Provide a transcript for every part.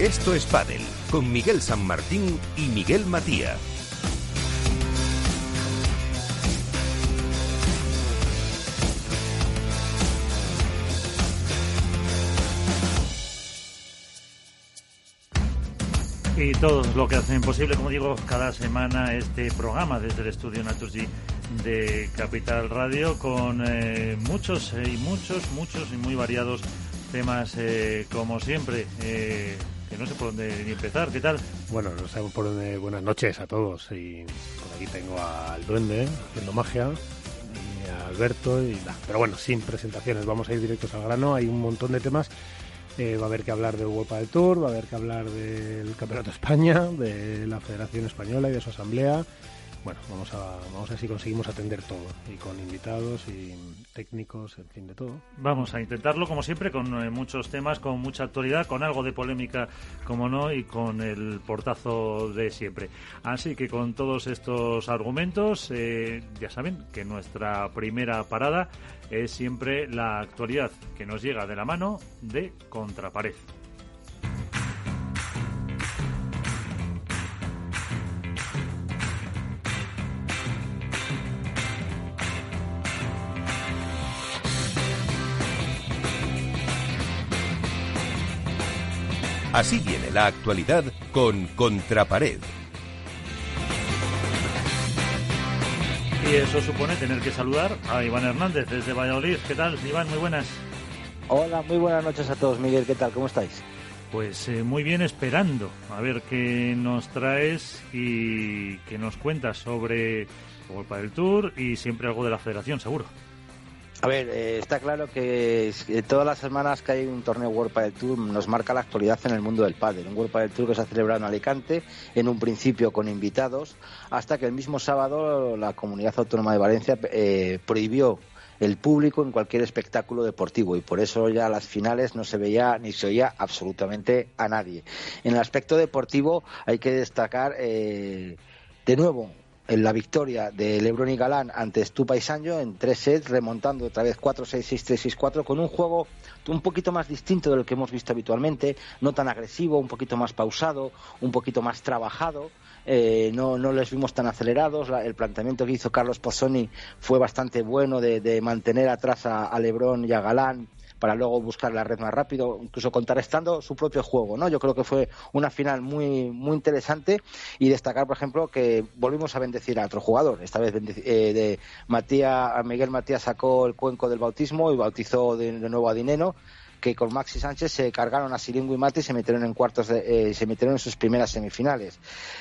Esto es Padel, con Miguel San Martín y Miguel Matías. y todos lo que hacen posible, como digo, cada semana este programa desde el estudio Naturgy de Capital Radio con eh, muchos y muchos, muchos y muy variados temas eh, como siempre. Que no sé por dónde ni empezar, ¿qué tal? Bueno, no sé por dónde. Buenas noches a todos. Y por aquí tengo al Duende haciendo magia y a Alberto y nada. Pero bueno, sin presentaciones, vamos a ir directos al grano. Hay un montón de temas eh, va a haber que hablar del World del Tour, va a haber que hablar del Campeonato de España, de la Federación Española y de su asamblea. Bueno, vamos a, vamos a ver si conseguimos atender todo, y con invitados y técnicos, en fin, de todo. Vamos a intentarlo, como siempre, con eh, muchos temas, con mucha actualidad, con algo de polémica, como no, y con el portazo de siempre. Así que con todos estos argumentos, eh, ya saben que nuestra primera parada es siempre la actualidad que nos llega de la mano de Contrapared. Así viene la actualidad con Contrapared. Y eso supone tener que saludar a Iván Hernández desde Valladolid. ¿Qué tal, Iván? Muy buenas. Hola, muy buenas noches a todos. Miguel, ¿qué tal? ¿Cómo estáis? Pues eh, muy bien, esperando a ver qué nos traes y qué nos cuentas sobre Golpa del Tour y siempre algo de la federación, seguro. A ver, eh, está claro que todas las semanas que hay un torneo World Padel Tour nos marca la actualidad en el mundo del pádel. Un World Padel Tour que se ha celebrado en Alicante, en un principio con invitados, hasta que el mismo sábado la Comunidad Autónoma de Valencia eh, prohibió el público en cualquier espectáculo deportivo y por eso ya las finales no se veía ni se oía absolutamente a nadie. En el aspecto deportivo hay que destacar eh, de nuevo en la victoria de Lebron y Galán ante Stupa y en tres sets, remontando otra vez 4-6, 6-3, 6-4, con un juego un poquito más distinto del que hemos visto habitualmente, no tan agresivo, un poquito más pausado, un poquito más trabajado. Eh, no, no les vimos tan acelerados. el planteamiento que hizo Carlos Pozzoni fue bastante bueno de, mantener atrás a Lebron y a Galán para luego buscar la red más rápido, incluso contrarrestando su propio juego, ¿no? Yo creo que fue una final muy muy interesante y destacar, por ejemplo, que volvimos a bendecir a otro jugador, esta vez eh, de Matías, Miguel Matías sacó el cuenco del bautismo y bautizó de, nuevo a Dineno que con Maxi Sánchez se cargaron a Siringo y Mati y se metieron en cuartos de, eh, se metieron en sus primeras semifinales.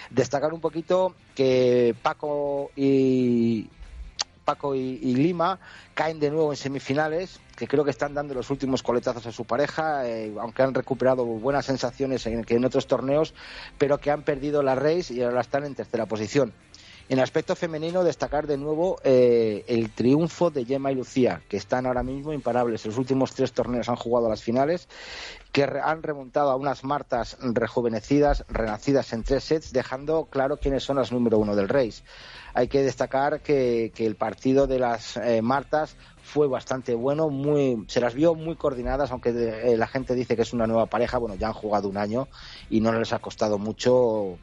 Destacar un poquito que Paco y Paco y Lima caen de nuevo en semifinales que creo que están dando los últimos coletazos a su pareja, eh, aunque han recuperado buenas sensaciones en, en otros torneos, pero que han perdido la race y ahora están en tercera posición. En aspecto femenino, destacar de nuevo eh, el triunfo de Gemma y Lucía, que están ahora mismo imparables. Los últimos tres torneos han jugado a las finales, que han remontado a unas Martas rejuvenecidas, renacidas en tres sets, dejando claro quiénes son las número uno del race. Hay que destacar que, el partido de las eh, Martas fue bastante bueno, muy, se las vio muy coordinadas, aunque eh, la gente dice que es una nueva pareja, bueno, ya han jugado un año y no les ha costado mucho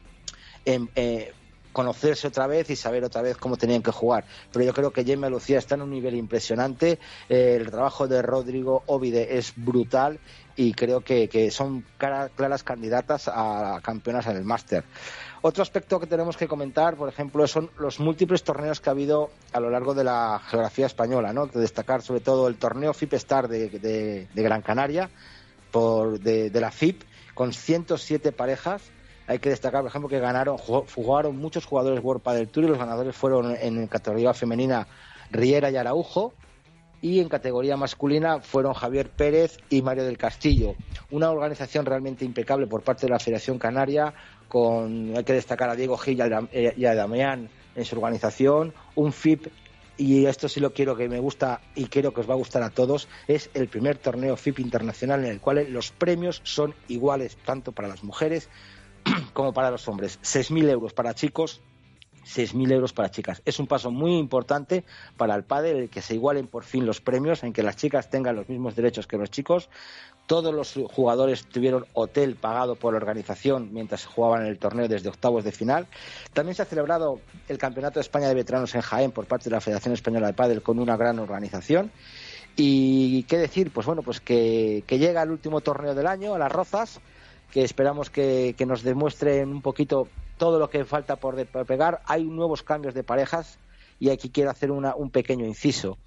em, eh, conocerse otra vez y saber otra vez cómo tenían que jugar. Pero yo creo que Gemma Lucía está en un nivel impresionante, eh, el trabajo de Rodrigo Ovide es brutal y creo que, que son claras candidatas a campeonas en el máster. Otro aspecto que tenemos que comentar, por ejemplo, son los múltiples torneos que ha habido a lo largo de la geografía española, ¿no? De destacar sobre todo el torneo FIP Star de, Gran Canaria, por, de, la FIP, con 107 parejas. Hay que destacar, por ejemplo, que ganaron, jugaron muchos jugadores World del Tour y los ganadores fueron en categoría femenina Riera y Araujo, y en categoría masculina fueron Javier Pérez y Mario del Castillo. Una organización realmente impecable por parte de la Federación Canaria, con, hay que destacar a Diego Gil y a Damián en su organización, un FIP y esto sí lo quiero que me gusta y creo que os va a gustar a todos, es el primer torneo FIP internacional en el cual los premios son iguales tanto para las mujeres como para los hombres. 6.000 euros para chicos, 6.000 euros para chicas. Es un paso muy importante para el padre el que se igualen por fin los premios, en que las chicas tengan los mismos derechos que los chicos. Todos los jugadores tuvieron hotel pagado por la organización mientras jugaban en el torneo desde octavos de final. También se ha celebrado el Campeonato de España de Veteranos en Jaén por parte de la Federación Española de Pádel con una gran organización. Y qué decir, pues bueno, pues que, llega el último torneo del año, a las Rozas, que esperamos que, nos demuestren un poquito todo lo que falta por, pegar. Hay nuevos cambios de parejas y aquí quiero hacer un pequeño inciso.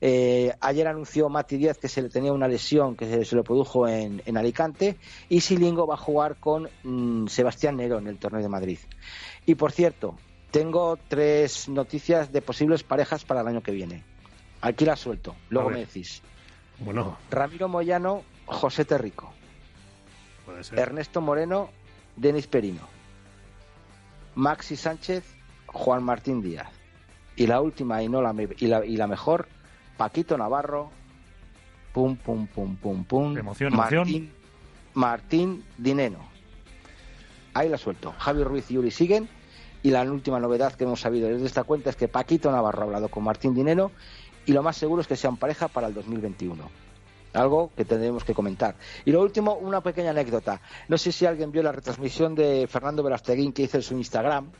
Eh, ayer anunció Mati Díaz que se le tenía una lesión que se, le produjo en, Alicante y Silingo va a jugar con mm, Sebastián Nero en el torneo de Madrid. Y por cierto, tengo tres noticias de posibles parejas para el año que viene. Aquí la suelto, luego me decís. Bueno. Ramiro Moyano, José Terrico. Ernesto Moreno, Denis Perino. Maxi Sánchez, Juan Martín Díaz. Y la última y, no la, y, la, y la mejor, Paquito Navarro, pum, pum, pum, pum, pum. Emoción, Martín, Martín Dineno. Ahí la suelto. Javi Ruiz y Yuri siguen. Y la última novedad que hemos sabido desde esta cuenta es que Paquito Navarro ha hablado con Martín Dineno y lo más seguro es que sean pareja para el 2021 algo que tendremos que comentar. Y lo último, una pequeña anécdota. No sé si alguien vio la retransmisión de Fernando Verasteguín que hizo en su Instagram,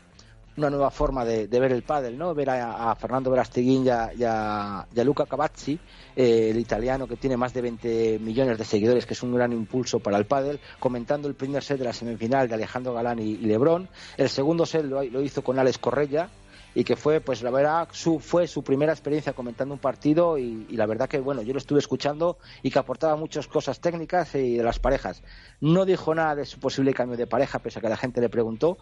una nueva forma de, ver el pádel, ¿no? Ver a, Fernando Verasteguín y a, Luca Cavazzi, eh, el italiano que tiene más de 20 millones de seguidores, que es un gran impulso para el pádel, comentando el primer set de la semifinal de Alejandro Galán y, Lebrón. El segundo set lo, lo hizo con Alex Correia, y que fue, pues la verdad, su, fue su primera experiencia comentando un partido y, la verdad que, bueno, yo lo estuve escuchando y que aportaba muchas cosas técnicas y de las parejas. No dijo nada de su posible cambio de pareja, pese a que la gente le preguntó,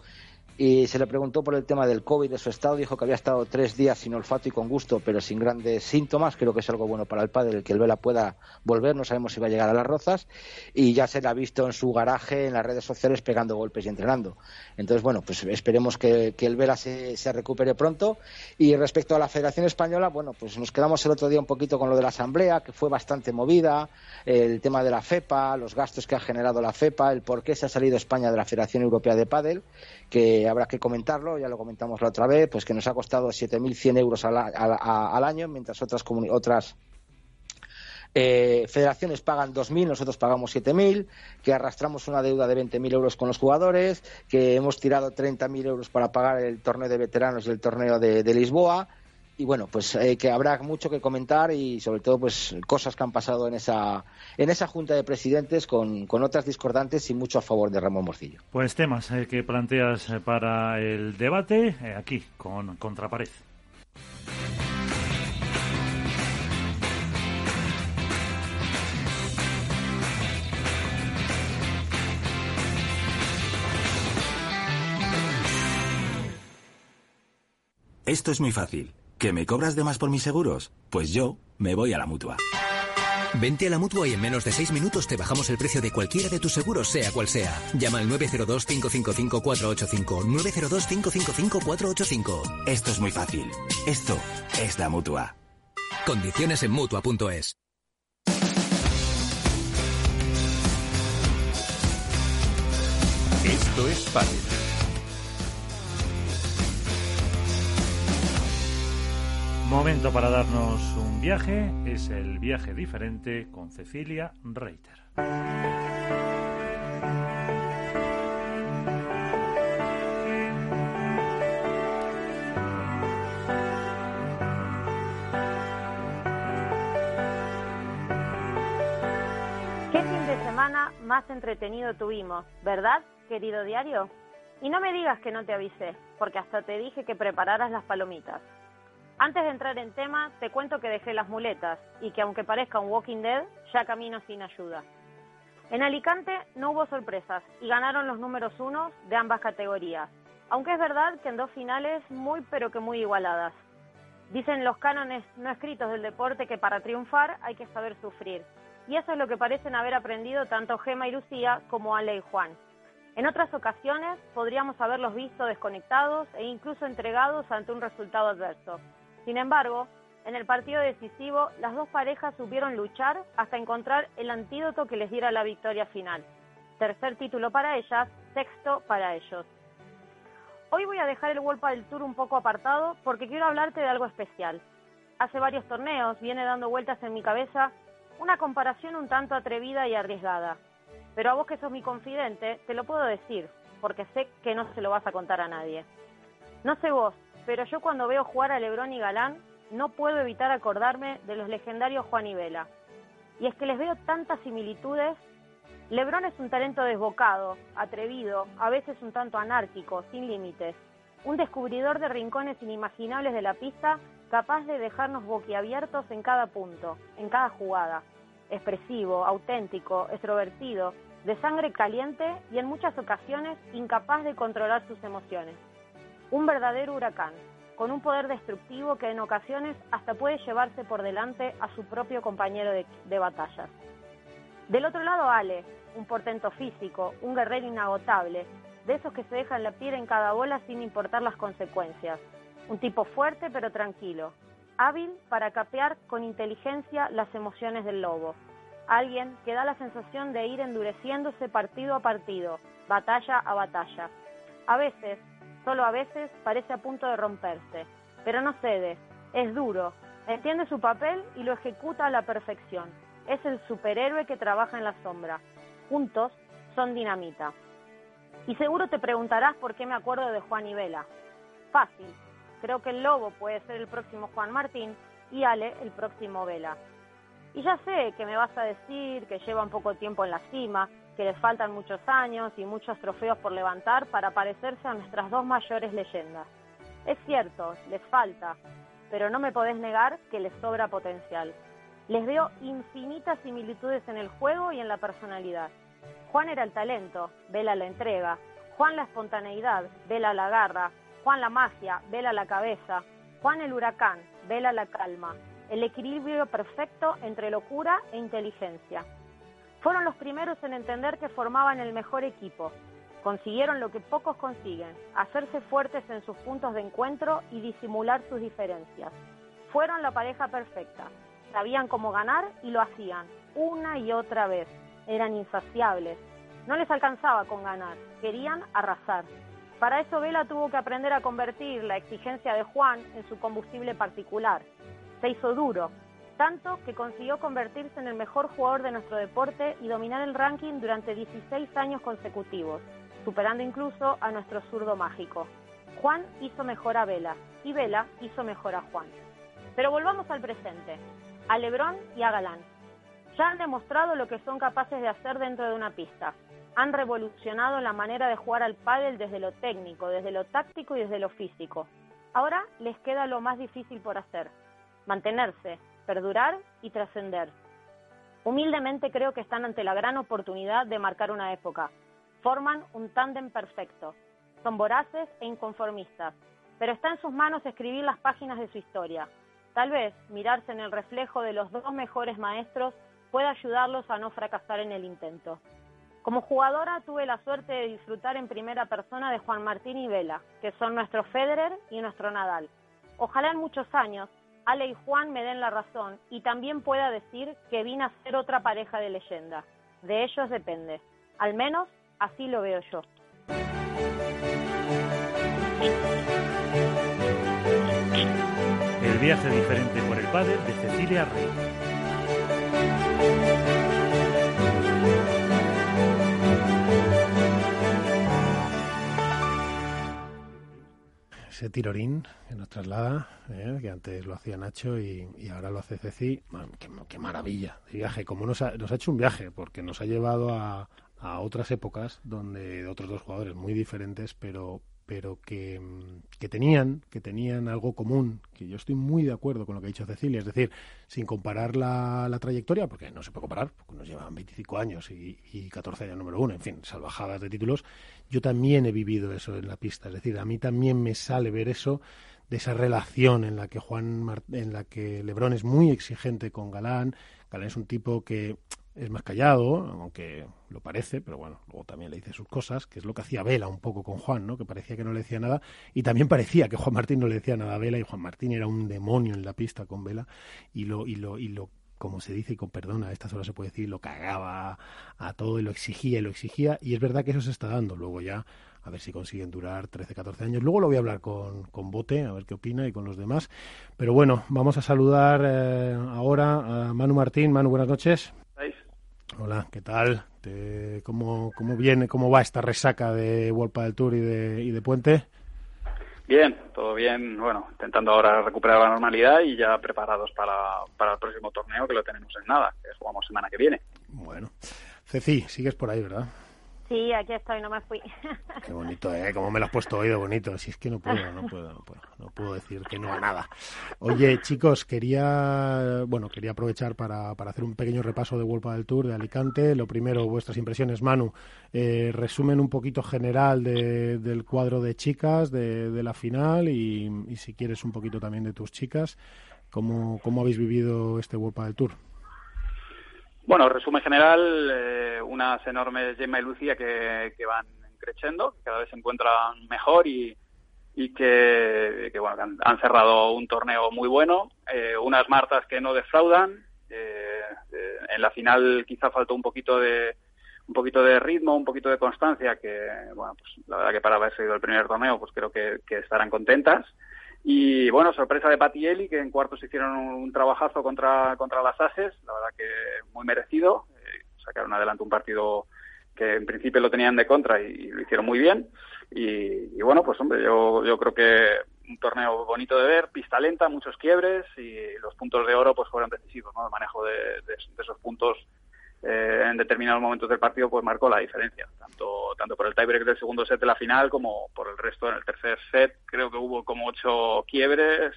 y se le preguntó por el tema del COVID, de su estado, dijo que había estado tres días sin olfato y con gusto, pero sin grandes síntomas, creo que es algo bueno para el padre, que el Vela pueda volver, no sabemos si va a llegar a las rozas, y ya se le ha visto en su garaje, en las redes sociales, pegando golpes y entrenando. Entonces, bueno, pues esperemos que, el Vela se, se, recupere pronto. Y respecto a la Federación Española, bueno, pues nos quedamos el otro día un poquito con lo de la Asamblea, que fue bastante movida, el tema de la FEPA, los gastos que ha generado la FEPA, el por qué se ha salido España de la Federación Europea de Padel, que habrá que comentarlo, ya lo comentamos la otra vez, pues que nos ha costado 7.100 euros al, al, año, mientras otras, otras eh, federaciones pagan 2.000, nosotros pagamos 7.000, que arrastramos una deuda de 20.000 euros con los jugadores, que hemos tirado 30.000 euros para pagar el torneo de veteranos y el torneo de Lisboa, y bueno, pues eh, que habrá mucho que comentar y sobre todo pues cosas que han pasado en esa en esa junta de presidentes con, otras discordantes y mucho a favor de Ramón Morcillo. Pues temas eh, que planteas eh, para el debate aquí con Contrapared. Esto es muy fácil. ¿Que me cobras de más por mis seguros? Pues yo me voy a la mutua. Vente a la mutua y en menos de seis minutos te bajamos el precio de cualquiera de tus seguros, sea cual sea. Llama al 902-555-485. 902-555-485. Esto es muy fácil. Esto es la mutua. Condiciones en mutua.es. Esto es fácil. Momento para darnos un viaje, es el viaje diferente con Cecilia Reiter. ¿Qué fin de semana más entretenido tuvimos, verdad, querido diario? Y no me digas que no te avisé, porque hasta te dije que prepararas las palomitas. Antes de entrar en tema, te cuento que dejé las muletas y que aunque parezca un Walking Dead, ya camino sin ayuda. En Alicante no hubo sorpresas y ganaron los números unos de ambas categorías, aunque es verdad que en dos finales muy pero que muy igualadas. Dicen los cánones no escritos del deporte que para triunfar hay que saber sufrir, y eso es lo que parecen haber aprendido tanto Gema y Lucía como Ale y Juan. En otras ocasiones podríamos haberlos visto desconectados e incluso entregados ante un resultado adverso. Sin embargo, en el partido decisivo, las dos parejas supieron luchar hasta encontrar el antídoto que les diera la victoria final. Tercer título para ellas, sexto para ellos. Hoy voy a dejar el World del Tour un poco apartado porque quiero hablarte de algo especial. Hace varios torneos viene dando vueltas en mi cabeza una comparación un tanto atrevida y arriesgada. Pero a vos que sos mi confidente, te lo puedo decir, porque sé que no se lo vas a contar a nadie. No sé vos, pero yo cuando veo jugar a Lebrón y Galán, no puedo evitar acordarme de los legendarios Juan y Vela. Y es que les veo tantas similitudes. Lebrón es un talento desbocado, atrevido, a veces un tanto anárquico, sin límites. Un descubridor de rincones inimaginables de la pista, capaz de dejarnos boquiabiertos en cada punto, en cada jugada. Expresivo, auténtico, extrovertido, de sangre caliente y en muchas ocasiones incapaz de controlar sus emociones. Un verdadero huracán, con un poder destructivo que en ocasiones hasta puede llevarse por delante a su propio compañero de, de batallas. Del otro lado, Ale, un portento físico, un guerrero inagotable, de esos que se dejan la piel en cada bola sin importar las consecuencias. Un tipo fuerte pero tranquilo, hábil para capear con inteligencia las emociones del lobo. Alguien que da la sensación de ir endureciéndose partido a partido, batalla a batalla. A veces solo a veces parece a punto de romperse, pero no cede, es duro, entiende su papel y lo ejecuta a la perfección. Es el superhéroe que trabaja en la sombra. Juntos son dinamita. Y seguro te preguntarás por qué me acuerdo de Juan y Vela. Fácil. Creo que el lobo puede ser el próximo Juan Martín y Ale el próximo Vela. Y ya sé que me vas a decir que lleva un poco tiempo en la cima, que les faltan muchos años y muchos trofeos por levantar para parecerse a nuestras dos mayores leyendas. Es cierto, les falta, pero no me podés negar que les sobra potencial. Les veo infinitas similitudes en el juego y en la personalidad. Juan era el talento, Vela la entrega. Juan la espontaneidad, Vela la garra. Juan la magia, Vela la cabeza. Juan el huracán, Vela la calma. El equilibrio perfecto entre locura e inteligencia. Fueron los primeros en entender que formaban el mejor equipo. Consiguieron lo que pocos consiguen, hacerse fuertes en sus puntos de encuentro y disimular sus diferencias. Fueron la pareja perfecta. Sabían cómo ganar y lo hacían, una y otra vez. Eran insaciables. No les alcanzaba con ganar, querían arrasar. Para eso Vela tuvo que aprender a convertir la exigencia de Juan en su combustible particular. Se hizo duro, tanto que consiguió convertirse en el mejor jugador de nuestro deporte y dominar el ranking durante 16 años consecutivos, superando incluso a nuestro zurdo mágico. Juan hizo mejor a Vela y Vela hizo mejor a Juan. Pero volvamos al presente, a Lebrón y a Galán. Ya han demostrado lo que son capaces de hacer dentro de una pista. Han revolucionado la manera de jugar al pádel desde lo técnico, desde lo táctico y desde lo físico. Ahora les queda lo más difícil por hacer, mantenerse, perdurar y trascender. Humildemente creo que están ante la gran oportunidad de marcar una época. Forman un tándem perfecto. Son voraces e inconformistas, pero está en sus manos escribir las páginas de su historia. Tal vez mirarse en el reflejo de los dos mejores maestros pueda ayudarlos a no fracasar en el intento. Como jugadora tuve la suerte de disfrutar en primera persona de Juan Martín y Vela, que son nuestro Federer y nuestro Nadal. Ojalá en muchos años Ale y Juan me den la razón y también pueda decir que vine a ser otra pareja de leyenda. De ellos depende. Al menos así lo veo yo. El viaje diferente por el padre de Cecilia Rey. Ese tirorín que nos traslada, ¿eh? que antes lo hacía Nacho y, ahora lo hace Ceci. qué, maravilla de viaje, como nos ha, nos ha hecho un viaje, porque nos ha llevado a, a otras épocas donde otros dos jugadores muy diferentes, pero pero que, que, tenían que tenían algo común, que yo estoy muy de acuerdo con lo que ha dicho Cecilia, es decir, sin comparar la, la trayectoria, porque no se puede comparar, porque nos llevan 25 años y, y 14 años número uno, en fin, salvajadas de títulos, yo también he vivido eso en la pista, es decir, a mí también me sale ver eso de esa relación en la que Juan en la que Lebrón es muy exigente con Galán, Galán es un tipo que es más callado, aunque lo parece, pero bueno, luego también le dice sus cosas, que es lo que hacía Vela un poco con Juan, ¿no? Que parecía que no le decía nada, y también parecía que Juan Martín no le decía nada a Vela, y Juan Martín era un demonio en la pista con Vela, y lo, y lo, y lo como se dice y con perdón, a estas horas se puede decir, lo cagaba a todo y lo exigía y lo exigía, y es verdad que eso se está dando. Luego ya a ver si consiguen durar 13, 14 años. Luego lo voy a hablar con, con Bote, a ver qué opina y con los demás. Pero bueno, vamos a saludar eh, ahora a Manu Martín. Manu, buenas noches. Hola, ¿qué tal? ¿Cómo, ¿Cómo viene, cómo va esta resaca de World del Tour y de, y de Puente? Bien, todo bien. Bueno, intentando ahora recuperar la normalidad y ya preparados para, para el próximo torneo que lo tenemos en nada, que jugamos semana que viene. Bueno. Ceci, sigues por ahí, ¿verdad? Sí, aquí estoy, no me fui. Qué bonito, ¿eh? Como me lo has puesto hoy de bonito. Si es que no puedo, no puedo, no puedo, no puedo decir que no a nada. Oye, chicos, quería, bueno, quería aprovechar para, para hacer un pequeño repaso de Vuelta del Tour de Alicante. Lo primero, vuestras impresiones, Manu. Eh, resumen un poquito general de, del cuadro de chicas de, la final y, si quieres un poquito también de tus chicas. ¿Cómo, cómo habéis vivido este Vuelta del Tour? Bueno, resumen general, eh, unas enormes Gemma y Lucía que, van creciendo, que cada vez se encuentran mejor y, que, bueno, han, cerrado un torneo muy bueno. Eh, unas Martas que no defraudan. Eh, eh, en la final quizá faltó un poquito de un poquito de ritmo, un poquito de constancia, que bueno, pues la verdad que para haber sido el primer torneo, pues creo que estarán contentas. Y bueno, sorpresa de Patielli, que en cuartos hicieron un trabajazo contra, contra las Ases, la verdad que muy merecido. Eh, sacaron adelante un partido que en principio lo tenían de contra y, lo hicieron muy bien. Y, y, bueno, pues hombre, yo, yo creo que un torneo bonito de ver, pista lenta, muchos quiebres y los puntos de oro pues fueron decisivos, ¿no? El manejo de, de, de esos puntos eh, en determinados momentos del partido pues marcó la diferencia tanto tanto por el tiebreak del segundo set de la final como por el resto en el tercer set creo que hubo como ocho quiebres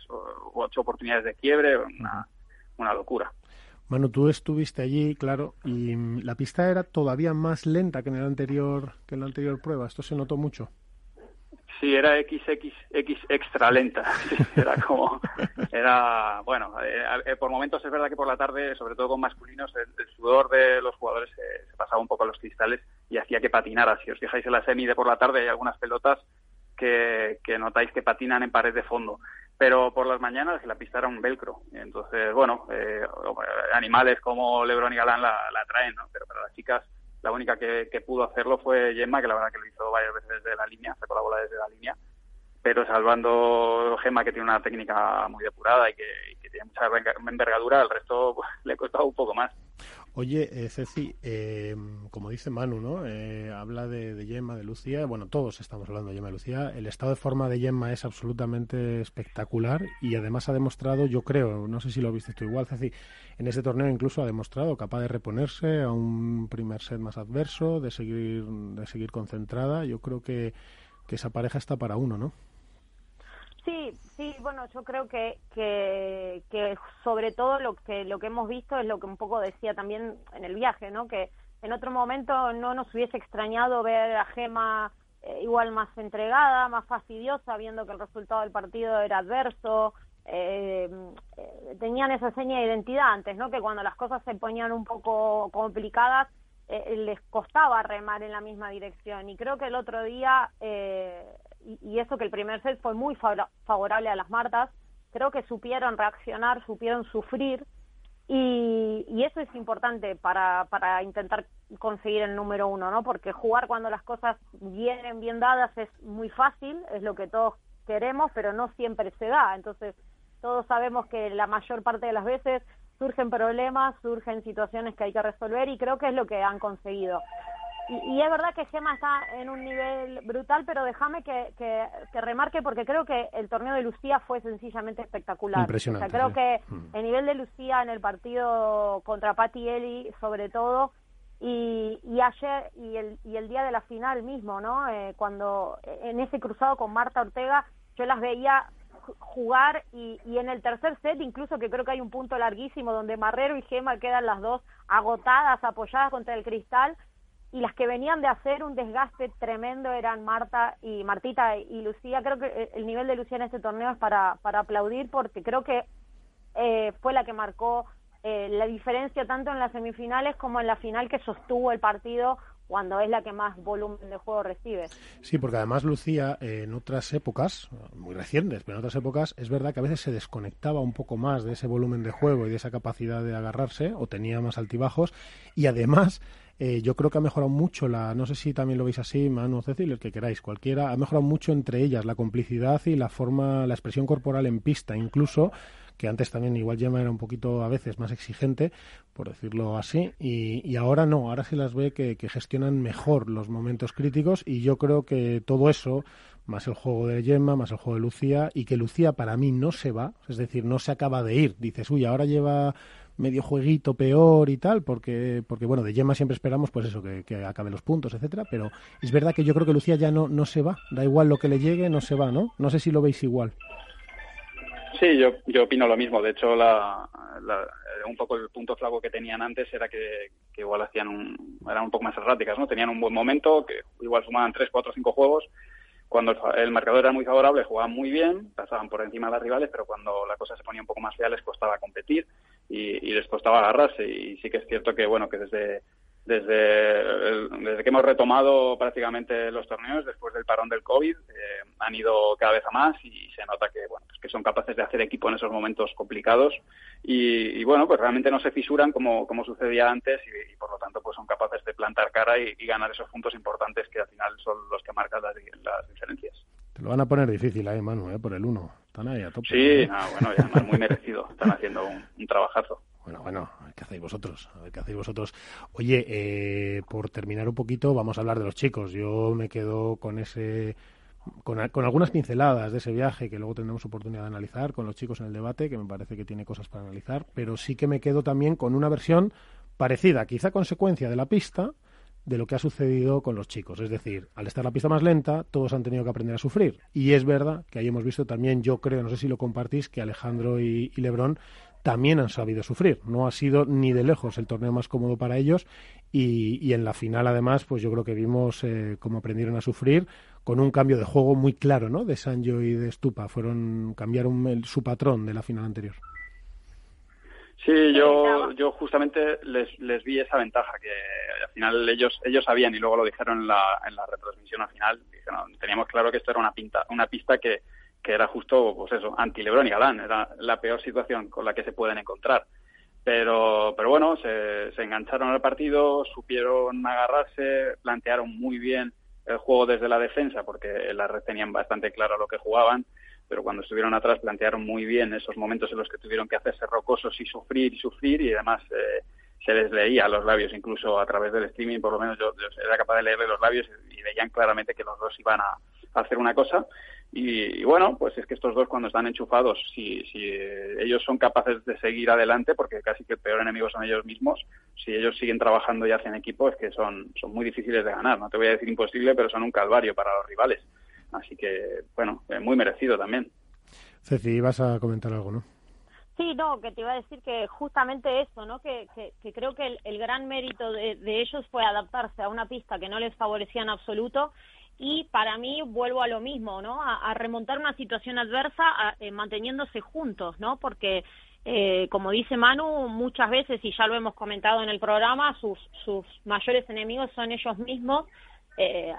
ocho oportunidades de quiebre una, una locura Manu, tú estuviste allí, claro, y la pista era todavía más lenta que en el anterior que en la anterior prueba. Esto se notó mucho. Sí, era XXX extra lenta. era como, era, bueno, eh, por momentos es verdad que por la tarde, sobre todo con masculinos, el, sudor de los jugadores se, se, pasaba un poco a los cristales y hacía que patinara. Si os fijáis en la semi de por la tarde hay algunas pelotas que, que notáis que patinan en pared de fondo. Pero por las mañanas la pista era un velcro. Entonces, bueno, eh, animales como Lebron y Galán la, la traen, ¿no? Pero para las chicas la única que, que, pudo hacerlo fue Gemma, que la verdad que lo hizo varias veces desde la línea, sacó la bola desde la línea, pero salvando Gemma, que tiene una técnica muy depurada y que, tiene mucha envergadura, el resto le costaba un poco más. Oye, eh, Ceci, eh, como dice Manu, ¿no? Eh, habla de, de, Gemma, de Lucía. Bueno, todos estamos hablando de Gemma y Lucía. El estado de forma de Gemma es absolutamente espectacular y además ha demostrado, yo creo, no sé si lo viste tú igual, Ceci, en este torneo incluso ha demostrado capaz de reponerse a un primer set más adverso, de seguir, de seguir concentrada. Yo creo que, que esa pareja está para uno, ¿no? Sí, sí, bueno, yo creo que, que, sobre todo lo que, lo que hemos visto es lo que un poco decía también en el viaje, ¿no? Que en otro momento no nos hubiese extrañado ver a Gema eh, igual más entregada, más fastidiosa, viendo que el resultado del partido era adverso. Eh, eh, tenían esa seña de identidad antes, ¿no? Que cuando las cosas se ponían un poco complicadas, eh, les costaba remar en la misma dirección. Y creo que el otro día eh, y, eso que el primer set fue muy favorable a las Martas, creo que supieron reaccionar, supieron sufrir y, y eso es importante para, para intentar conseguir el número uno, ¿no? Porque jugar cuando las cosas vienen bien dadas es muy fácil, es lo que todos queremos, pero no siempre se da. Entonces, todos sabemos que la mayor parte de las veces surgen problemas, surgen situaciones que hay que resolver y creo que es lo que han conseguido. Y, y, es verdad que Gema está en un nivel brutal, pero déjame que, que, que, remarque porque creo que el torneo de Lucía fue sencillamente espectacular. Impresionante. O sea, creo sí. que mm. el nivel de Lucía en el partido contra Patti Eli, sobre todo, y, y ayer y el, y el día de la final mismo, ¿no? Eh, cuando en ese cruzado con Marta Ortega, yo las veía jugar y, y en el tercer set incluso que creo que hay un punto larguísimo donde Marrero y Gema quedan las dos agotadas, apoyadas contra el cristal y las que venían de hacer un desgaste tremendo eran Marta y Martita y Lucía. Creo que el nivel de Lucía en este torneo es para, para aplaudir porque creo que eh, fue la que marcó eh, la diferencia tanto en las semifinales como en la final que sostuvo el partido cuando es la que más volumen de juego recibe. Sí, porque además Lucía en otras épocas, muy recientes, pero en otras épocas es verdad que a veces se desconectaba un poco más de ese volumen de juego y de esa capacidad de agarrarse o tenía más altibajos y además eh, yo creo que ha mejorado mucho la, no sé si también lo veis así, Manu, Cecil, el que queráis, cualquiera, ha mejorado mucho entre ellas la complicidad y la forma, la expresión corporal en pista, incluso que antes también igual Gemma era un poquito a veces más exigente, por decirlo así, y, ahora no, ahora sí las ve que, gestionan mejor los momentos críticos y yo creo que todo eso, más el juego de Gemma, más el juego de Lucía, y que Lucía para mí no se va, es decir, no se acaba de ir, dices, uy, ahora lleva medio jueguito peor y tal, porque, porque bueno, de Gemma siempre esperamos pues eso, que, que acabe los puntos, etcétera, pero es verdad que yo creo que Lucía ya no, no se va, da igual lo que le llegue, no se va, ¿no? No sé si lo veis igual. Sí, yo, yo opino lo mismo. De hecho, la, un poco el punto flaco que tenían antes era que, igual hacían un, eran un poco más erráticas, ¿no? Tenían un buen momento, que igual sumaban tres, cuatro, cinco juegos. Cuando el, marcador era muy favorable, jugaban muy bien, pasaban por encima de las rivales, pero cuando la cosa se ponía un poco más fea les costaba competir y, y les costaba agarrarse. Y sí que es cierto que, bueno, que desde desde, desde que hemos retomado prácticamente los torneos después del parón del COVID eh, han ido cada vez a más y se nota que bueno pues que son capaces de hacer equipo en esos momentos complicados y, bueno pues realmente no se fisuran como, como sucedía antes y, por lo tanto pues son capaces de plantar cara y, ganar esos puntos importantes que al final son los que marcan las, diferencias. Te lo van a poner difícil ahí, Manu, ¿eh? por el uno. Están ahí a tope. Sí, ¿eh? bueno, ya muy merecido. Están haciendo un trabajazo. Bueno, bueno, a ver qué hacéis vosotros, a ver qué hacéis vosotros. Oye, eh, por terminar un poquito, vamos a hablar de los chicos. Yo me quedo con ese, con, algunas pinceladas de ese viaje que luego tendremos oportunidad de analizar con los chicos en el debate, que me parece que tiene cosas para analizar, pero sí que me quedo también con una versión parecida, quizá consecuencia de la pista, de lo que ha sucedido con los chicos. Es decir, al estar la pista más lenta, todos han tenido que aprender a sufrir. Y es verdad que ahí hemos visto también, yo creo, no sé si lo compartís, que Alejandro y, y Lebrón también han sabido sufrir. No ha sido ni de lejos el torneo más cómodo para ellos y, en la final además pues yo creo que vimos eh, cómo aprendieron a sufrir con un cambio de juego muy claro ¿no? de Sanjo y de Stupa. Fueron, cambiaron su patrón de la final anterior. Sí, yo, yo justamente les, les vi esa ventaja que al final ellos ellos sabían y luego lo dijeron en la, en la retransmisión al final. Dijeron, teníamos claro que esto era una, pinta, una pista que, que era justo, pues eso, anti-Lebron y Galán, era la peor situación con la que se pueden encontrar. Pero, pero bueno, se, se engancharon al partido, supieron agarrarse, plantearon muy bien el juego desde la defensa, porque en la red tenían bastante claro lo que jugaban, pero cuando estuvieron atrás plantearon muy bien esos momentos en los que tuvieron que hacerse rocosos y sufrir y sufrir, y además eh, se les leía los labios, incluso a través del streaming, por lo menos yo, era capaz de leerle los labios y veían claramente que los dos iban a hacer una cosa y, bueno, pues es que estos dos cuando están enchufados, si, si ellos son capaces de seguir adelante, porque casi que el peor enemigo son ellos mismos, si ellos siguen trabajando y hacen equipo, es que son, son muy difíciles de ganar. No te voy a decir imposible, pero son un calvario para los rivales. Así que, bueno, eh, muy merecido también. Ceci, ibas a comentar algo, ¿no? Sí, no, que te iba a decir que justamente eso, ¿no? Que, que, creo que el, gran mérito de, de, ellos fue adaptarse a una pista que no les favorecía en absoluto y para mí vuelvo a lo mismo, ¿no? A, remontar una situación adversa eh, manteniéndose juntos, ¿no? Porque eh, como dice Manu, muchas veces, y ya lo hemos comentado en el programa, sus, sus mayores enemigos son ellos mismos, eh,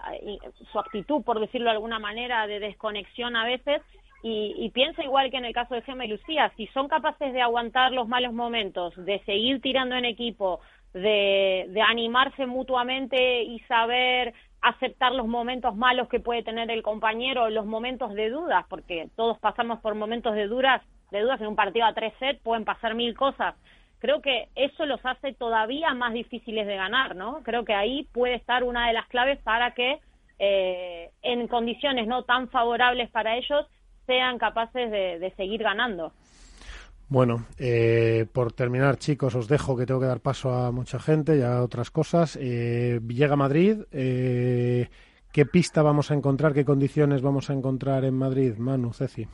su actitud, por decirlo de alguna manera, de desconexión a veces, y, y piensa igual que en el caso de Gemma y Lucía, si son capaces de aguantar los malos momentos, de seguir tirando en equipo, de, de animarse mutuamente y saber aceptar los momentos malos que puede tener el compañero, los momentos de dudas, porque todos pasamos por momentos de dudas, de dudas en un partido a tres sets, pueden pasar mil cosas. Creo que eso los hace todavía más difíciles de ganar, ¿no? Creo que ahí puede estar una de las claves para que eh, en condiciones no tan favorables para ellos sean capaces de seguir ganando. Bueno, eh, por terminar, chicos, os dejo que tengo que dar paso a mucha gente y a otras cosas. Eh, llega Madrid. Eh, ¿Qué pista vamos a encontrar? ¿Qué condiciones vamos a encontrar en Madrid? Manu, Ceci.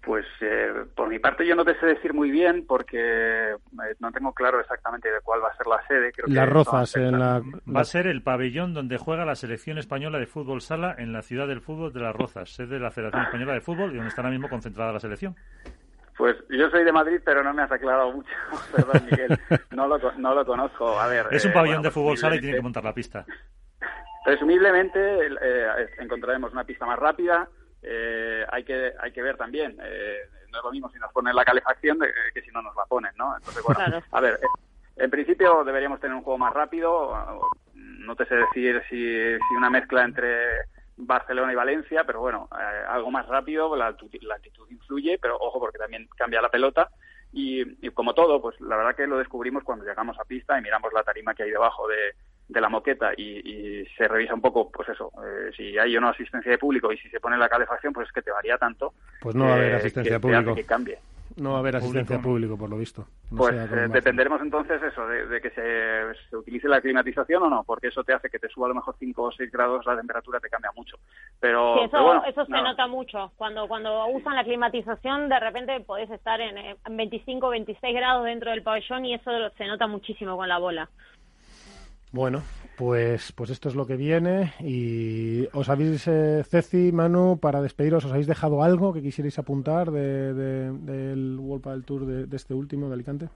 Pues eh, por mi parte yo no te sé decir muy bien porque no tengo claro exactamente de cuál va a ser la sede. Creo Las Rozas en la... Va a ser el pabellón donde juega la selección española de fútbol sala en la ciudad del fútbol de Las Rozas, sede de la Federación Española de Fútbol y donde está ahora mismo concentrada la selección. Pues yo soy de Madrid, pero no me has aclarado mucho. Perdón, Miguel. No lo, no lo conozco. A ver. Es un eh, pabellón de fútbol sala y tiene que montar la pista. Presumiblemente eh, encontraremos una pista más rápida. Eh, hay que hay que ver también. no es lo mismo si nos ponen la calefacción que si no nos la ponen, ¿no? Entonces, bueno, a ver. En principio deberíamos tener un juego más rápido. No te sé decir si, si una mezcla entre Barcelona y Valencia, pero bueno, eh, algo más rápido, la, la, altitud influye, pero ojo porque también cambia la pelota. Y, como todo, pues la verdad que lo descubrimos cuando llegamos a pista y miramos la tarima que hay debajo de, de la moqueta y, se revisa un poco, pues eso, eh, si hay o no asistencia de público y si se pone la calefacción, pues es que te varía tanto. Pues no va a haber asistencia de público. Que cambie. No va a haber asistencia público, por lo visto. pues eh, dependeremos entonces eso, de, que se, utilice la climatización o no, porque eso te hace que te suba a lo mejor 5 o 6 grados, la temperatura te cambia mucho. Pero, eso, eso se nota mucho. Cuando, cuando usan la climatización, de repente podés estar en, en 25 26 grados dentro del pabellón y eso se nota muchísimo con la bola. Bueno, pues, pues esto es lo que viene. ¿Y os habéis, eh, Ceci, Manu, para despediros, os habéis dejado algo que quisierais apuntar de, del World Tour de, este último de Alicante?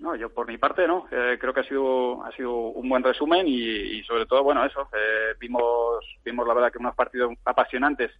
No, yo por mi parte no. Eh, creo que ha sido ha sido un buen resumen y, sobre todo, bueno, eso. Eh, vimos vimos la verdad que unos partidos apasionantes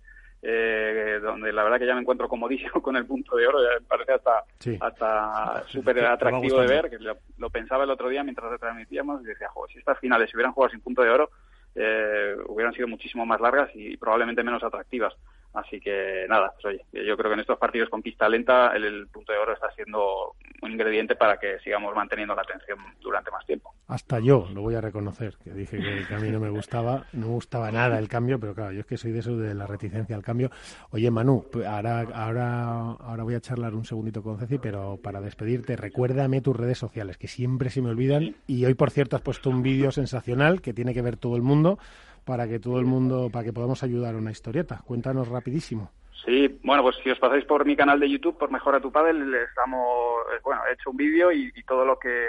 eh, donde la verdad que ya me encuentro comodísimo con el punto de oro, ya me parece hasta hasta súper atractivo de ver, que lo, pensaba el otro día mientras retransmitíamos y decía, joder, si estas finales se hubieran jugado sin punto de oro, eh, hubieran sido muchísimo más largas y probablemente menos atractivas. Así que nada, pues oye, yo creo que en estos partidos con pista lenta el, punto de oro está siendo un ingrediente para que sigamos manteniendo la atención durante más tiempo. Hasta yo lo voy a reconocer, que dije que, a mí no me gustaba, no me gustaba nada el cambio, pero claro, yo es que soy de eso de la reticencia al cambio. Oye, Manu, pues ahora, ahora, ahora voy a charlar un segundito con Ceci, pero para despedirte, recuérdame tus redes sociales, que siempre se me olvidan. Y hoy, por cierto, has puesto un vídeo sensacional que tiene que ver todo el mundo para que todo el mundo, para que podamos ayudar a una historieta. Cuéntanos rapidísimo. Sí, bueno, pues si os pasáis por mi canal de YouTube, por Mejora tu Padel, estamos, eh, bueno, he hecho un vídeo y, todo lo que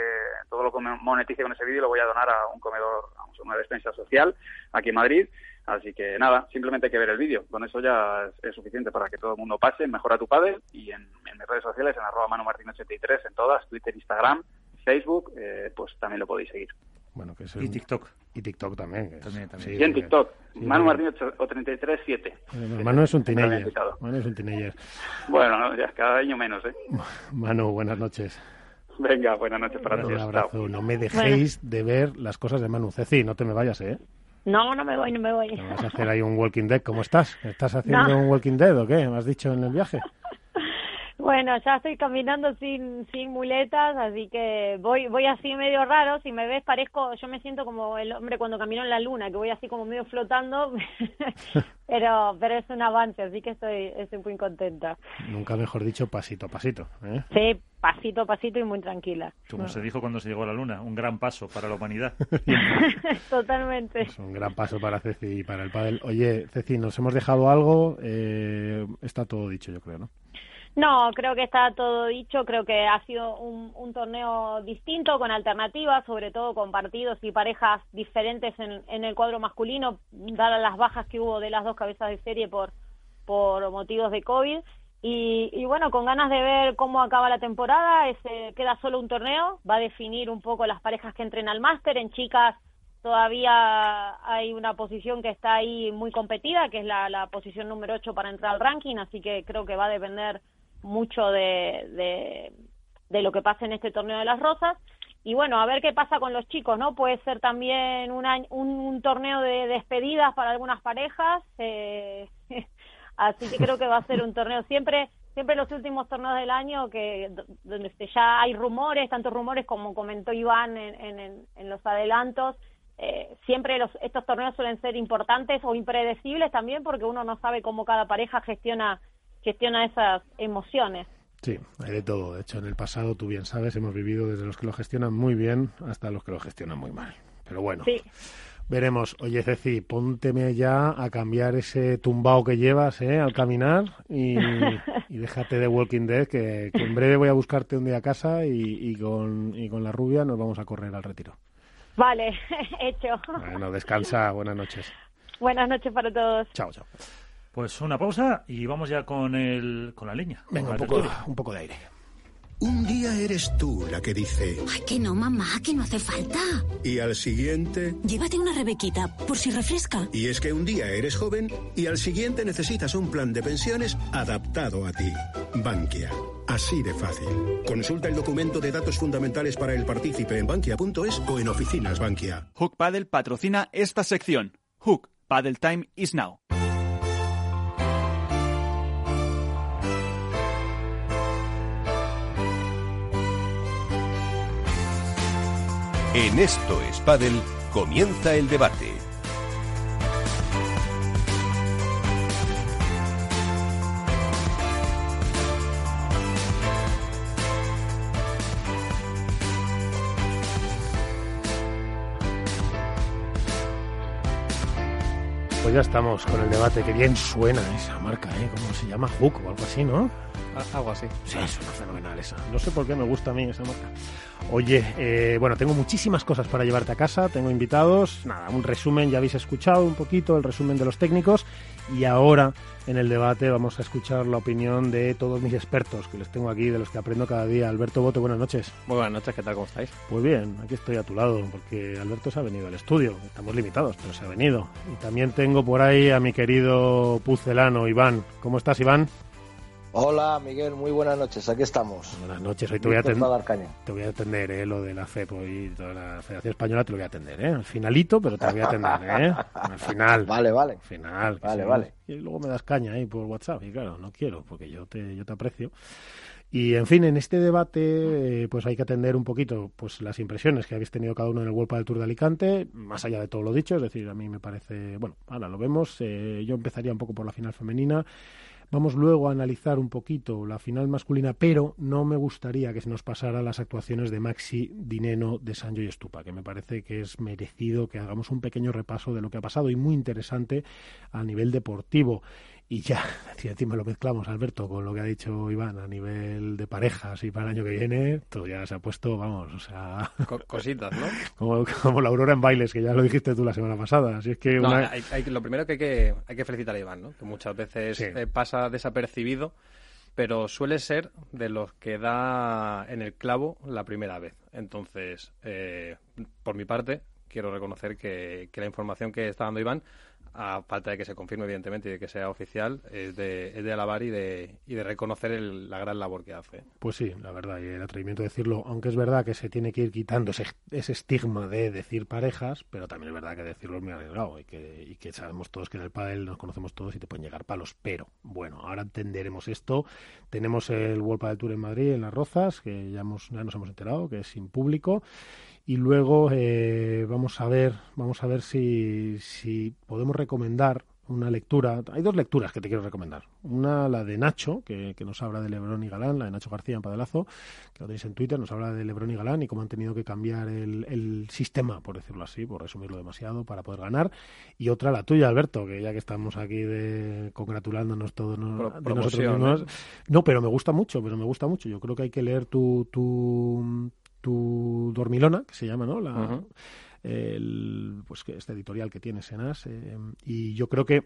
todo lo que monetice con ese vídeo lo voy a donar a un comedor, a una despensa social aquí en Madrid. Así que nada, simplemente hay que ver el vídeo. Con eso ya es, suficiente para que todo el mundo pase Mejora tu Padel y en, mis redes sociales, en arroba manomartin83, en todas, Twitter, Instagram, Facebook, eh, pues también lo podéis seguir. Bueno, que es Y TikTok. Y TikTok también. también, Sí, en TikTok. Manu Martín o 337. Manu es un teenager. Manu es un teenager. Bueno, ya cada año menos, ¿eh? Manu, buenas noches. Venga, buenas noches para todos. Un abrazo. No me dejéis de ver las cosas de Manu. Ceci, no te me vayas, ¿eh? No, no me voy, no me voy. ¿Vas a hacer ahí un Walking Dead? ¿Cómo estás? ¿Estás haciendo un Walking Dead o qué? ¿Me has dicho en el viaje? Bueno, ya estoy caminando sin, sin muletas, así que voy, voy así medio raro. Si me ves, parezco, yo me siento como el hombre cuando caminó en la luna, que voy así como medio flotando, pero, pero es un avance, así que estoy, estoy muy contenta. Nunca mejor dicho, pasito a pasito. ¿eh? Sí, pasito a pasito y muy tranquila. Como se dijo cuando se llegó a la luna, un gran paso para la humanidad. Totalmente. Es un gran paso para Ceci y para el pádel. Oye, Ceci, nos hemos dejado algo, eh, está todo dicho, yo creo, ¿no? No, creo que está todo dicho. Creo que ha sido un, torneo distinto, con alternativas, sobre todo con partidos y parejas diferentes en, el cuadro masculino, dadas las bajas que hubo de las dos cabezas de serie por, por motivos de COVID. Y, bueno, con ganas de ver cómo acaba la temporada, ese, queda solo un torneo, va a definir un poco las parejas que entren al máster. En chicas todavía hay una posición que está ahí muy competida, que es la, la posición número 8 para entrar al ranking, así que creo que va a depender mucho de, de, lo que pasa en este torneo de las rosas. Y bueno, a ver qué pasa con los chicos, ¿no? Puede ser también un, un, torneo de despedidas para algunas parejas. Eh, así que creo que va a ser un torneo siempre siempre los últimos torneos del año que donde ya hay rumores, tantos rumores como comentó Iván en, en, en los adelantos, eh, siempre los, estos torneos suelen ser importantes o impredecibles también porque uno no sabe cómo cada pareja gestiona gestiona esas emociones. Sí, hay de todo. De hecho, en el pasado, tú bien sabes, hemos vivido desde los que lo gestionan muy bien hasta los que lo gestionan muy mal. Pero bueno, veremos. Oye, Ceci, pónteme ya a cambiar ese tumbao que llevas ¿eh? al caminar y, déjate de Walking Dead, que, en breve voy a buscarte un día a casa y, con, y con la rubia nos vamos a correr al retiro. Vale, hecho. Bueno, descansa. Buenas noches. Buenas noches para todos. Chao, chao. Pues una pausa y vamos ya con, el, con la leña. Venga, un poco, un poco de aire. Un día eres tú la que dice... Ay, que no, mamá, que no hace falta. Y al siguiente... Llévate una rebequita, por si refresca. Y es que un día eres joven y al siguiente necesitas un plan de pensiones adaptado a ti. Bankia. Así de fácil. Consulta el documento de datos fundamentales para el partícipe en bankia.es o en oficinas Bankia. Hook Paddle patrocina esta sección. Hook Paddle Time is now. En esto es comienza el debate. Pues ya estamos con el debate. Que bien suena esa marca, ¿eh? ¿Cómo se llama? Hook o algo así, ¿no? Algo así. Sí, suena fenomenal esa. No sé por qué me gusta a mí esa marca. Oye, eh, bueno, tengo muchísimas cosas para llevarte a casa. Tengo invitados. Nada, un resumen. Ya habéis escuchado un poquito el resumen de los técnicos. Y ahora, en el debate, vamos a escuchar la opinión de todos mis expertos, que les tengo aquí, de los que aprendo cada día. Alberto Bote, buenas noches. Muy buenas noches, ¿qué tal? ¿Cómo estáis? Pues bien, aquí estoy a tu lado, porque Alberto se ha venido al estudio. Estamos limitados, pero se ha venido. Y también tengo por ahí a mi querido pucelano, Iván. ¿Cómo estás, Iván? Hola, Miguel, muy buenas noches, aquí estamos. Buenas noches, hoy te voy a atender. Te voy a atender, ¿eh? Lo de la FEPO y toda la Federación Española te lo voy a atender, ¿eh? Al finalito, pero te lo voy a atender, ¿eh? Al final. Vale, vale. Al final. Vale, vale. Y luego me das caña ahí por WhatsApp, y claro, no quiero, porque yo te, yo te aprecio. Y en fin, en este debate, eh, pues hay que atender un poquito pues las impresiones que habéis tenido cada uno en el World del Tour de Alicante, más allá de todo lo dicho, es decir, a mí me parece, bueno, ahora lo vemos, eh, yo empezaría un poco por la final femenina. Vamos luego a analizar un poquito la final masculina, pero no me gustaría que se nos pasara las actuaciones de Maxi, Dineno, de Sancho y Estupa, que me parece que es merecido que hagamos un pequeño repaso de lo que ha pasado y muy interesante a nivel deportivo. Y ya, si encima lo mezclamos, Alberto, con lo que ha dicho Iván a nivel de parejas y para el año que viene, todo ya se ha puesto, vamos, o sea, Co- cositas, ¿no? como, como la aurora en bailes, que ya lo dijiste tú la semana pasada. Así es que No, una... hay- hay- lo primero que hay, que hay que felicitar a Iván, ¿no? Que muchas veces Sí. eh, pasa desapercibido, pero suele ser de los que da en el clavo la primera vez. Entonces, eh, por mi parte, quiero reconocer que, que la información que está dando Iván, a falta de que se confirme, evidentemente, y de que sea oficial, es de, es de alabar y de, y de reconocer el- la gran labor que hace. Pues sí, la verdad, y el atrevimiento de decirlo, aunque es verdad que se tiene que ir quitando ese, ese estigma de decir parejas, pero también es verdad que decirlo es muy arriesgado y que, y que sabemos todos que en el pádel nos conocemos todos y te pueden llegar palos. Pero bueno, ahora entenderemos esto. Tenemos el World Padel Tour en Madrid, en Las Rozas, que ya, hemos, ya nos hemos enterado que es sin público. Y luego eh, vamos a ver, vamos a ver si, si podemos recomendar una lectura. Hay dos lecturas que te quiero recomendar. Una, la de Nacho, que, que nos habla de Lebrón y Galán, la de Nacho García en Padelazo, que lo tenéis en Twitter, nos habla de Lebrón y Galán y cómo han tenido que cambiar el, el sistema, por decirlo así, por resumirlo demasiado, para poder ganar. Y otra, la tuya, Alberto, que ya que estamos aquí de, congratulándonos todos no- de nosotros mismos. ¿eh? No, pero me gusta mucho, pero me gusta mucho. Yo creo que hay que leer tu, tu, tu dormilona, que se llama, ¿no? La, el, pues que este editorial que tiene Senas. Eh, y yo creo que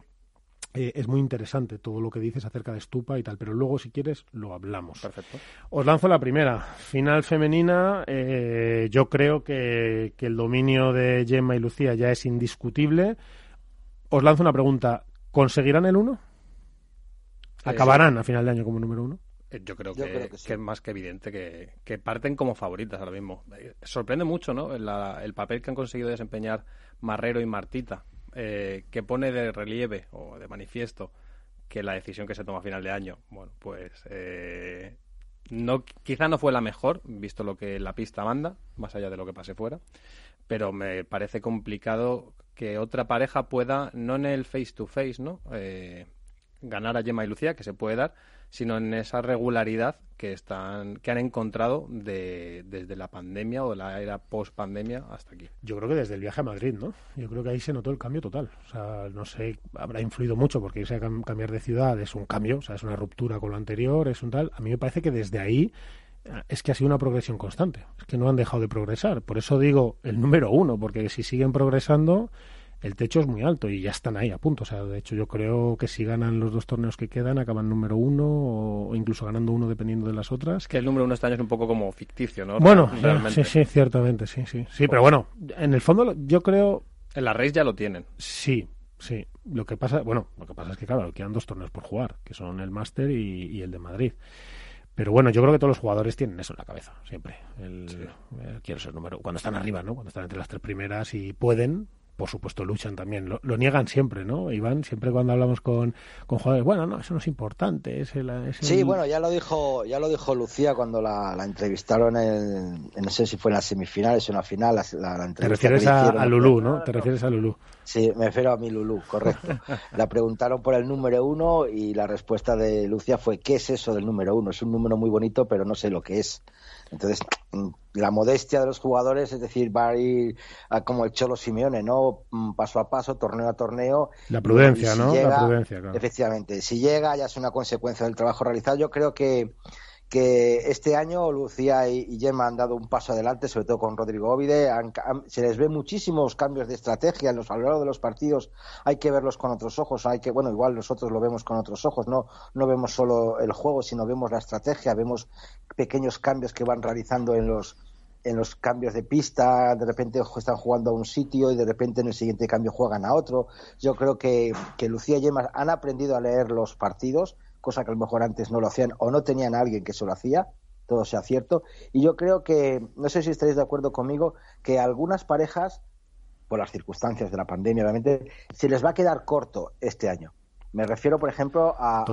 eh, es muy interesante todo lo que dices acerca de Estupa y tal, pero luego, si quieres, lo hablamos. Perfecto. Os lanzo la primera. Final femenina. Eh, yo creo que, que el dominio de Gemma y Lucía ya es indiscutible. Os lanzo una pregunta. ¿Conseguirán el 1? Eh, ¿Acabarán a final de año como número 1? Yo creo, Yo que, creo que sí. que es más que evidente que, que parten como favoritas ahora mismo. Eh, Sorprende mucho ¿no? La- el papel que han conseguido desempeñar Marrero y Martita, eh, que pone de relieve o de manifiesto que la decisión que se toma a final de año, bueno, pues eh, no, quizá no fue la mejor, visto lo que la pista manda, más allá de lo que pase fuera, pero me parece complicado que otra pareja pueda, no en el face to face, ¿no? Eh, ganar a Gemma y Lucía, que se puede dar, sino en esa regularidad que están, que han encontrado de, desde la pandemia o la era post pandemia hasta aquí. Yo creo que desde el viaje a Madrid, ¿no? Yo creo que ahí se notó el cambio total. O sea, no sé, habrá influido mucho porque irse cambiar de ciudad es un cambio, o sea, es una ruptura con lo anterior, es un tal. A mí me parece que desde ahí eh, es que ha sido una progresión constante. Es que no han dejado de progresar. Por eso digo el número uno, porque si siguen progresando, el techo es muy alto y ya están ahí a punto. O sea, de hecho, yo creo que si ganan los dos torneos que quedan, acaban número uno o incluso ganando uno dependiendo de las otras. Que el número uno este año es un poco como ficticio, ¿no? Bueno, Realmente. sí, sí, ciertamente, sí, sí. Sí, pero bueno, en el fondo yo creo En la race ya lo tienen. Sí, sí. Lo que pasa, bueno, lo que pasa es que claro, quedan dos torneos por jugar, que son el Máster y, y el de Madrid. Pero bueno, yo creo que todos los jugadores tienen eso en la cabeza, siempre. El, eh, quiero ser número. Cuando están arriba, ¿no? Cuando están entre las tres primeras y pueden, por supuesto luchan también. Lo, niegan siempre, ¿no? Iván, siempre cuando hablamos con, con jugadores, bueno, no, eso no es importante. Es Sí, bueno, ya lo dijo ya lo dijo Lucía cuando la, entrevistaron en, no sé si fue en las semifinales o en la final. La, Te refieres a, a Lulú, ¿no? Te refieres a Lulú. Sí, me refiero a mi Lulú, correcto. la preguntaron por el número uno y la respuesta de Lucía fue, ¿qué es eso del número uno? Es un número muy bonito, pero no sé lo que es. Entonces, mm, la modestia de los jugadores, es decir, va a ir como el Cholo Simeone, ¿no? Mm, paso a paso, torneo a torneo. La prudencia, ¿no? la prudencia, claro. Efectivamente. Si llega, ya es una consecuencia del trabajo realizado. Yo creo que que este año Lucía y, Gemma han dado un paso adelante, sobre todo con Rodrigo Ovide. se les ve muchísimos cambios de estrategia en los, a lo largo de los partidos. Hay que verlos con otros ojos. Hay que, bueno, igual nosotros lo vemos con otros ojos. No, no vemos solo el juego, sino vemos la estrategia, vemos pequeños cambios que van realizando en los en los cambios de pista, de repente están jugando a un sitio y de repente en el siguiente cambio juegan a otro. Yo creo que, que Lucía y Gemma han aprendido a leer los partidos cosa que a lo mejor antes no lo hacían o no tenían a alguien que se lo hacía, todo sea cierto. Y yo creo que, no sé si estaréis de acuerdo conmigo, que algunas parejas, por las circunstancias de la pandemia, obviamente, se les va a quedar corto este año. Me refiero, por ejemplo, a, a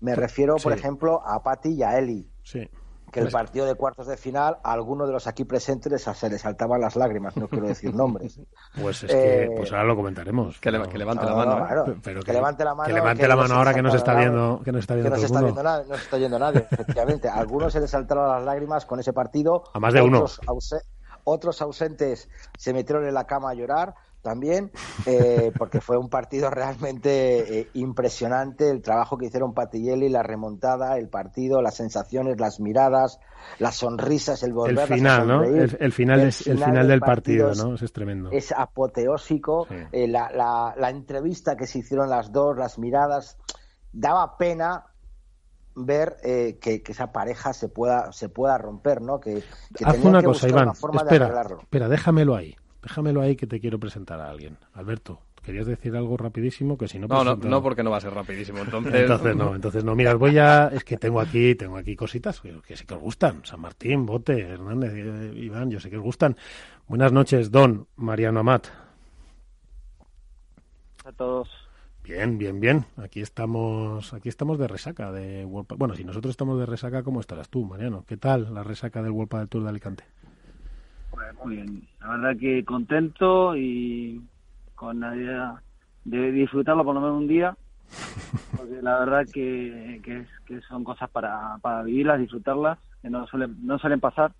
Me refiero, por ejemplo, a Patti y a Eli. Sí que el pues partido de cuartos de final a alguno de los aquí presentes se les saltaban las lágrimas, no quiero decir nombres. Pues es que, pues ahora lo comentaremos. Que, levante la mano. ¿eh? pero que, levante la mano. Que levante la mano ahora que no se está viendo, que no está viendo, no se está viendo nadie, no se está yendo nadie, efectivamente. A algunos se les saltaron las lágrimas con ese partido. A más de uno. otros ausentes se metieron en la cama a llorar también, eh, porque fue un partido realmente eh, impresionante, el trabajo que hicieron Patielli, la remontada, el partido, las sensaciones, las miradas, las sonrisas, el volver el final, ¿no? El, final, es, el final del partido, ¿no? Eso es tremendo. Es apoteósico, eh, la, la, la entrevista que se hicieron las dos, las miradas, daba pena ver que, que, esa pareja se pueda se pueda romper, ¿no? Que, que Haz una cosa, Iván. espera, espera, déjamelo ahí. Déjamelo ahí que te quiero presentar a alguien. Alberto, ¿querías decir algo rapidísimo? Que si no, no, no, porque no va a ser rapidísimo. Entonces, entonces no, entonces no. Mira, voy a. Es que tengo aquí, tengo aquí cositas que, sí que os gustan. San Martín, Bote, Hernández, eh, Iván, yo sé que os gustan. Buenas noches, don Mariano Amat. A todos. Bien, bien, bien. Aquí estamos, aquí estamos de resaca de Bueno, si nosotros estamos de resaca, ¿cómo estarás tú, Mariano? ¿Qué tal la resaca del World del Tour de Alicante? Pues muy bien, la verdad que contento y con la idea de disfrutarlo por lo menos un día, porque la verdad que, que, son cosas para, para vivirlas, disfrutarlas, que no suelen, no suelen pasar.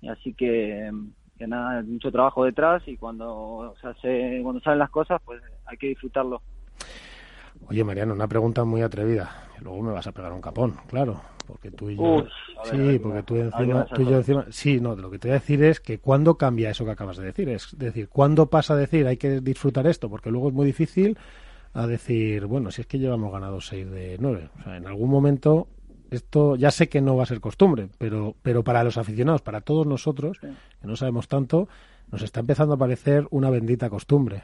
Y así que, que nada, mucho trabajo detrás y cuando, se hace, cuando salen las cosas, pues hay que disfrutarlo. Oye, Mariano, una pregunta muy atrevida. Luego me vas a pegar un capón, claro. Porque tú y yo. sí, porque tú, encima, tú y yo encima. Sí, no, lo que te voy a decir es que cuando cambia eso que acabas de decir. Es decir, ¿cuándo pasa a decir hay que disfrutar esto? Porque luego es muy difícil a decir, bueno, si es que llevamos ganado 6 de 9. O sea, en algún momento esto ya sé que no va a ser costumbre, pero, pero para los aficionados, para todos nosotros, que no sabemos tanto, nos está empezando a parecer una bendita costumbre.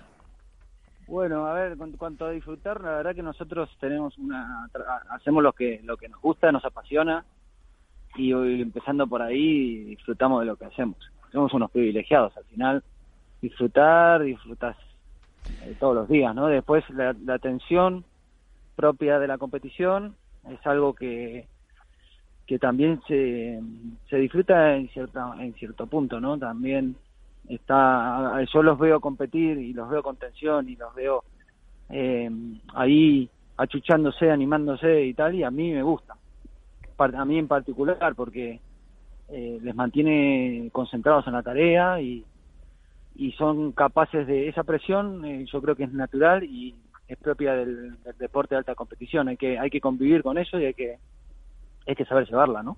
Bueno, a ver, en cuanto a disfrutar, la verdad que nosotros tenemos una, hacemos lo que lo que nos gusta, nos apasiona y hoy empezando por ahí disfrutamos de lo que hacemos. Somos unos privilegiados, al final disfrutar, disfrutas todos los días, ¿no? Después la, la tensión propia de la competición es algo que que también se, se disfruta en cierto en cierto punto, ¿no? También está yo los veo competir y los veo con tensión y los veo eh, ahí achuchándose, animándose y tal, y a mí me gusta. A mí en particular, porque eh, les mantiene concentrados en la tarea y, y son capaces de esa presión, eh, yo creo que es natural y es propia del, del, deporte de alta competición. Hay que, hay que convivir con eso y hay que, hay que saber llevarla, ¿no?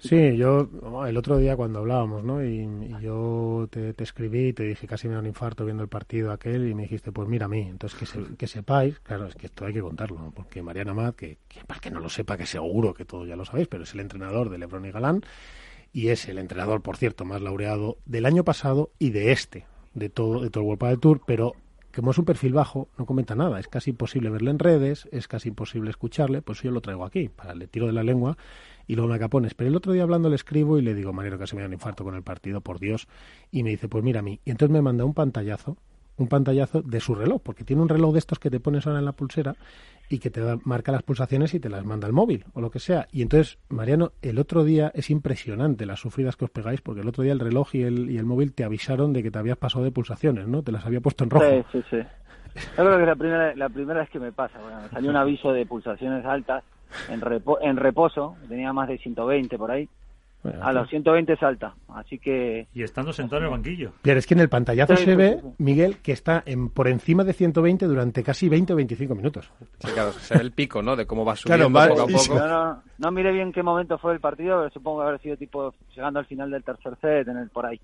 Sí, yo el otro día cuando hablábamos, ¿no? Y, yo te, escribí y te dije casi me da un infarto viendo el partido aquel y me dijiste, pues mira a mí. Entonces que, que sepáis, claro, es que esto hay que contarlo, porque Mariana Amat, que, para que no lo sepa, que seguro que todos ya lo sabéis, pero es el entrenador de Lebron y Galán y es el entrenador, por cierto, más laureado del año pasado y de este, de todo, de todo el World del Tour, pero como es un perfil bajo, no comenta nada. Es casi imposible verle en redes, es casi imposible escucharle, pues yo lo traigo aquí, para le tiro de la lengua y luego me acapones. Pero el otro día hablando le escribo y le digo, Mariano, casi me da un infarto con el partido, por Dios. Y me dice, pues mira a mí. Y entonces me manda un pantallazo, un pantallazo de su reloj, porque tiene un reloj de estos que te pones ahora en la pulsera y que te marca las pulsaciones y te las manda al móvil o lo que sea. Y entonces, Mariano, el otro día es impresionante las sufridas que os pegáis, porque el otro día el reloj y el, y el móvil te avisaron de que te habías pasado de pulsaciones, ¿no? Te las había puesto en rojo. Sí, sí, sí. Yo creo que la primera, la primera vez que me pasa. Bueno, me salió un aviso de pulsaciones altas en, repo, en reposo, tenía más de 120 por ahí. Bueno, A los 120 salta, así que... Y estando sentado en el banquillo. Pero es que en el pantallazo Sí, se ve. Miguel, que está en, por encima de 120 durante casi 20 o 25 minutos. Sí, claro, se ve el pico, ¿no? De cómo va subiendo Claro, va- poco a poco. No, no, no miré bien qué momento fue el partido, pero supongo que haber sido tipo llegando al final del tercer set, en el por ahí.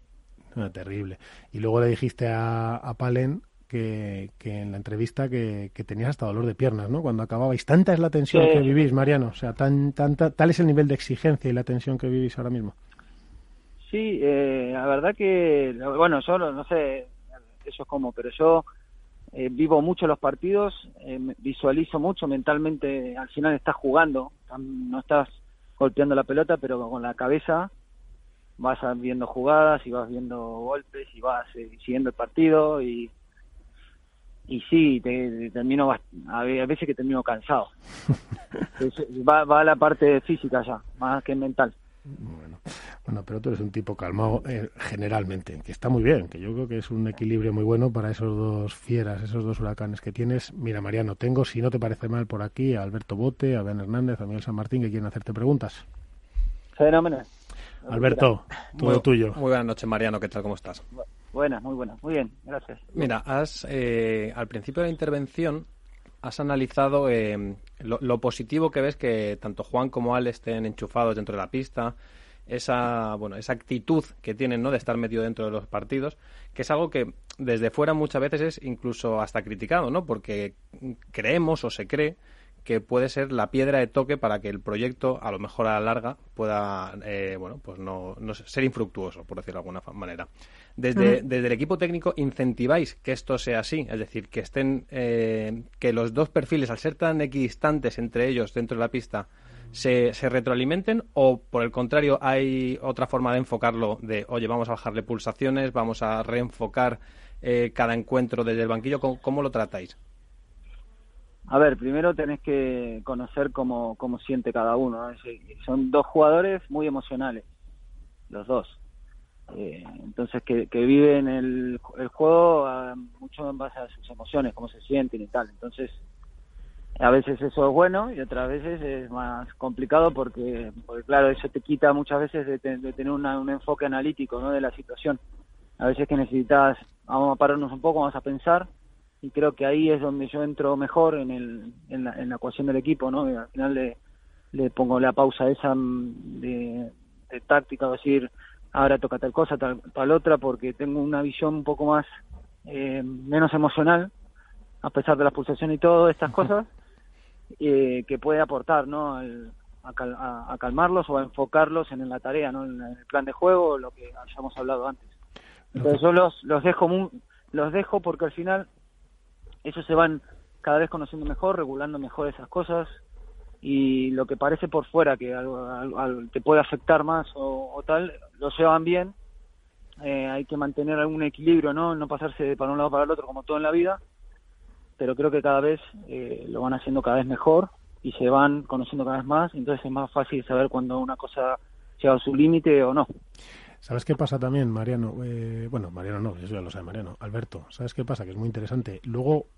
Ah, terrible. Y luego le dijiste a, a Palen que, que en la entrevista que, que tenías hasta dolor de piernas, ¿no? Cuando acababais. Tanta es la tensión Sí. que vivís, Mariano. O sea, tan, tanta, tal es el nivel de exigencia y la tensión que vivís ahora mismo. Sí, eh, la verdad que, bueno, yo no, sé eso es como, pero yo eh, vivo mucho los partidos, eh, visualizo mucho mentalmente, al final estás jugando, no estás golpeando la pelota, pero con la cabeza vas viendo jugadas y vas viendo golpes y vas eh, siguiendo el partido y y sí, te, te termino a ve- a veces que termino cansado. Va, va a la parte física ya, más que mental. Bueno, pero tú eres un tipo calmado eh, generalmente, que está muy bien, que yo creo que es un equilibrio muy bueno para esos dos fieras, esos dos huracanes que tienes. Mira, Mariano, tengo, si no te parece mal, por aquí a Alberto Bote, a Ben Hernández, a Miguel San Martín, que quieren hacerte preguntas. Fenómeno. Alberto, todo Muy- tuyo. Muy buenas noches, Mariano. ¿Qué tal? ¿Cómo estás? Buenas, muy buenas. Muy bien, gracias. Mira, has, eh, al principio de la intervención has analizado eh, lo, positivo que ves que tanto Juan como Al estén enchufados dentro de la pista, esa, bueno, esa actitud que tienen ¿no? de estar metido dentro de los partidos, que es algo que desde fuera muchas veces es incluso hasta criticado, ¿no? porque creemos o se cree que puede ser la piedra de toque para que el proyecto, a lo mejor a la larga, pueda eh, bueno, pues no, no ser infructuoso, por decirlo de alguna manera. Desde, desde el equipo técnico incentiváis que esto sea así, es decir, que estén eh, que los dos perfiles, al ser tan equidistantes entre ellos dentro de la pista, se, se retroalimenten o por el contrario hay otra forma de enfocarlo de oye vamos a bajarle pulsaciones, vamos a reenfocar eh, cada encuentro desde el banquillo, ¿cómo, cómo lo tratáis? A ver, primero tenés que conocer cómo, cómo siente cada uno. Son dos jugadores muy emocionales, los dos. Eh, entonces, que, que viven el, el juego ah, mucho en base a sus emociones, cómo se sienten y tal. Entonces, a veces eso es bueno y otras veces es más complicado porque, porque claro, eso te quita muchas veces de, te- de tener una- un enfoque analítico ¿no? de la situación. A veces que necesitas, vamos a pararnos un poco, vamos a pensar y creo que ahí es donde yo entro mejor en, el, en, la, en la ecuación del equipo, ¿no? Y al final le, le pongo la pausa esa mm, de, de táctica, decir, ahora toca tal cosa, tal, tal otra, porque tengo una visión un poco más, eh, menos emocional, a pesar de las pulsaciones y todo, estas cosas, eh, que puede aportar, ¿no? Al- a, cal- a- a calmarlos o a enfocarlos en la tarea, ¿no? En el plan de juego, lo que hayamos hablado antes. Entonces yo los, los dejo mu- los dejo porque al final ellos se van cada vez conociendo mejor, regulando mejor esas cosas y lo que parece por fuera que algo, te puede afectar más o, o tal, lo llevan bien. Eh, hay que mantener algún equilibrio, ¿no? No pasarse de para un lado para el otro como todo en la vida, pero creo que cada vez eh, lo van haciendo cada vez mejor y se van conociendo cada vez más, entonces es más fácil saber cuando una cosa llega a su límite o no. ¿Sabes qué pasa también, Mariano? Eh, bueno, Mariano no, eso ya lo sabe Mariano. Alberto, ¿sabes qué pasa? Que es muy interesante. Luego,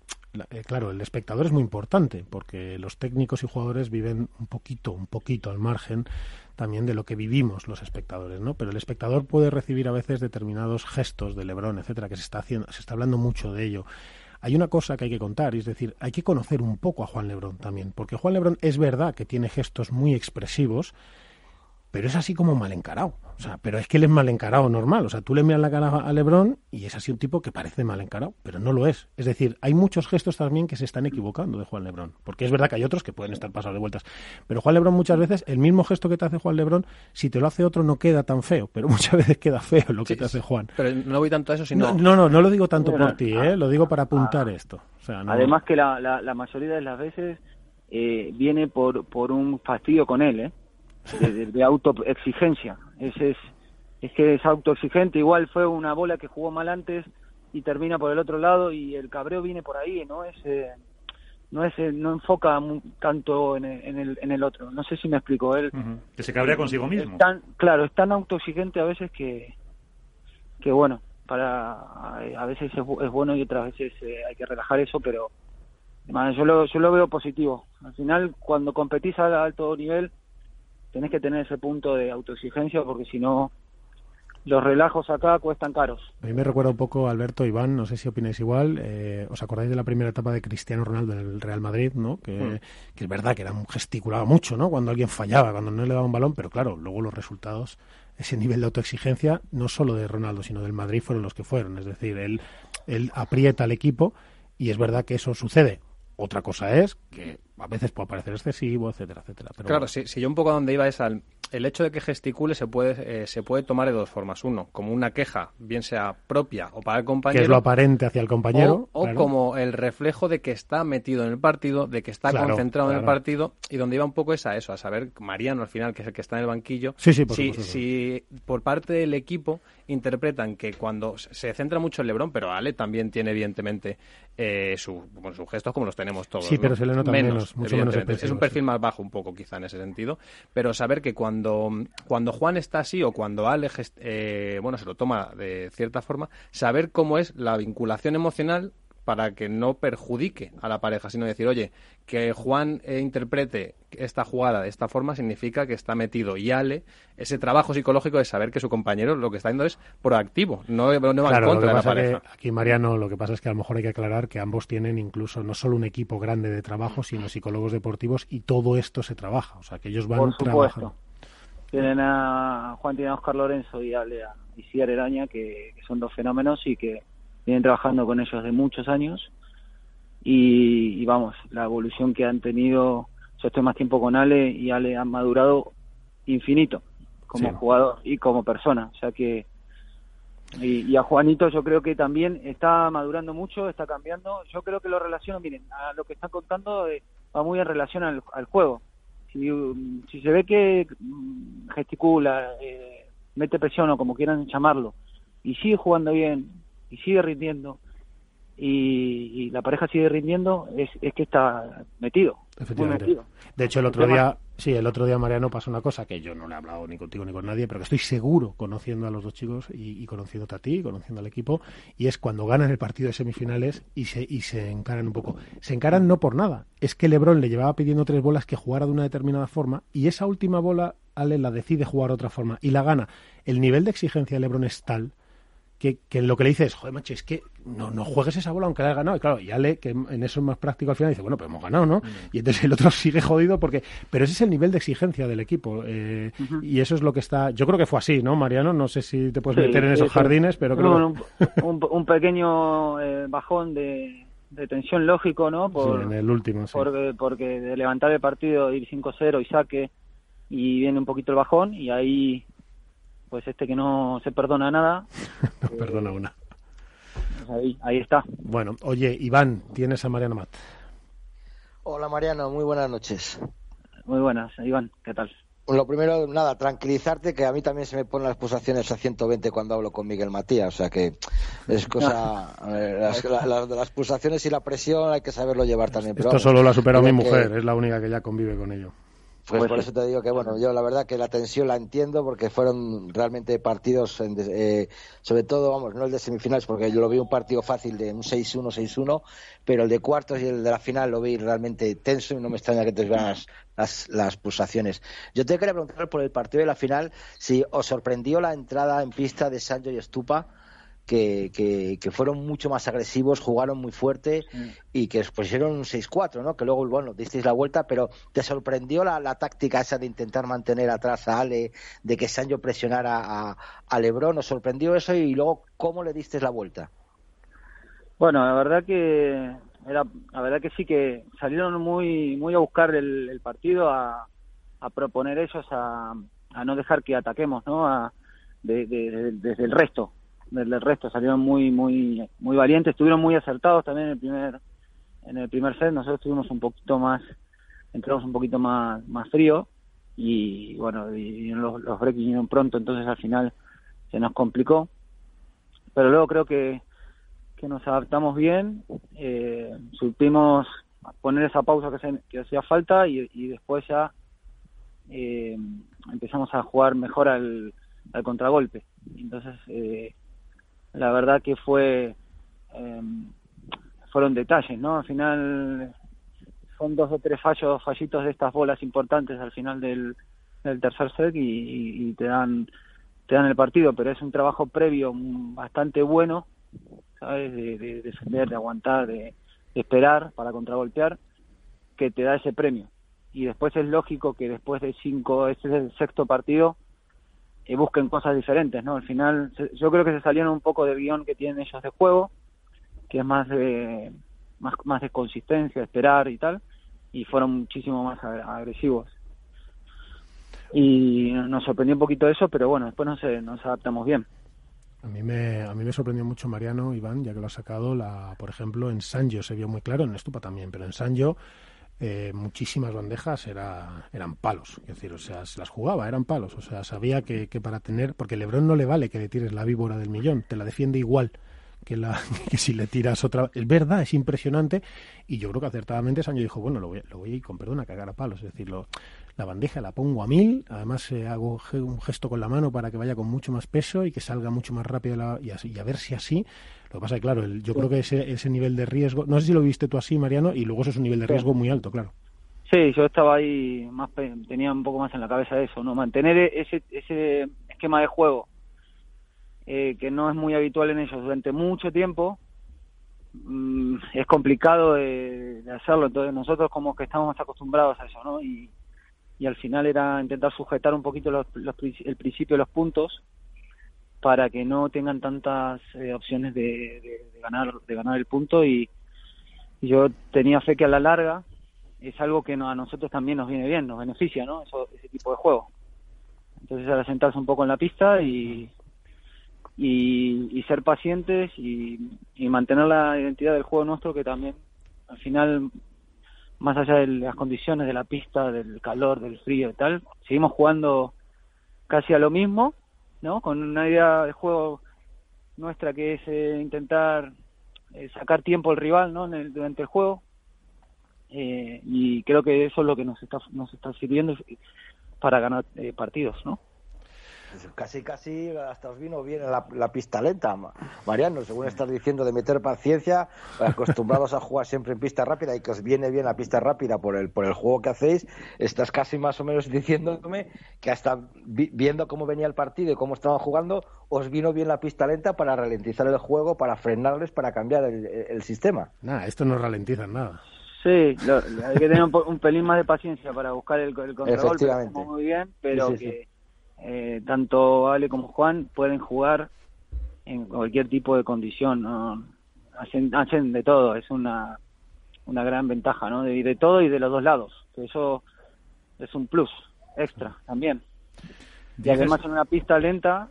eh, claro, el espectador es muy importante porque los técnicos y jugadores viven un poquito, un poquito al margen también de lo que vivimos los espectadores, ¿no? Pero el espectador puede recibir a veces determinados gestos de Lebrón, etcétera, que se está haciendo, se está hablando mucho de ello. Hay una cosa que hay que contar, es decir, hay que conocer un poco a Juan Lebrón también, porque Juan Lebrón es verdad que tiene gestos muy expresivos, pero es así como mal encarado. O sea, pero es que él es mal encarado normal. O sea, tú le miras la cara a Lebron y es así un tipo que parece mal encarado, pero no lo es. Es decir, hay muchos gestos también que se están equivocando de Juan Lebron. Porque es verdad que hay otros que pueden estar pasados de vueltas. Pero Juan Lebron muchas veces, el mismo gesto que te hace Juan Lebron, si te lo hace otro no queda tan feo, pero muchas veces queda feo lo que te hace Juan. Pero no voy tanto a eso, sino... No, no, no, lo digo tanto por ti, ¿eh? lo digo para apuntar esto. O sea, no- Además que la, la, la mayoría de las veces eh, viene por, por un fastidio con él, ¿eh? De, de- autoexigencia. Ese es, es que es autoexigente. Igual fue una bola que jugó mal antes y termina por el otro lado y el cabreo viene por ahí, no es... eh, no es eh, no enfoca tanto en el, en el en el otro no sé si me explico él Que se cabrea consigo mismo. es tan, claro, es tan autoexigente a veces que, que bueno, para a veces es, es bueno y otras veces eh, hay que relajar eso, pero man, yo lo, yo lo veo positivo. Al final, cuando competís a alto nivel, tenés que tener ese punto de autoexigencia porque si no, los relajos acá cuestan caros. A mí me recuerda un poco, Alberto, Iván, no sé si opináis igual. eh, ¿Os acordáis de la primera etapa de Cristiano Ronaldo en el Real Madrid? ¿no? Que, Mm. que es verdad que era un gesticulaba mucho, ¿no? Cuando alguien fallaba, cuando no le daba un balón, pero claro, luego los resultados, ese nivel de autoexigencia, no solo de Ronaldo, sino del Madrid, fueron los que fueron. Es decir, él, él aprieta al equipo y es verdad que eso sucede. Otra cosa es que a veces puede parecer excesivo, etcétera, etcétera. Pero claro, bueno. si, si yo un poco a donde iba es al el hecho de que gesticule se puede eh, se puede tomar de dos formas. Uno, como una queja, bien sea propia o para el compañero. que es lo aparente hacia el compañero. O, o claro. como el reflejo de que está metido en el partido, de que está Claro, concentrado en el partido, y donde iba un poco es a eso, a saber, Mariano al final, que es el que está en el banquillo, Sí, sí, por si, supuesto. si por parte del equipo interpretan que cuando se centra mucho en Lebron, pero Ale también tiene evidentemente eh, su- bueno, sus gestos como los tenemos todos. Sí, ¿no? pero se le nota menos, mucho menos evidentemente. Es un perfil más bajo un poco quizá en ese sentido, pero saber que cuando, cuando Juan está así o cuando Ale gest- eh, bueno, se lo toma de cierta forma, saber cómo es la vinculación emocional para que no perjudique a la pareja, sino decir, oye, que Juan eh, interprete esta jugada de esta forma significa que está metido y Ale, ese trabajo psicológico de saber que su compañero lo que está haciendo es proactivo, no, no va Claro, en contra de la pareja. que aquí Mariano, lo que pasa es que a lo mejor hay que aclarar que ambos tienen incluso no solo un equipo grande de trabajo, sino psicólogos deportivos y todo esto se trabaja, o sea, que ellos van Por supuesto. trabajando. Tienen a Juan, tiene a Oscar Lorenzo y a Lea y Ciar Eraña, que, que son dos fenómenos y que vienen trabajando con ellos de muchos años. Y, y vamos, la evolución que han tenido, yo estoy más tiempo con Ale y Ale han madurado infinito como Sí. jugador y como persona. O sea que, y, y a Juanito yo creo que también está madurando mucho, está cambiando. Yo creo que lo relaciono, miren, a lo que están contando eh, va muy en relación al, al juego. Si, um, si se ve que mm, gesticula, eh, mete presión o como quieran llamarlo, y sigue jugando bien, y sigue rindiendo, y, y la pareja sigue rindiendo, es, es que está metido, muy Efectivamente. metido. De hecho, el otro día, sí, el otro día Mariano pasó una cosa que yo no le he hablado ni contigo ni con nadie, pero que estoy seguro, conociendo a los dos chicos y, y conociéndote a ti, y conociendo al equipo, y es cuando ganan el partido de semifinales y se, y se encaran un poco. Se encaran no por nada, es que Lebron le llevaba pidiendo tres bolas que jugara de una determinada forma y esa última bola Ale la decide jugar de otra forma y la gana. El nivel de exigencia de Lebron es tal que, que lo que le dice es, joder, macho, es que no, no juegues esa bola aunque la hayas ganado. Y claro, y Ale, que en eso es más práctico al final, dice, bueno, pues hemos ganado, ¿no? Y entonces el otro sigue jodido porque... Pero ese es el nivel de exigencia del equipo. eh, Y eso es lo que está... Yo creo que fue así, ¿no, Mariano? No sé si te puedes Sí, meter en esos sí. jardines, pero creo No, que... un, un- un pequeño eh, bajón de, de tensión lógico, ¿no? Por, Sí, en el último, sí. porque, porque de levantar el partido, ir 5-0 y saque, y viene un poquito el bajón, y ahí, pues este que no se perdona nada, No, perdona una. pues ahí, ahí está. Bueno, oye, Iván, tienes a Mariano Mat. Hola Mariano, muy buenas noches. Muy buenas, Iván, ¿qué tal? Lo primero, nada, tranquilizarte que a mí también se me ponen las pulsaciones a 120 cuando hablo con Miguel Matías, o sea que es cosa. las, la- las- las pulsaciones y la presión hay que saberlo llevar también. pero Esto vamos, solo lo ha superado mi que- mujer, es la única que ya convive con ello. Pues, Pues por sí. eso te digo que, bueno, yo la verdad que la tensión la entiendo porque fueron realmente partidos, en eh, sobre todo, vamos, no el de semifinales, porque yo lo vi un partido fácil de un 6-1, 6-1, pero el de cuartos y el de la final lo vi realmente tenso y no me extraña que te vean las, las, las pulsaciones. Yo te quería preguntar por el partido de la final si os sorprendió la entrada en pista de Sancho y Estupa que, que, fueron mucho más agresivos, jugaron muy fuerte y que pusieron un 6-4, ¿no? Que luego, bueno, disteis la vuelta, pero ¿te sorprendió la, la, táctica esa de intentar mantener atrás a Ale, de que Sancho presionara a, a Lebron? ¿Nos sorprendió eso y luego cómo le disteis la vuelta? Bueno, la verdad que era, la verdad que sí que salieron muy, muy a buscar el, partido, a, a, proponer ellos, a, a, no dejar que ataquemos, ¿no? A, desde el resto, desde el resto salieron muy, muy, muy valientes, estuvieron muy acertados también en el primer, en el primer set. Nosotros estuvimos un poquito más, entramos un poquito más, más frío y bueno, los, los breaks vinieron pronto, entonces al final se nos complicó. Pero luego creo que que nos adaptamos bien, eh, supimos poner esa pausa que, que hacía falta y, después ya eh, empezamos a jugar mejor al, al contragolpe. Entonces, eh, la verdad que fue eh, fueron detalles, ¿no? Al final son dos o tres fallos, fallitos de estas bolas importantes al final del, tercer set y, y te dan te dan el partido, pero es un trabajo previo bastante bueno ¿sabes? De, defender, de aguantar, de, esperar para contragolpear, que te da ese premio. Y después es lógico que después de cinco, este es el sexto partido, eh, busquen cosas diferentes, ¿no? Al final, yo creo que se salieron un poco del guion que tienen ellos de juego, que es más de, más, más de consistencia, esperar y tal, y fueron muchísimo más agresivos. Y nos sorprendió un poquito eso, pero bueno, después no sé, nos adaptamos bien. A mí, me, a mí me sorprendió mucho Mariano, Iván, ya que lo ha sacado, la, por ejemplo, en Sanjo se vio muy claro, en Estupa también, pero en Sanjo eh, muchísimas bandejas era, eran palos, es decir, o sea, se las jugaba, eran palos, o sea, sabía que, que para tener, porque Lebron no le vale que le tires la víbora del millón, te la defiende igual que, la, que si le tiras otra. Es verdad, es impresionante. Y yo creo que acertadamente Sancho dijo, bueno, lo voy, lo voy con perdón a cagar a palos. Es decir, la bandeja la pongo a mil, además eh, hago un gesto con la mano para que vaya con mucho más peso y que salga mucho más rápido y a ver si así. Lo que pasa es que, claro, yo creo que ese, ese nivel de riesgo, no sé si lo viste tú así, Mariano, y luego eso es un nivel de riesgo muy alto, claro. Sí, yo estaba ahí, más tenía un poco más en la cabeza eso, ¿no? Mantener ese, ese esquema de juego eh, que no es muy habitual en ellos durante mucho tiempo, mm, es complicado de, hacerlo. Entonces nosotros como que estamos más acostumbrados a eso, ¿no? Y, y al final era intentar sujetar un poquito los, el principio de los puntos para que no tengan tantas eh, opciones de, ganar de ganar el punto y, yo tenía fe que a la larga es algo que a nosotros también nos viene bien, nos beneficia, ¿no? Eso, ese tipo de juego. Entonces era sentarse un poco en la pista y, y, ser pacientes y, mantener la identidad del juego nuestro que también al final más allá de las condiciones de la pista, del calor, del frío y tal, seguimos jugando casi a lo mismo, ¿no? Con una idea de juego nuestra que es eh, intentar eh, sacar tiempo al rival, ¿no? durante el juego. Eh, y creo que eso es lo que nos está, nos está sirviendo para ganar partidos, ¿no? Casi, casi hasta os vino bien la, la pista lenta, Mariano, según estás diciendo de meter paciencia, acostumbrados a jugar siempre en pista rápida y que os viene bien la pista rápida por el, por el juego que hacéis, estás casi más o menos diciéndome que hasta viendo cómo venía el partido y cómo estaban jugando, os vino bien la pista lenta para ralentizar el juego, para frenarles, para cambiar el, sistema. Nada, esto no ralentiza nada. Sí, hay que tener un, pelín más de paciencia para buscar el, el contragolpe, muy bien, pero que eh, tanto Ale como Juan pueden jugar en cualquier tipo de condición, ¿no? hacen, hacen de todo, es una, una gran ventaja, ¿no? De, de todo y de los dos lados, que eso es un plus extra también. Y además en una pista lenta,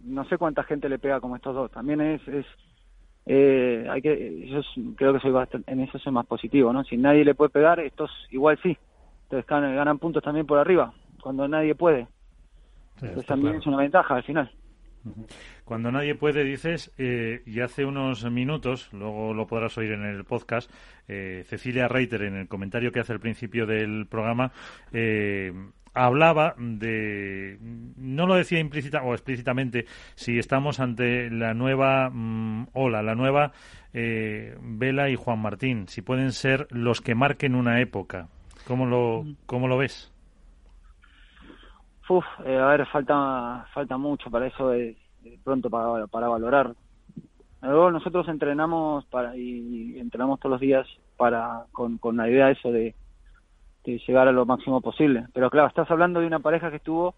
no sé cuánta gente le pega como estos dos, también es, es eh, hay que, yo creo que soy bastante, en eso soy más positivo, ¿no? Si nadie le puede pegar, estos igual sí, entonces ganan, ganan puntos también por arriba, cuando nadie puede. Pues también es una ventaja al final. Cuando nadie puede, dices, eh, y hace unos minutos, luego lo podrás oír en el podcast, eh, Cecilia Reiter, en el comentario que hace al principio del programa, eh, hablaba de, no lo decía implícita o explícitamente, si estamos ante la nueva mm, ola, la nueva Vela y Juan Martín, si pueden ser los que marquen una época. ¿Cómo lo, cómo lo ves? Uf, eh, a ver, falta falta mucho para eso de, pronto para, para valorar. Luego nosotros entrenamos para y, entrenamos todos los días para con, con la idea eso de, de llegar a lo máximo posible. Pero claro, estás hablando de una pareja que estuvo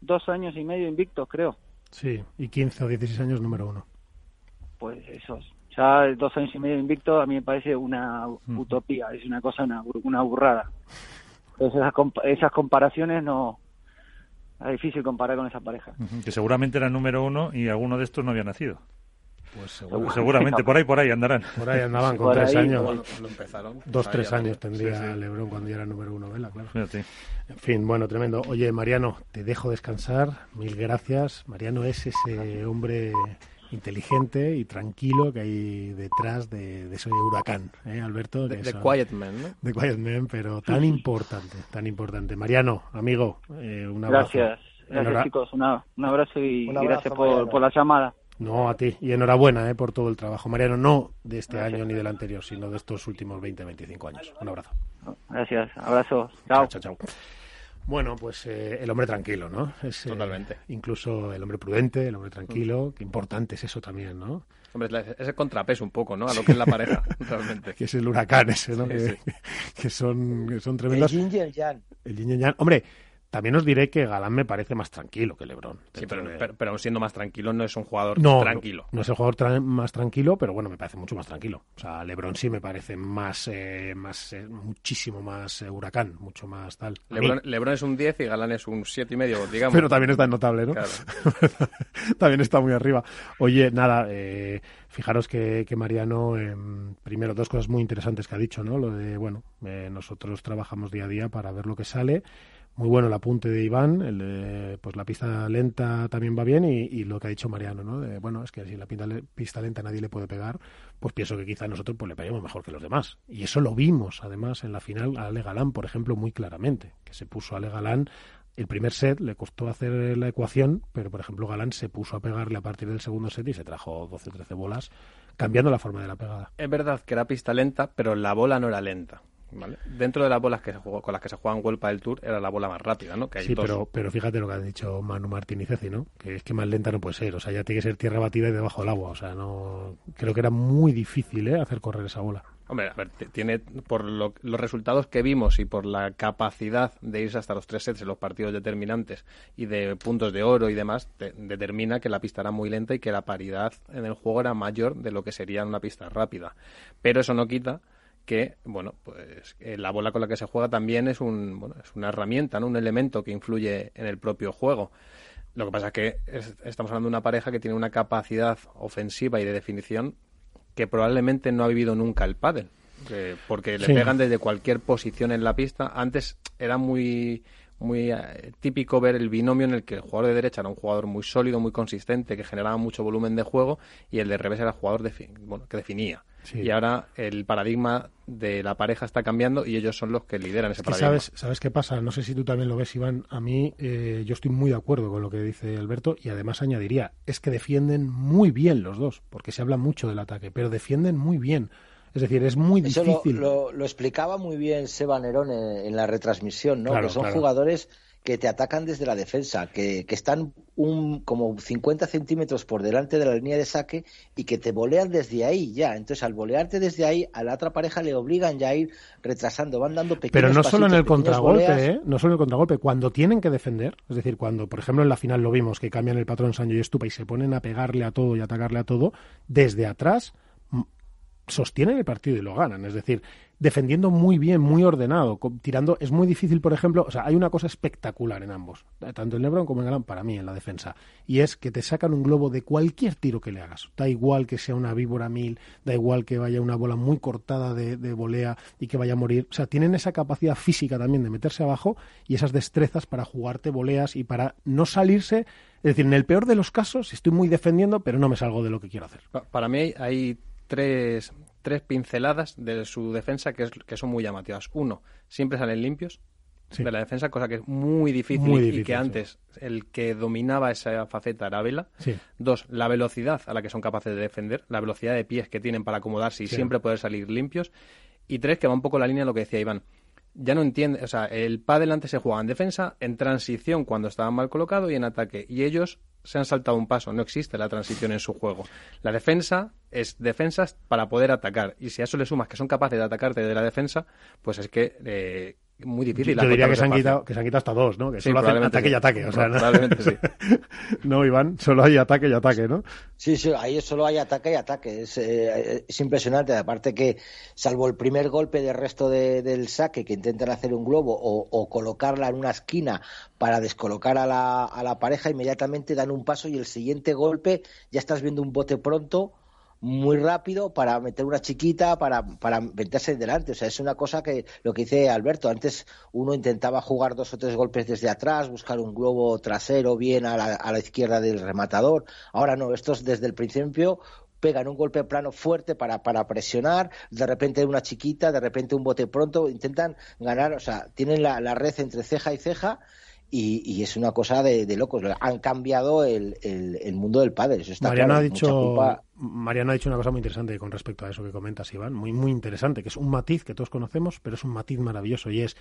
dos años y medio invictos, creo. Sí, y 15 o 16 años número uno. Pues eso, ya dos años y medio invictos a mí me parece una utopía, es una cosa, una, una burrada. Entonces esas, esas comparaciones no... Es difícil comparar con esa pareja. Que seguramente era número uno y alguno de estos no había nacido. Pues seguramente, por ahí, por ahí andarán. Por ahí andaban con tres años. Dos, tres años tendría Lebron cuando ya era número uno, ¿verdad? Claro. En fin, bueno, tremendo. Oye, Mariano, te dejo descansar. Mil gracias. Mariano es ese hombre inteligente y tranquilo que hay detrás de, ese huracán, ¿eh, Alberto? De, Quiet Man, ¿no? De Quiet Man, pero tan importante, tan importante. Mariano, amigo, eh, un abrazo. Gracias, gracias chicos, un abrazo y, gracias por, por, la llamada. No, a ti. Y enhorabuena eh, por todo el trabajo. Mariano, no de este año ni del anterior, sino de estos últimos 20, 25 años. Un abrazo. Gracias. Abrazo. Chao. Chao, chao. Bueno, pues eh, el hombre tranquilo, ¿no? Es, eh, Totalmente. incluso el hombre prudente, el hombre tranquilo, qué importante es eso también, ¿no? Hombre, es el contrapeso un poco, ¿no? A lo que es la pareja, realmente. que es el huracán ese, ¿no? que, son, que son tremendos. El yin y el yang. El yin y el yang. Hombre, también os diré que Galán me parece más tranquilo que Lebron. Sí, pero, pero, siendo más tranquilo no es un jugador tranquilo. No, es el jugador más tranquilo, pero bueno, me parece mucho más tranquilo. O sea, Lebron sí me parece más, eh, más eh, muchísimo más eh, huracán, mucho más tal. Lebron, es un 10 y Galán es un siete y medio, digamos. pero también está notable, ¿no? también está muy arriba. Oye, nada, fijaros que, que Mariano, em, primero, dos cosas muy interesantes que ha dicho, ¿no? Lo de, bueno, nosotros trabajamos día a día para ver lo que sale muy bueno el apunte de Iván, el pues la pista lenta también va bien y, lo que ha dicho Mariano, ¿no? De, bueno, es que si la pista, pista lenta nadie le puede pegar, pues pienso que quizá nosotros pues le peguemos mejor que los demás. Y eso lo vimos, además, en la final a Ale Galán, por ejemplo, muy claramente, que se puso a Ale Galán el primer set le costó hacer la ecuación, pero por ejemplo Galán se puso a pegarle a partir del segundo set y se trajo 12 13 bolas, cambiando la forma de la pegada. Es verdad que era pista lenta, pero la bola no era lenta. Dentro de las bolas que se jugó, con las que se juegan World del Tour era la bola más rápida, ¿no? sí, pero, pero fíjate lo que han dicho Manu Martín y Ceci, ¿no? Que es que más lenta no puede ser, o sea, ya tiene que ser tierra batida y debajo del agua, o sea, no creo que era muy difícil, ¿eh? hacer correr esa bola. Hombre, a ver, tiene por los resultados que vimos y por la capacidad de irse hasta los tres sets en los partidos determinantes y de puntos de oro y demás, determina que la pista era muy lenta y que la paridad en el juego era mayor de lo que sería una pista rápida. Pero eso no quita que bueno pues eh, la bola con la que se juega también es un bueno, es una herramienta no un elemento que influye en el propio juego. Lo que pasa es que estamos hablando de una pareja que tiene una capacidad ofensiva y de definición que probablemente no ha vivido nunca el pádel porque le pegan desde cualquier posición en la pista. Antes era muy muy eh, típico ver el binomio en el que el jugador de derecha era un jugador muy sólido, muy consistente, que generaba mucho volumen de juego, y el de revés era jugador bueno, que definía. Y ahora el paradigma de la pareja está cambiando y ellos son los que lideran ese paradigma. Sabes, ¿Sabes qué pasa? No sé si tú también lo ves, Iván. A mí, eh, yo estoy muy de acuerdo con lo que dice Alberto y además añadiría, es que defienden muy bien los dos, porque se habla mucho del ataque, pero defienden muy bien. Es decir, es muy difícil. Lo, lo, explicaba muy bien Seba Nerón en, la retransmisión, ¿no? que son jugadores que te atacan desde la defensa, que, que, están un, como 50 centímetros por delante de la línea de saque y que te volean desde ahí ya. Entonces, al volearte desde ahí, a la otra pareja le obligan ya a ir retrasando, van dando pequeños Pero no solo en el contragolpe, ¿eh? No solo en el contragolpe, cuando tienen que defender, es decir, cuando, por ejemplo, en la final lo vimos, que cambian el patrón Sancho y Estupa y se ponen a pegarle a todo y atacarle a todo, desde atrás sostienen el partido y lo ganan. Es decir, defendiendo muy bien, muy ordenado, tirando. Es muy difícil, por ejemplo, o sea, hay una cosa espectacular en ambos, tanto en Lebron como en Galán, para mí, en la defensa, y es que te sacan un globo de cualquier tiro que le hagas. Da igual que sea una víbora mil, da igual que vaya una bola muy cortada de, de volea y que vaya a morir. O sea, tienen esa capacidad física también de meterse abajo y esas destrezas para jugarte voleas y para no salirse. Es decir, en el peor de los casos, estoy muy defendiendo, pero no me salgo de lo que quiero hacer. Para mí hay tres, tres pinceladas de su defensa que, es, que son muy llamativas. Uno, siempre salen limpios de la defensa, cosa que es muy difícil, y que antes el que dominaba esa faceta era Vela. Dos, la velocidad a la que son capaces de defender, la velocidad de pies que tienen para acomodarse y siempre poder salir limpios. Y tres, que va un poco la línea de lo que decía Iván. Ya no entiende, o sea, el pádel antes se jugaba en defensa, en transición cuando estaba mal colocado y en ataque. Y ellos se han saltado un paso, no existe la transición en su juego. La defensa es defensas para poder atacar. Y si a eso le sumas que son capaces de atacarte de la defensa, pues es que eh, muy difícil. Yo, diría que se, han quitado, que se han quitado hasta dos, ¿no? Que solo hacen ataque y ataque. O sea, probablemente sí. no, Iván, solo hay ataque y ataque, ¿no? Sí, sí, ahí solo hay ataque y ataque. Es, eh, es impresionante. Aparte que, salvo el primer golpe del resto de, del saque, que intentan hacer un globo o, o, colocarla en una esquina para descolocar a la, a la pareja, inmediatamente dan un paso y el siguiente golpe ya estás viendo un bote pronto muy rápido para meter una chiquita, para, para meterse delante. O sea, es una cosa que lo que dice Alberto, antes uno intentaba jugar dos o tres golpes desde atrás, buscar un globo trasero bien a la, a la izquierda del rematador. Ahora no, estos desde el principio pegan un golpe plano fuerte para, para presionar, de repente una chiquita, de repente un bote pronto, intentan ganar, o sea, tienen la, la red entre ceja y ceja y, y, es una cosa de, de locos. Han cambiado el, el, el, mundo del padre. Eso está Mariano, claro. ha dicho, Mariano ha dicho una cosa muy interesante con respecto a eso que comentas, Iván. Muy, muy interesante, que es un matiz que todos conocemos, pero es un matiz maravilloso y es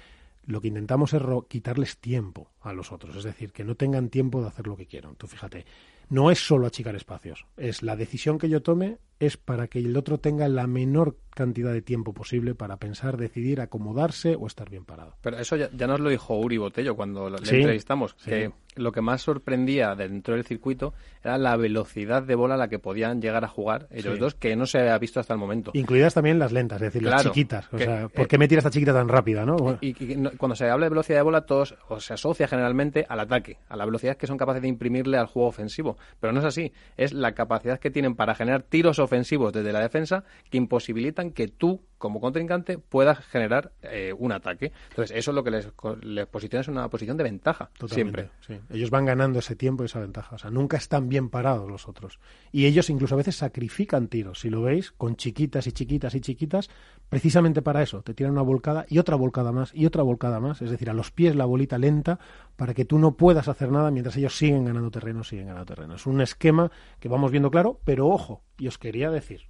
lo que intentamos es quitarles tiempo a los otros. Es decir, que no tengan tiempo de hacer lo que quieran. Tú fíjate, no es solo achicar espacios. Es la decisión que yo tome es para que el otro tenga la menor cantidad de tiempo posible para pensar, decidir, acomodarse o estar bien parado. Pero eso ya, ya nos lo dijo Uri Botello cuando le sí, entrevistamos, sí. que lo que más sorprendía dentro del circuito era la velocidad de bola a la que podían llegar a jugar ellos sí. dos, que no se había visto hasta el momento. Incluidas también las lentas, es decir, claro, las chiquitas. O que, sea, ¿por qué eh, me tira esta chiquita tan rápida? ¿no? Bueno. Y, y, y, cuando se habla de velocidad de bola, todos o se asocia generalmente al ataque, a la velocidad que son capaces de imprimirle al juego ofensivo. Pero no es así, es la capacidad que tienen para generar tiros ofensivos desde la defensa que imposibilitan que tú, como contrincante, puedas generar eh, un ataque. Entonces, eso es lo que les, les posiciona en una posición de ventaja, Totalmente, siempre. Sí. Ellos van ganando ese tiempo y esa ventaja. O sea, nunca están bien parados los otros. Y ellos incluso a veces sacrifican tiros, si lo veis, con chiquitas y chiquitas y chiquitas, precisamente para eso. Te tiran una volcada y otra volcada más y otra volcada más. Es decir, a los pies la bolita lenta para que tú no puedas hacer nada mientras ellos siguen ganando terreno, siguen ganando terreno. Es un esquema que vamos viendo claro, pero ojo, y os quería decir,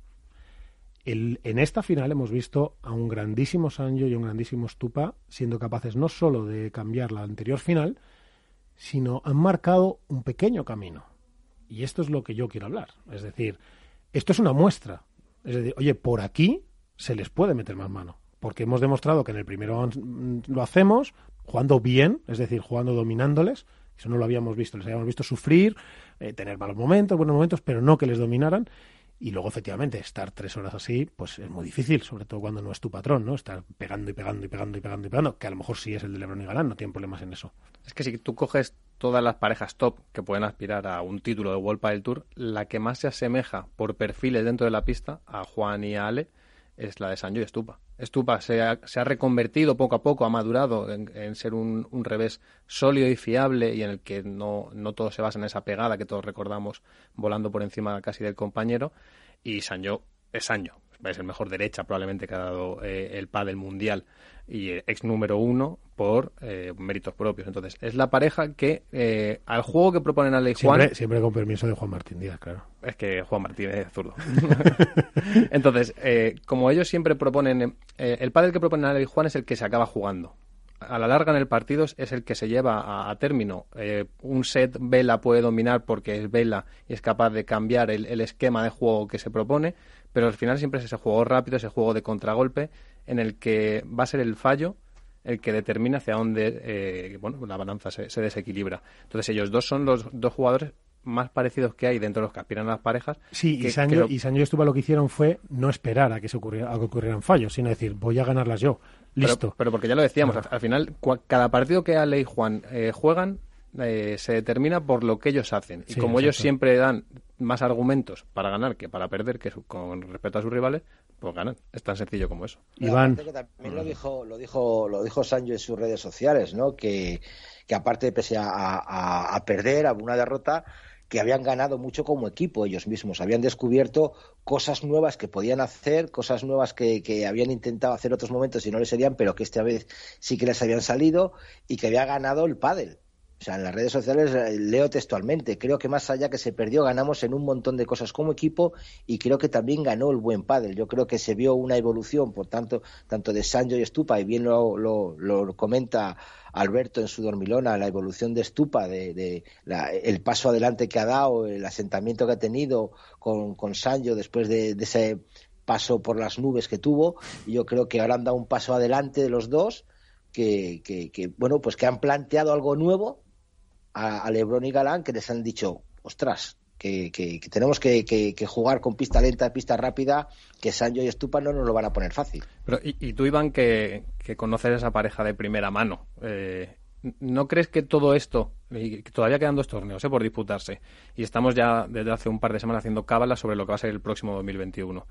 el, en esta final hemos visto a un grandísimo Sancho y a un grandísimo Stupa siendo capaces no solo de cambiar la anterior final, sino han marcado un pequeño camino. Y esto es lo que yo quiero hablar. Es decir, esto es una muestra. Es decir, oye, por aquí se les puede meter más mano. Porque hemos demostrado que en el primero lo hacemos jugando bien, es decir, jugando dominándoles. Eso no lo habíamos visto. Les habíamos visto sufrir, eh, tener malos momentos, buenos momentos, pero no que les dominaran. Y luego, efectivamente, estar tres horas así, pues es muy difícil, sobre todo cuando no es tu patrón, ¿no? Estar pegando y pegando y pegando y pegando y pegando, que a lo mejor sí es el de Lebron y Galán, no tienen problemas en eso. Es que si tú coges todas las parejas top que pueden aspirar a un título de World del Tour, la que más se asemeja por perfiles dentro de la pista a Juan y a Ale es la de Sancho y Estupa. Estupa se ha, se ha, reconvertido poco a poco, ha madurado en, en ser un, un, revés sólido y fiable y en el que no, no todo se basa en esa pegada que todos recordamos volando por encima casi del compañero. Y Sancho es Sancho, es el mejor derecha probablemente que ha dado eh, el pádel mundial y ex número uno por eh, méritos propios. Entonces, es la pareja que eh, al juego que proponen Ale y Juan... Siempre, siempre, con permiso de Juan Martín Díaz, claro. Es que Juan Martín es zurdo. Entonces, eh, como ellos siempre proponen... eh, el pádel que proponen Ale y Juan es el que se acaba jugando. A la larga en el partido es el que se lleva a, a término. Eh, un set Vela puede dominar porque es Vela y es capaz de cambiar el, el esquema de juego que se propone, pero al final siempre es ese juego rápido, ese juego de contragolpe en el que va a ser el fallo el que determina hacia dónde eh, bueno, la balanza se, se, desequilibra. Entonces ellos dos son los dos jugadores más parecidos que hay dentro de los que aspiran a las parejas. Sí, que, y Sancho, y Sancho Estupa lo que hicieron fue no esperar a que se ocurriera, a que ocurrieran fallos, sino decir, voy a ganarlas yo. Listo. Pero, pero porque ya lo decíamos, no. al, al, final, cada partido que Ale y Juan eh, juegan eh, se determina por lo que ellos hacen. Y sí, como exacto. ellos siempre dan más argumentos para ganar que para perder, que su, con respecto a sus rivales, pues ganan. Es tan sencillo como eso. Iván. Que también lo dijo, lo dijo, lo dijo Sancho en sus redes sociales, ¿no? Que, que aparte, pese a, a, a perder, a una derrota, que habían ganado mucho como equipo ellos mismos, habían descubierto cosas nuevas que podían hacer, cosas nuevas que, que habían intentado hacer otros momentos y no les serían, pero que esta vez sí que les habían salido y que había ganado el pádel O sea, en las redes sociales eh, leo textualmente. Creo que más allá que se perdió, ganamos en un montón de cosas como equipo y creo que también ganó el buen pádel. Yo creo que se vio una evolución, por tanto, tanto de Sancho y Estupa, y bien lo, lo, comenta Alberto en su dormilona, la evolución de Estupa, de, el paso adelante que ha dado, el asentamiento que ha tenido con, con Sancho después de, ese paso por las nubes que tuvo. Yo creo que ahora han dado un paso adelante de los dos. Que, que, que, bueno pues que han planteado algo nuevo a, Lebron y Galán que les han dicho, ostras, que, tenemos que, jugar con pista lenta, pista rápida, que Sancho y Estupa no nos lo van a poner fácil. Pero, y, tú, Iván, que, conoces esa pareja de primera mano, eh, ¿no crees que todo esto, y todavía quedan dos torneos eh, por disputarse, y estamos ya desde hace un par de semanas haciendo cábalas sobre lo que va a ser el próximo 2021?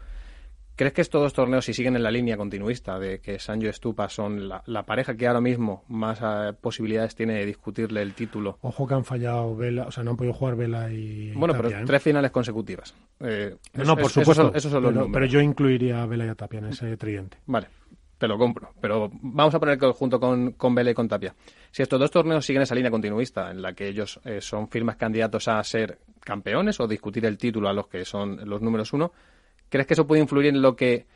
¿Crees que estos dos torneos, si siguen en la línea continuista de que Sancho y Estupa son la, pareja que ahora mismo más eh, posibilidades tiene de discutirle el título? Ojo que han fallado Vela, o sea, no han podido jugar Vela y. Bueno, pero ¿eh? tres finales consecutivas. Eh, no, por supuesto. Eso, son, los pero, yo incluiría a Vela y a Tapia en ese tridente. Vale, te lo compro. Pero vamos a poner junto con, con Vela y con Tapia. Si estos dos torneos siguen esa línea continuista, en la que ellos son firmes candidatos a ser campeones o discutir el título a los que son los números uno ¿Crees que eso puede influir en lo que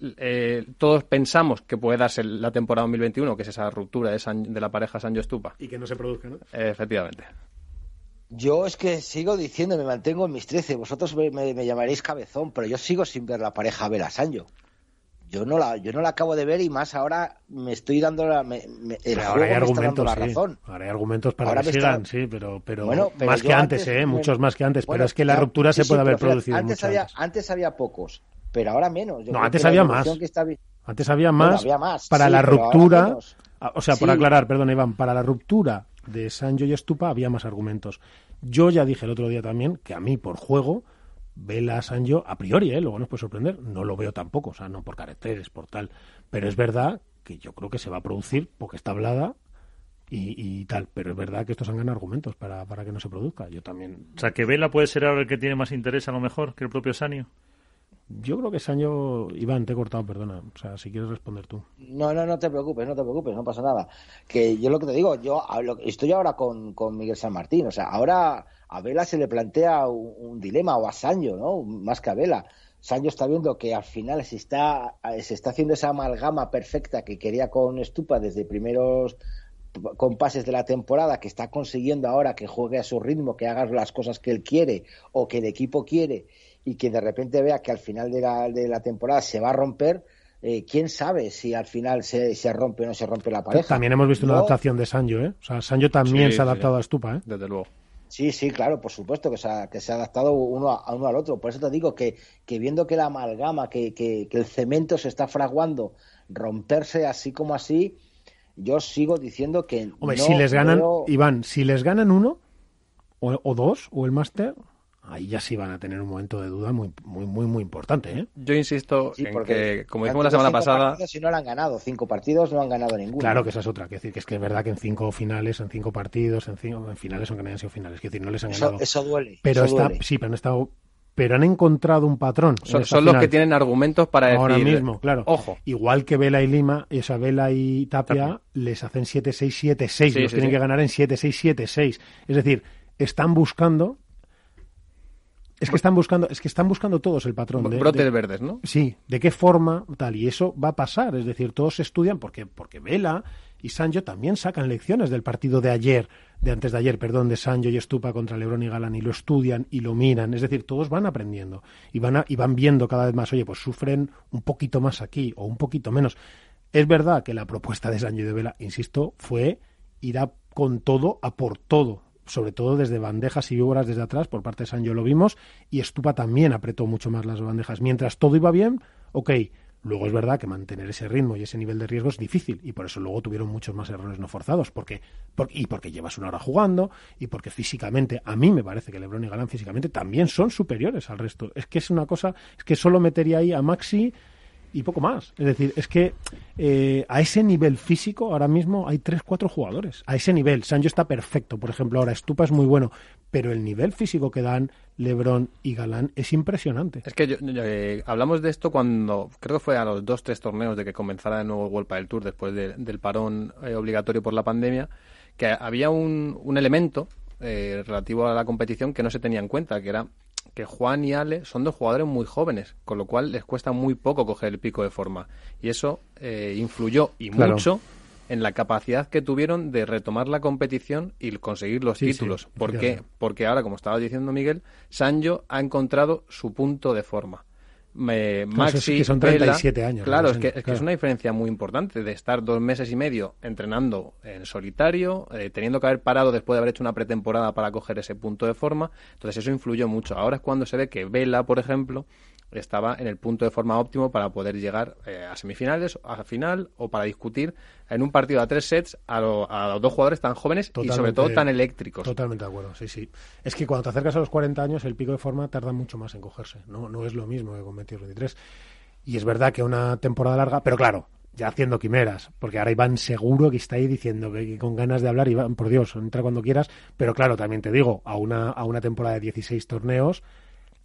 eh, todos pensamos que puede darse la temporada 2021, que es esa ruptura de, la pareja Sancho Estupa? Y que no se produzca, ¿no? efectivamente. Yo es que sigo diciendo, me mantengo en mis 13. Vosotros me, llamaréis cabezón, pero yo sigo sin ver la pareja Vela Sancho. Yo no la, yo no la acabo de ver y más ahora me estoy dando la, me, ahora hay argumentos, la razón. Ahora hay argumentos para que sigan, sí, pero, pero, más que antes, ¿eh? muchos más que antes. pero es que la ruptura se puede haber producido antes había, antes. había pocos, pero ahora menos. no, antes había más. Antes había más, para la ruptura. O sea, por aclarar, perdón, Iván, para la ruptura de Sancho y Estupa había más argumentos. Yo ya dije el otro día también que a mí, por juego, Vela Sancho, a priori, ¿eh? luego nos puede sorprender, no lo veo tampoco, o sea, no por caracteres, por tal. Pero es verdad que yo creo que se va a producir porque está hablada y, tal. Pero es verdad que estos han ganado argumentos para, para que no se produzca. Yo también. O sea, que Vela puede ser ahora el que tiene más interés a lo mejor que el propio Sanio. Yo creo que Sancho, Iván, te he cortado, perdona. O sea, si quieres responder tú. No, no, no te preocupes, no te preocupes, no pasa nada. Que yo lo que te digo, yo estoy ahora con, con Miguel San Martín. O sea, ahora a Vela se le plantea un, dilema, o a Sancho, ¿no? Más que a Vela. Sancho está viendo que al final se está, se está haciendo esa amalgama perfecta que quería con Estupa desde primeros compases de la temporada, que está consiguiendo ahora que juegue a su ritmo, que haga las cosas que él quiere o que el equipo quiere y que de repente vea que al final de la, de la temporada se va a romper, eh, quién sabe si al final se, se, rompe o no se rompe la pareja. También hemos visto una adaptación de Sancho, ¿eh? O sea, Sancho también se ha adaptado a Estupa, ¿eh? Desde luego. Sí, sí, claro, por supuesto que se ha, que se ha adaptado uno, a, uno al otro. Por eso te digo que, que viendo que la amalgama, que, que, el cemento se está fraguando, romperse así como así, yo sigo diciendo que. Hombre, si les ganan, Iván, si les ganan uno o, o dos, o el máster, ahí ya sí van a tener un momento de duda muy, muy, muy, muy importante. ¿eh? Yo insisto en que, como dijimos la semana pasada. Si no lo han ganado, cinco partidos no han ganado ninguno. Claro que esa es otra. que decir que es que es verdad que en cinco finales, en cinco partidos, en cinco en finales, aunque no hayan sido finales, que decir, no les han ganado. Eso duele. Pero está, sí, pero han estado pero han encontrado un patrón. Son, los que tienen argumentos para decir. Ahora mismo, claro. Ojo. Igual que Vela y Lima, esa Vela y Tapia, les hacen 7-6, 7-6. los tienen que ganar en 7-6, 7-6. Es decir, están buscando es que están buscando, es que están buscando todos el patrón. De, brotes verdes, ¿no? Sí, de qué forma, tal, y eso va a pasar, es decir, todos estudian porque, porque Vela y Sancho también sacan lecciones del partido de ayer, de antes de ayer, perdón, de Sancho y Estupa contra Lebron y Galán, y lo estudian y lo miran, es decir, todos van aprendiendo y van, y van viendo cada vez más, oye, pues sufren un poquito más aquí o un poquito menos. Es verdad que la propuesta de Sancho y de Vela, insisto, fue ir a, con todo a por todo, sobre todo desde bandejas y víboras desde atrás, por parte de Sancho lo vimos, y Estupa también apretó mucho más las bandejas. Mientras todo iba bien, ok, luego es verdad que mantener ese ritmo y ese nivel de riesgo es difícil, y por eso luego tuvieron muchos más errores no forzados, porque, y porque llevas una hora jugando, y porque físicamente, a mí me parece que Lebron y Galán físicamente también son superiores al resto. Es que es una cosa, es que solo metería ahí a Maxi y poco más. Es decir, es que eh, a ese nivel físico, ahora mismo hay tres, cuatro jugadores. A ese nivel. Sancho está perfecto, por ejemplo, ahora Stupa es muy bueno, pero el nivel físico que dan Lebron y Galán es impresionante. Es que yo- eh, hablamos de esto cuando, creo que fue a los dos, tres torneos de que comenzara de nuevo el World del Tour después de- del parón eh, obligatorio por la pandemia, que había un, un elemento eh, relativo a la competición que no se tenía en cuenta, que era que Juan y Ale son dos jugadores muy jóvenes, con lo cual les cuesta muy poco coger el pico de forma. Y eso eh, influyó y Claro. mucho en la capacidad que tuvieron de retomar la competición y conseguir los Sí, sí, títulos. ¿Por qué? Porque ahora, como estaba diciendo Miguel, Sancho ha encontrado su punto de forma. Claro, Maxi, eso sí que son Vela- 37 años, Claro, es que, es que claro. es una diferencia muy importante de estar dos meses y medio entrenando en solitario, eh, teniendo que haber parado después de haber hecho una pretemporada para coger ese punto de forma. Entonces eso influyó mucho. Ahora es cuando se ve que Vela, por ejemplo, estaba en el punto de forma óptimo para poder llegar eh, a semifinales, a final o para discutir en un partido a tres sets a, lo- a los dos jugadores tan jóvenes y sobre todo tan eléctricos. Totalmente de acuerdo, sí, sí. Es que cuando te acercas a los 40 años, el pico de forma tarda mucho más en cogerse. No, no es lo mismo que con 22 23. Y es verdad que una temporada larga, pero claro, ya haciendo quimeras, porque ahora Iván seguro que está ahí diciendo que, que con ganas de hablar, Iván, por Dios, entra cuando quieras, pero claro, también te digo, a una, a una temporada de 16 torneos,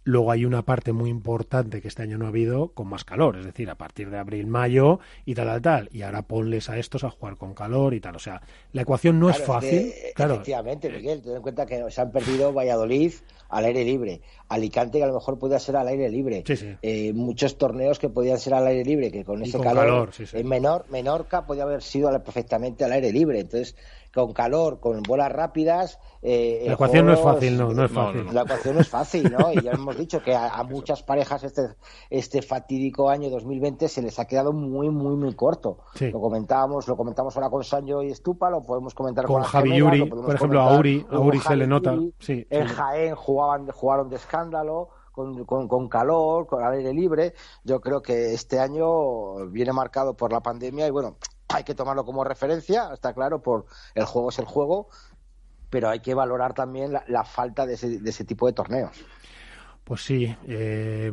Luego hay una parte muy importante que este año no ha habido con más calor, es decir, a partir de abril, mayo y tal, tal, tal. Y ahora ponles a estos a jugar con calor y tal. O sea, la ecuación no es fácil. que, claro, Efectivamente, Miguel, ten en cuenta que se han perdido Valladolid al aire libre, Alicante que a lo mejor podía ser al aire libre, Sí, sí. Eh, muchos torneos que podían ser al aire libre, que con Y ese con calor, calor, sí, sí. en menor, Menorca podía haber sido perfectamente al aire libre, entonces con calor, con bolas rápidas. eh, La ecuación no es fácil, no, no es fácil. La ecuación no es fácil, ¿no? Y ya hemos dicho que a, a muchas parejas este, este fatídico año 2020 se les ha quedado muy, muy, muy corto. Sí. Lo comentábamos, lo comentamos ahora con Sancho y Estupa, lo podemos comentar con, con Javi gemelas, Yuri, lo podemos por ejemplo, a Uri, a Uri se le nota. Sí, En sí. Jaén jugaban, jugaron de escándalo. Con, con, con calor, con aire libre. Yo creo que este año viene marcado por la pandemia y bueno, hay que tomarlo como referencia, está claro, por el juego es el juego, pero hay que valorar también la, la falta de ese, de ese tipo de torneos. Pues sí, eh,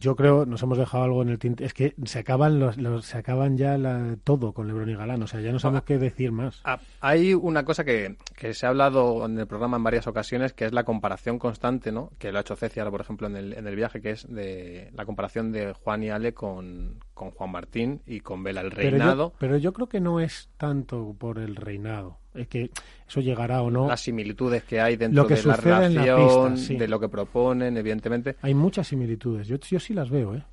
yo creo nos hemos dejado algo en el tinte. Es que se acaban los, los- se acaban ya la- todo con Lebron y Galán. O sea, ya no sabemos qué decir más. Ah, Hay una cosa que, que se ha hablado en el programa en varias ocasiones, que es la comparación constante, ¿no? Que lo ha hecho Ceci ahora, por ejemplo, en el, en el viaje, que es de la comparación de Juan y Ale con, con Juan Martín y con Vela, el Pero yo- reinado. Pero yo, creo que no es tanto por el reinado. Es que eso llegará o no. Las similitudes que hay dentro Lo que de la relación, pista, sí. de lo que proponen, evidentemente. Hay muchas similitudes. Yo, yo sí las veo, ¿eh?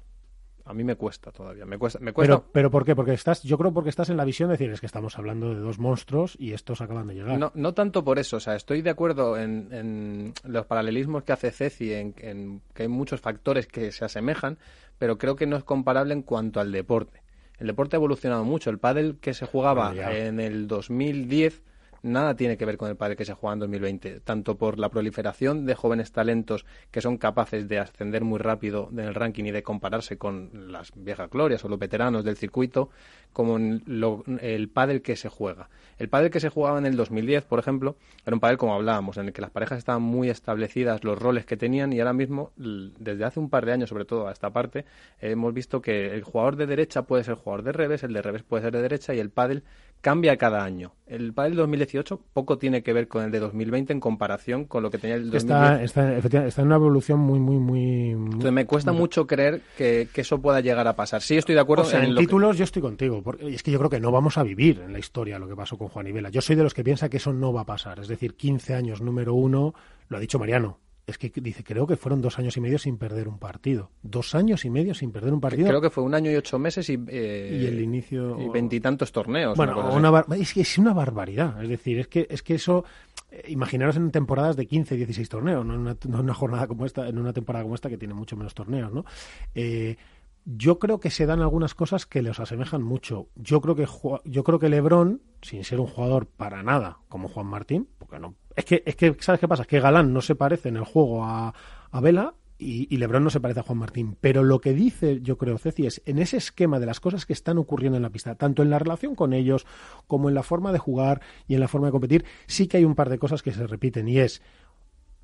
A mí me cuesta todavía. Me cuesta, me cuesta Pero, pero ¿por qué? Porque estás, yo creo porque estás en la visión de decir es que estamos hablando de dos monstruos y estos acaban de llegar. No, no tanto por eso, o sea, estoy de acuerdo en, en los paralelismos que hace Ceci, en, en que hay muchos factores que se asemejan, pero creo que no es comparable en cuanto al deporte. El deporte ha evolucionado mucho. El pádel que se jugaba Bueno, en el 2010 nada tiene que ver con el pádel que se juega en 2020, tanto por la proliferación de jóvenes talentos que son capaces de ascender muy rápido en el ranking y de compararse con las viejas glorias o los veteranos del circuito, como en lo- el pádel que se juega. El pádel que se jugaba en el 2010, por ejemplo, era un pádel como hablábamos, en el que las parejas estaban muy establecidas, los roles que tenían y ahora mismo, desde hace un par de años sobre todo a esta parte, hemos visto que el jugador de derecha puede ser jugador de revés, el de revés puede ser de derecha y el pádel cambia cada año. El pádel 2018 poco tiene que ver con el de 2020 en comparación con lo que tenía el 2010. Está, está, en una evolución muy, muy, muy. Entonces me cuesta mucho creer que, que eso pueda llegar a pasar. Sí estoy de acuerdo O sea, en que- títulos yo estoy contigo. Porque es que yo creo que no vamos a vivir en la historia lo que pasó con Juan y Vela. Yo soy de los que piensa que eso no va a pasar. Es decir, 15 años número uno, lo ha dicho Mariano. Es que dice, creo que fueron dos años y medio sin perder un partido. Dos años y medio sin perder un partido. Creo que fue un año y ocho meses y, eh, Y el inicio- y veintitantos torneos. Bueno, una es que es una barbaridad. Es decir, es que, es que eso. eh, imaginaros en temporadas de 15, 16 torneos, no en una, no en una jornada como esta, en una temporada como esta que tiene mucho menos torneos, ¿no? Eh, yo creo que se dan algunas cosas que les asemejan mucho. Yo creo que yo creo que LeBron, sin ser un jugador para nada como Juan Martín, porque no, es que es que sabes qué pasa, es que Galán no se parece en el juego a, a Vela y, y LeBron no se parece a Juan Martín. Pero lo que dice, yo creo, Ceci, es en ese esquema de las cosas que están ocurriendo en la pista, tanto en la relación con ellos como en la forma de jugar y en la forma de competir, sí que hay un par de cosas que se repiten y es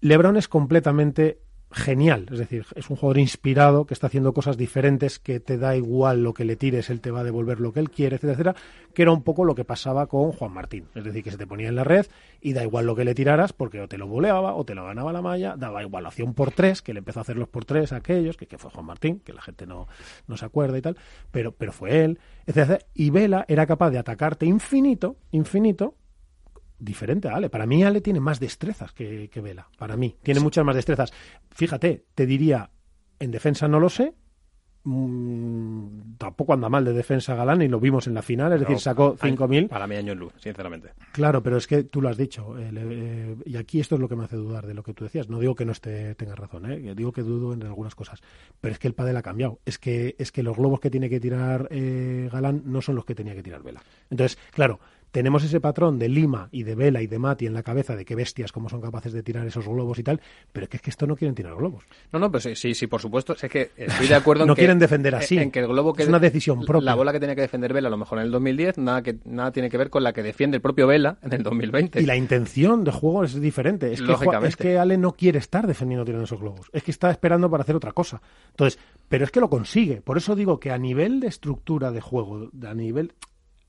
LeBron es completamente genial. Es decir, es un jugador inspirado que está haciendo cosas diferentes, que te da igual lo que le tires, él te va a devolver lo que él quiere, etcétera, etcétera. Que era un poco lo que pasaba con Juan Martín. Es decir, que se te ponía en la red y da igual lo que le tiraras porque o te lo voleaba o te lo ganaba la malla, daba igual, hacía un por tres, que le empezó a hacer los por tres a aquellos, que, que fue Juan Martín, que la gente no, no se acuerda y tal, pero, pero fue él, etcétera. Y Vela era capaz de atacarte infinito, infinito, diferente a Ale. Para mí Ale tiene más destrezas que, que Vela. Para mí, tiene muchas más destrezas. Fíjate, te diría, en defensa no lo sé. Mm, tampoco anda mal de defensa Galán y lo vimos en la final, es decir, sacó 5.000. Para mí año en luz, sinceramente. Claro, pero es que tú lo has dicho. eh, le- eh, y aquí esto es lo que me hace dudar de lo que tú decías. No digo que no esté, tengas razón, ¿eh? digo que dudo en algunas cosas. Pero es que el pádel ha cambiado. Es que, es que los globos que tiene que tirar eh, Galán no son los que tenía que tirar Vela. Entonces, claro, tenemos ese patrón de Lima y de Vela y de Mati en la cabeza de qué bestias, cómo son capaces de tirar esos globos y tal, pero es que, es que esto no quieren tirar globos. No, no, pero sí, sí, sí, por supuesto. Es que estoy de acuerdo en No que... quieren defender así. En que el globo que... Es una decisión propia. La bola que tenía que defender Vela a lo mejor en el 2010, nada, que, nada tiene que ver con la que defiende el propio Vela en el 2020. Y la intención de juego es diferente. Es que, es que Ale no quiere estar defendiendo tirando esos globos. Es que está esperando para hacer otra cosa. Entonces, pero es que lo consigue. Por eso digo que a nivel de estructura de juego, a nivel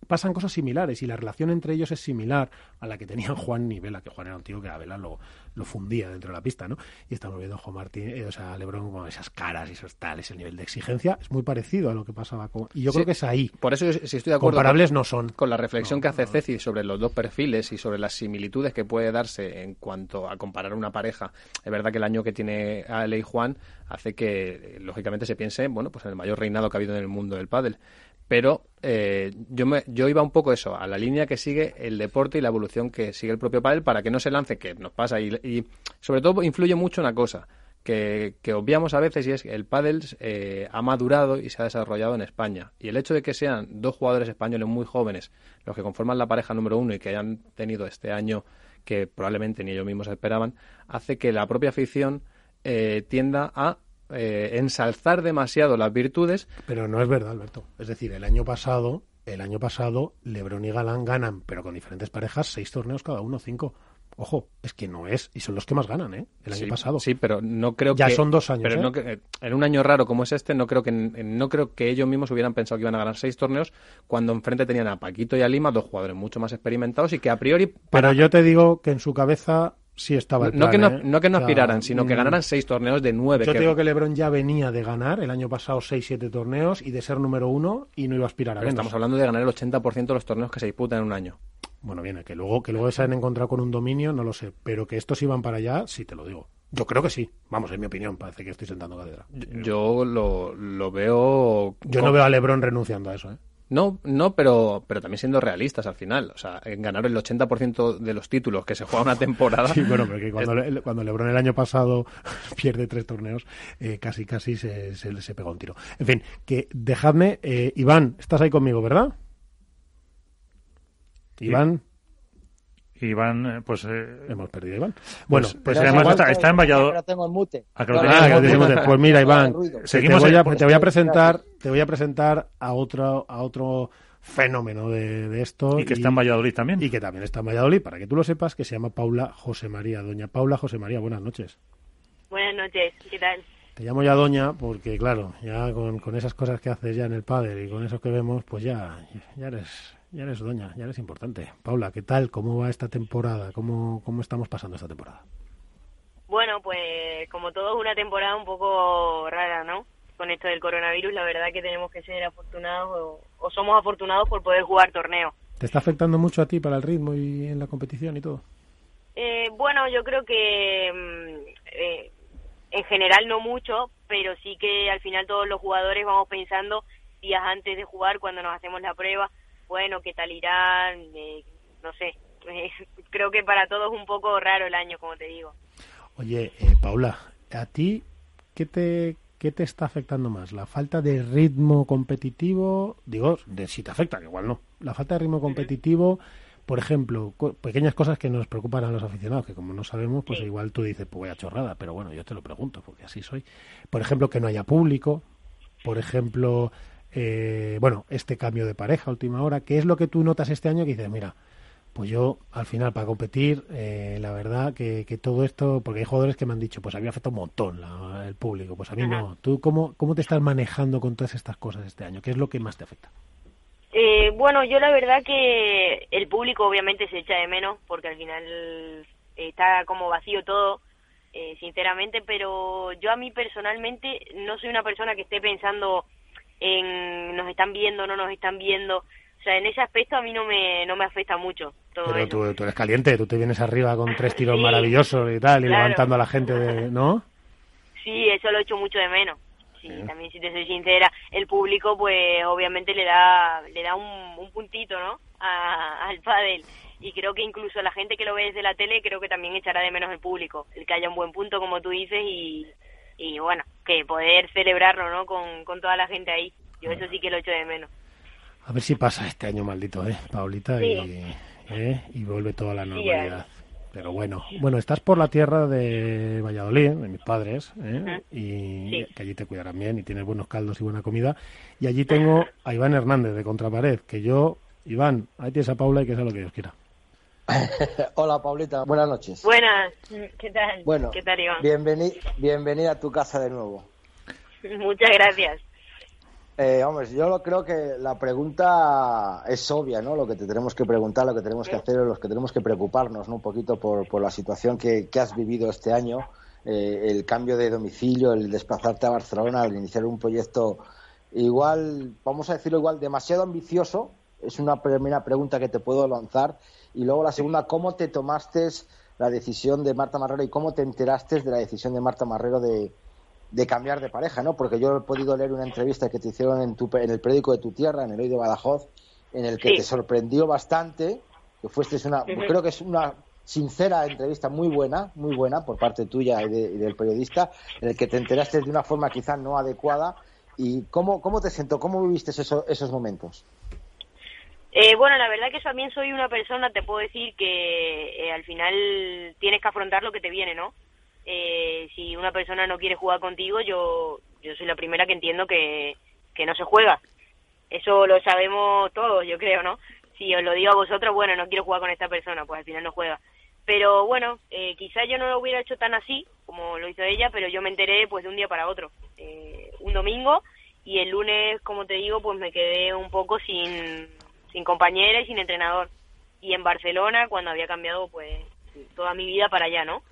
pasan cosas similares y la relación entre ellos es similar a la que tenían Juan y Vela, que Juan era un tío que a Vela lo, lo fundía dentro de la pista, ¿no? Y estamos viendo a Juan Martín, eh, o sea, a Lebron con esas caras y esos tales, el nivel de exigencia es muy parecido a lo que pasaba con... Y yo Sí, creo que es ahí. Por eso sí estoy de acuerdo. Comparables con- no son. Con la reflexión que hace Ceci sobre los dos perfiles y sobre las similitudes que puede darse en cuanto a comparar una pareja. Es verdad que el año que tiene Ale y Juan hace que, eh, lógicamente, se piense, bueno, pues en el mayor reinado que ha habido en el mundo del pádel. Pero eh, yo, me, yo iba un poco eso, a la línea que sigue el deporte y la evolución que sigue el propio pádel para que no se lance, que nos pasa. Y, sobre todo influye mucho una cosa, que, que obviamos a veces y es que el pádel eh, ha madurado y se ha desarrollado en España. Y el hecho de que sean dos jugadores españoles muy jóvenes los que conforman la pareja número uno y que hayan tenido este año que probablemente ni ellos mismos esperaban, hace que la propia afición eh, tienda a eh, ensalzar demasiado las virtudes. Pero no es verdad, Alberto. Es decir, el año pasado, el año pasado, Lebron y Galán ganan, pero con diferentes parejas, seis torneos cada uno, cinco. Ojo, es que no es, y son los que más ganan, ¿eh? El año Sí, pasado. Sí, pero no creo Ya que. son dos años, Pero ¿eh? no que- en un año raro como es este, no creo que no creo que ellos mismos hubieran pensado que iban a ganar seis torneos cuando enfrente tenían a Paquito y a Lima, dos jugadores mucho más experimentados y que a priori. Pero yo te digo que en su cabeza sí estaba el no, que no, ¿eh? no que no O sea, aspiraran, sino que mm, ganaran seis torneos de nueve. Yo que- te digo que Lebron ya venía de ganar el año pasado seis, siete torneos y de ser número uno y no iba a aspirar a pero menos. estamos hablando de ganar el 80% de los torneos que se disputan en un año. Bueno, viene, que luego, que luego se han encontrado con un dominio, no lo sé. Pero que estos iban para allá, sí te lo digo. Yo creo que sí. Vamos, en mi opinión, parece que estoy sentando cátedra. Yo lo, lo veo. Yo no veo a Lebron renunciando a eso, ¿eh? No, no, pero, pero también siendo realistas al final. O sea, en ganar el 80% de los títulos que se juega una temporada. Sí, bueno, porque cuando, es- Le- cuando Lebron el año pasado pierde tres torneos, eh, casi casi se, se, se pega un tiro. En fin, que dejadme, eh, Iván, estás ahí conmigo, ¿verdad? Iván, Iván, eh, pues... eh, hemos perdido a Iván. Bueno, pues, pues pero además está, está en Valladolid. Tengo mute. Ah, que lo Ah, en mute. Pues mira, Iván, ruido. te Seguimos voy, a, te voy a presentar, te voy a presentar a otro, a otro fenómeno de, de esto. Y que está en Valladolid también. Y que también está en Valladolid, para que tú lo sepas, que se llama Paula José María. Doña Paula José María, buenas noches. Buenas noches, ¿qué tal? Te llamo ya Doña porque, claro, ya con, con esas cosas que haces ya en el padre y con eso que vemos, pues ya, ya eres ya eres Doña, ya eres importante. Paula, ¿qué tal? ¿Cómo va esta temporada? ¿Cómo, cómo estamos pasando esta temporada? Bueno, pues como todo es una temporada un poco rara, ¿no? Con esto del coronavirus, la verdad que tenemos que ser afortunados o, o somos afortunados por poder jugar torneos. ¿Te está afectando mucho a ti para el ritmo y en la competición y todo? Eh, bueno, yo creo que mm, eh, en general no mucho, pero sí que al final todos los jugadores vamos pensando días antes de jugar cuando nos hacemos la prueba, bueno, qué tal irán, eh, no sé. creo que para todos un poco raro el año, como te digo. Oye, eh, Paula, ¿a ti qué te, qué te está afectando más? ¿La falta de ritmo competitivo? Digo, de si te afecta, que igual no. La falta de ritmo competitivo, por ejemplo, co- pequeñas cosas que nos preocupan a los aficionados, que como no sabemos, pues igual tú dices, pues voy a chorrada, pero bueno, yo te lo pregunto, porque así soy. Por ejemplo, que no haya público, por ejemplo, eh, bueno, este cambio de pareja a última hora, ¿qué es lo que tú notas este año que dices, mira, Pues yo, al final, para competir, eh, la verdad que, que, todo esto, porque hay jugadores que me han dicho, pues a mí me afecta un montón la, el público, pues a mí no. ¿Tú cómo, cómo te estás manejando con todas estas cosas este año? ¿Qué es lo que más te afecta? Eh, bueno, yo la verdad que el público obviamente se echa de menos, porque al final está como vacío todo, eh, sinceramente, pero yo a mí personalmente no soy una persona que esté pensando en nos están viendo, no nos están viendo sea, en ese aspecto a mí no me, no me afecta mucho. Todo Pero tú, tú, eres caliente, tú te vienes arriba con tres tiros maravillosos y tal, y levantando a la gente, de, ¿no? Sí, eso lo he hecho mucho de menos. Sí, también si te soy sincera, el público pues obviamente le da le da un, un puntito, ¿no? al pádel y creo que incluso la gente que lo ve desde la tele creo que también echará de menos el público, el que haya un buen punto como tú dices y, y bueno, que poder celebrarlo, ¿no? Con, con toda la gente ahí. Yo eso sí que lo echo de menos. A ver si pasa este año maldito, ¿eh, Paulita? Y, ¿eh? y vuelve toda la normalidad. Pero bueno, bueno, estás por la tierra de Valladolid, de mis padres, ¿eh? y que allí te cuidarán bien y tienes buenos caldos y buena comida. Y allí tengo a Iván Hernández de Contrapared, que yo, Iván, ahí tienes a Paula y que sea lo que Dios quiera. Hola Paulita, buenas noches. Buenas, ¿qué tal? Bueno, ¿qué tal Iván? bienvenida a tu casa de nuevo. Muchas gracias. Eh, hombre, yo lo creo que la pregunta es obvia, ¿no? Lo que te tenemos que preguntar, lo que tenemos que hacer, los que tenemos que preocuparnos, ¿no? Un poquito por, por la situación que, que, has vivido este año, eh, el cambio de domicilio, el desplazarte a Barcelona, el iniciar un proyecto igual, vamos a decirlo igual, demasiado ambicioso. Es una primera pregunta que te puedo lanzar. Y luego la segunda, ¿cómo te tomaste la decisión de Marta Marrero y cómo te enteraste de la decisión de Marta Marrero de, de cambiar de pareja, ¿no? Porque yo he podido leer una entrevista que te hicieron en, tu, en el periódico de tu tierra, en el Hoy de Badajoz, en el que te sorprendió bastante, que fuiste una, creo que es una sincera entrevista muy buena, muy buena por parte tuya y, del periodista, en el que te enteraste de una forma quizá no adecuada. ¿Y cómo, cómo te sentó? ¿Cómo viviste esos momentos? Eh, bueno, la verdad que también soy una persona, te puedo decir que eh, al final tienes que afrontar lo que te viene, ¿no? eh, si una persona no quiere jugar contigo, yo, yo soy la primera que entiendo que, que no se juega. Eso lo sabemos todos, yo creo, ¿no? Si os lo digo a vosotros, bueno, no quiero jugar con esta persona, pues al final no juega. Pero bueno, eh, quizás yo no lo hubiera hecho tan así como lo hizo ella, pero yo me enteré pues de un día para otro. Eh, un domingo y el lunes, como te digo, pues me quedé un poco sin, sin compañera y sin entrenador. Y en Barcelona, cuando había cambiado pues toda mi vida para allá, ¿no?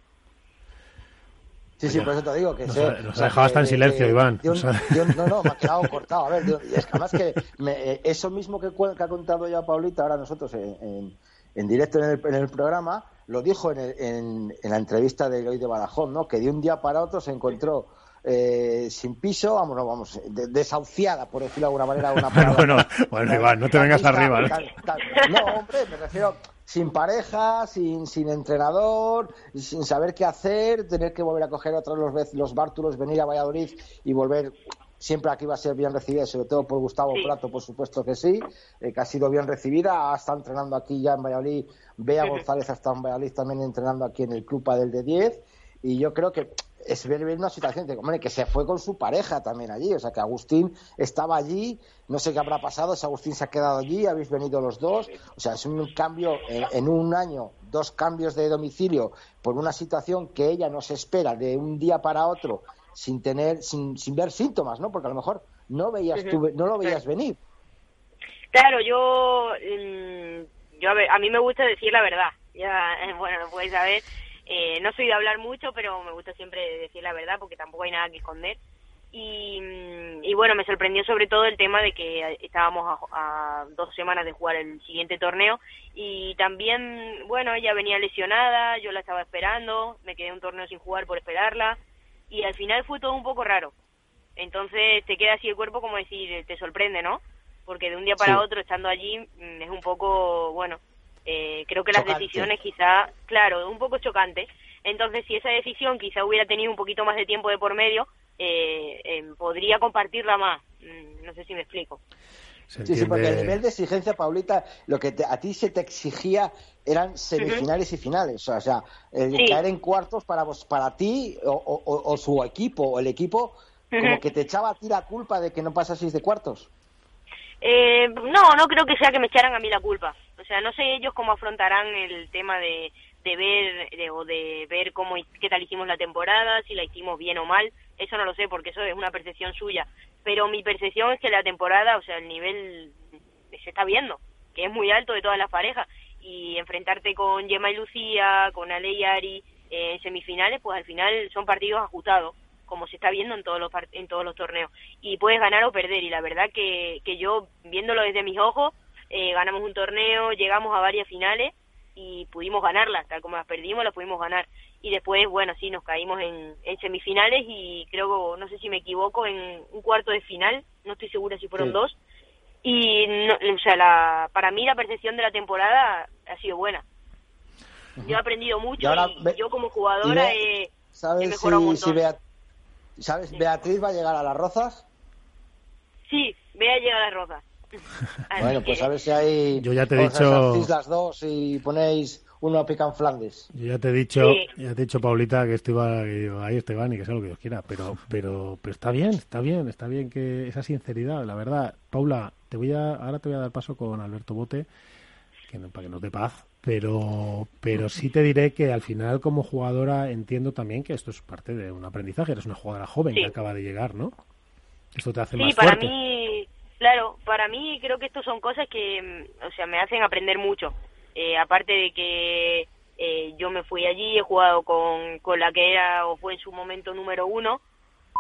Sí, sí, por eso te digo que nos, sé, nos ha dejado hasta en silencio, Iván. no, no, me ha quedado cortado. A ver, y es que además que eh, eso mismo que, ha contado ya Paulita, ahora nosotros en, en, directo en el, en el, programa, lo dijo en, en, la entrevista de hoy de Badajoz, ¿no? Que de un día para otro se encontró eh, sin piso, vamos, vamos, desahuciada, por decirlo de alguna manera. Una bueno, bueno, Iván, no te vengas arriba. no, hombre, me refiero sin pareja, sin, sin entrenador, sin saber qué hacer, tener que volver a coger otra los, los bártulos, venir a Valladolid y volver. Siempre aquí va a ser bien recibida, sobre todo por Gustavo Prato, por supuesto que sí, eh, que ha sido bien recibida, ha estado entrenando aquí ya en Valladolid, Bea González ha estado en Valladolid también entrenando aquí en el Club del de 10, y yo creo que es ver, una situación de, que se fue con su pareja también allí, o sea que Agustín estaba allí, no sé qué habrá pasado, si Agustín se ha quedado allí, habéis venido los dos, o sea, es un cambio en, un año, dos cambios de domicilio por una situación que ella no se espera de un día para otro sin tener, sin, sin ver síntomas, ¿no? Porque a lo mejor no veías no lo veías venir. Claro, yo, mm, yo a, ver, a mí me gusta decir la verdad, ya, bueno, lo podéis saber eh, no soy de hablar mucho, pero me gusta siempre decir la verdad porque tampoco hay nada que esconder. Y, mm, y bueno, me sorprendió sobre todo el tema de que estábamos a, dos semanas de jugar el siguiente torneo y también, bueno, ella venía lesionada, yo la estaba esperando, me quedé un torneo sin jugar por esperarla y al final fue todo un poco raro. Entonces te queda así el cuerpo como decir, te sorprende, ¿no? Porque de un día para otro estando allí mm, es un poco, bueno, eh, creo que las decisiones quizá, claro, un poco chocante. Entonces, si esa decisión quizá hubiera tenido un poquito más de tiempo de por medio, eh, em, podría compartirla más. Mm, no sé si me explico. Sí, sí, porque el nivel de exigencia, Paulita, lo que a ti se te exigía eran semifinales y finales. O sea, el caer en cuartos para vos, para ti o, su equipo o el equipo, como que te echaba a ti la culpa de que no pasaseis de cuartos. Eh, no, no creo que sea que me echaran a mí la culpa. O sea, no sé ellos cómo afrontarán el tema de, de ver o de ver cómo qué tal hicimos la temporada, si la hicimos bien o mal, eso no lo sé porque eso es una percepción suya, pero mi percepción es que la temporada, o sea, el nivel se está viendo, que es muy alto de todas las parejas y enfrentarte con Gemma y Lucía, con Ale y Ari eh, en semifinales, pues al final son partidos ajustados como se está viendo en todos los en todos los torneos. Y puedes ganar o perder y la verdad que, que yo viéndolo desde mis ojos eh, ganamos un torneo llegamos a varias finales y pudimos ganarlas tal como las perdimos las pudimos ganar y después bueno sí nos caímos en, en semifinales y creo no sé si me equivoco en un cuarto de final no estoy segura si fueron dos y no, o sea la, para mí la percepción de la temporada ha sido buena yo he aprendido mucho y, yo como jugadora he, mejorado un montón. ¿Sabes? ¿Beatriz va a llegar a las Rozas? Sí, Bea llega a las Rozas. bueno, pues a ver si hay. Yo ya te he dicho. las dos y ponéis uno a Pican Flandes. Yo ya te he dicho, ya te he dicho, Paulita, que esto iba, ahí Esteban y que sea lo que Dios quiera. Pero, pero, pero está bien, está bien, está bien que esa sinceridad, la verdad. Paula, te voy a, ahora te voy a dar paso con Alberto Bote, que para que nos dé paz pero pero sí te diré que al final como jugadora entiendo también que esto es parte de un aprendizaje eres una jugadora joven que acaba de llegar no esto te hace sí, más para mí claro para mí creo que esto son cosas que mm, o sea me hacen aprender mucho. Eh, aparte de que eh, yo me fui allí he jugado con con la que era o fue en su momento número uno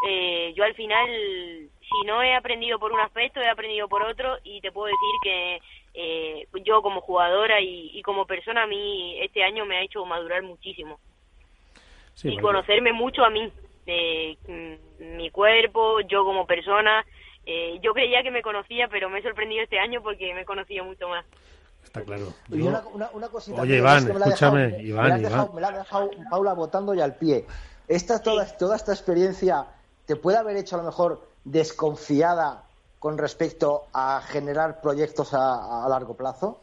eh, yo al final si no he aprendido por un aspecto he aprendido por otro y te puedo decir que eh, yo como jugadora y, como persona a mí este año me ha hecho madurar muchísimo. Y conocerme mucho a mí eh, mi cuerpo yo como persona eh, yo creía que me conocía pero me he sorprendido este año porque me he conocido mucho más. Está claro. Una, cosita oye Iván escúchame Iván, me la, ha dejado Paula votando ya al pie. Esta toda, toda esta experiencia te puede haber hecho a lo mejor desconfiada con respecto a generar proyectos a, largo plazo?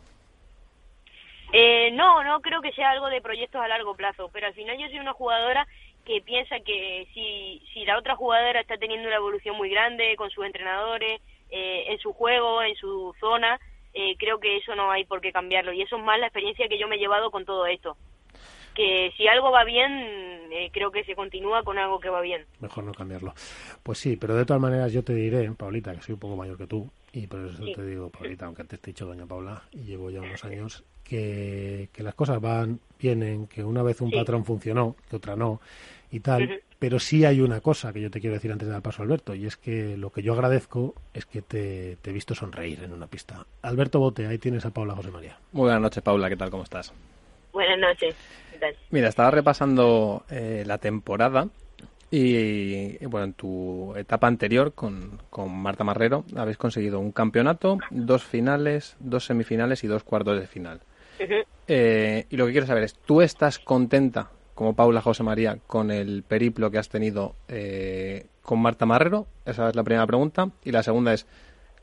Eh, no, no creo que sea algo de proyectos a largo plazo, pero al final yo soy una jugadora que piensa que si, si la otra jugadora está teniendo una evolución muy grande con sus entrenadores, eh, en su juego, en su zona, eh, creo que eso no hay por qué cambiarlo. Y eso es más la experiencia que yo me he llevado con todo esto que si algo va bien, eh, creo que se continúa con algo que va bien. Mejor no cambiarlo. Pues sí, pero de todas maneras yo te diré, Paulita, que soy un poco mayor que tú, y por eso te digo, Paulita, aunque antes te he dicho doña Paula, y llevo ya unos años, que, que las cosas van, vienen, que una vez un patrón funcionó, que otra no, y tal. Pero sí hay una cosa que yo te quiero decir antes de dar paso a Alberto, y es que lo que yo agradezco es que te, te he visto sonreír en una pista. Alberto Bote, ahí tienes a Paula José María. Muy buenas noches, Paula, ¿qué tal? ¿Cómo estás? Buenas noches. Mira, estaba repasando eh, la temporada y, bueno, en tu etapa anterior con, con, Marta Marrero habéis conseguido un campeonato, dos finales, dos semifinales y dos cuartos de final. Eh, y lo que quiero saber es, ¿tú estás contenta, como Paula José María, con el periplo que has tenido eh, con Marta Marrero? Esa es la primera pregunta. Y la segunda es,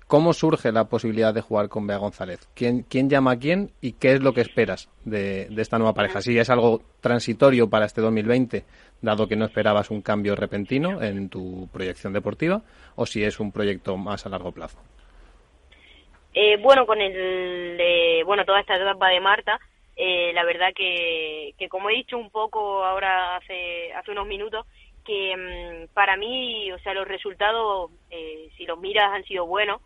¿Cómo surge la posibilidad de jugar con Bea González? ¿Quién, quién llama a quién y qué es lo que esperas de, esta nueva pareja? Si es algo transitorio para este 2020, dado que no esperabas un cambio repentino en tu proyección deportiva, o si es un proyecto más a largo plazo. Eh, bueno, con el, bueno, toda esta etapa de Marta, eh, la verdad que, que, como he dicho un poco ahora hace, hace unos minutos, que mm, para mí, o sea, los resultados, eh, si los miras, han sido buenos.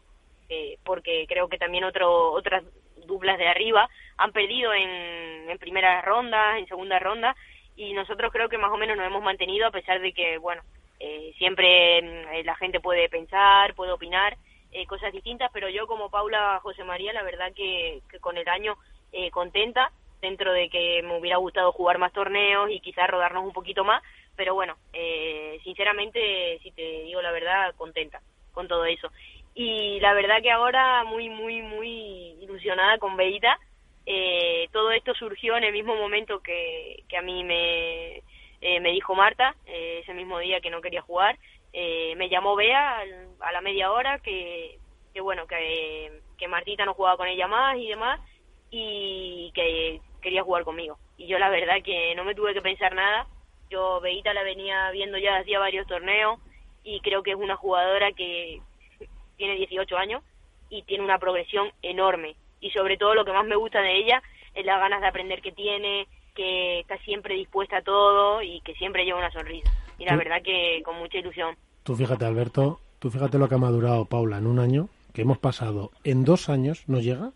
Eh, porque creo que también otro, otras duplas de arriba han perdido en, en primeras rondas, en segunda ronda, y nosotros creo que más o menos nos hemos mantenido a pesar de que, bueno, eh, siempre mm, la gente puede pensar, puede opinar eh, cosas distintas, pero yo como Paula José María, la verdad que, con el año eh, contenta, dentro de que me hubiera gustado jugar más torneos y quizás rodarnos un poquito más, pero bueno, eh, sinceramente, si te digo la verdad, contenta con todo eso y la verdad que ahora muy, muy, muy ilusionada con Beita. Eh, todo esto surgió en el mismo momento que, que a mí me, eh, me dijo Marta, eh, ese mismo día que no quería jugar. Eh, me llamó Bea a la media hora que, que bueno, que, que Martita no jugaba con ella más y demás y que quería jugar conmigo. Y yo la verdad que no me tuve que pensar nada. Yo Beita la venía viendo ya hacía varios torneos y creo que es una jugadora que, tiene 18 años y tiene una progresión enorme. y sobre todo lo que más me gusta de ella es las ganas de aprender que tiene, que está siempre dispuesta a todo y que siempre lleva una sonrisa. Y la Tú- verdad que con mucha ilusión. Tú fíjate, Alberto, tú fíjate lo que ha madurado Paula en un año, que hemos pasado en dos años, nos llega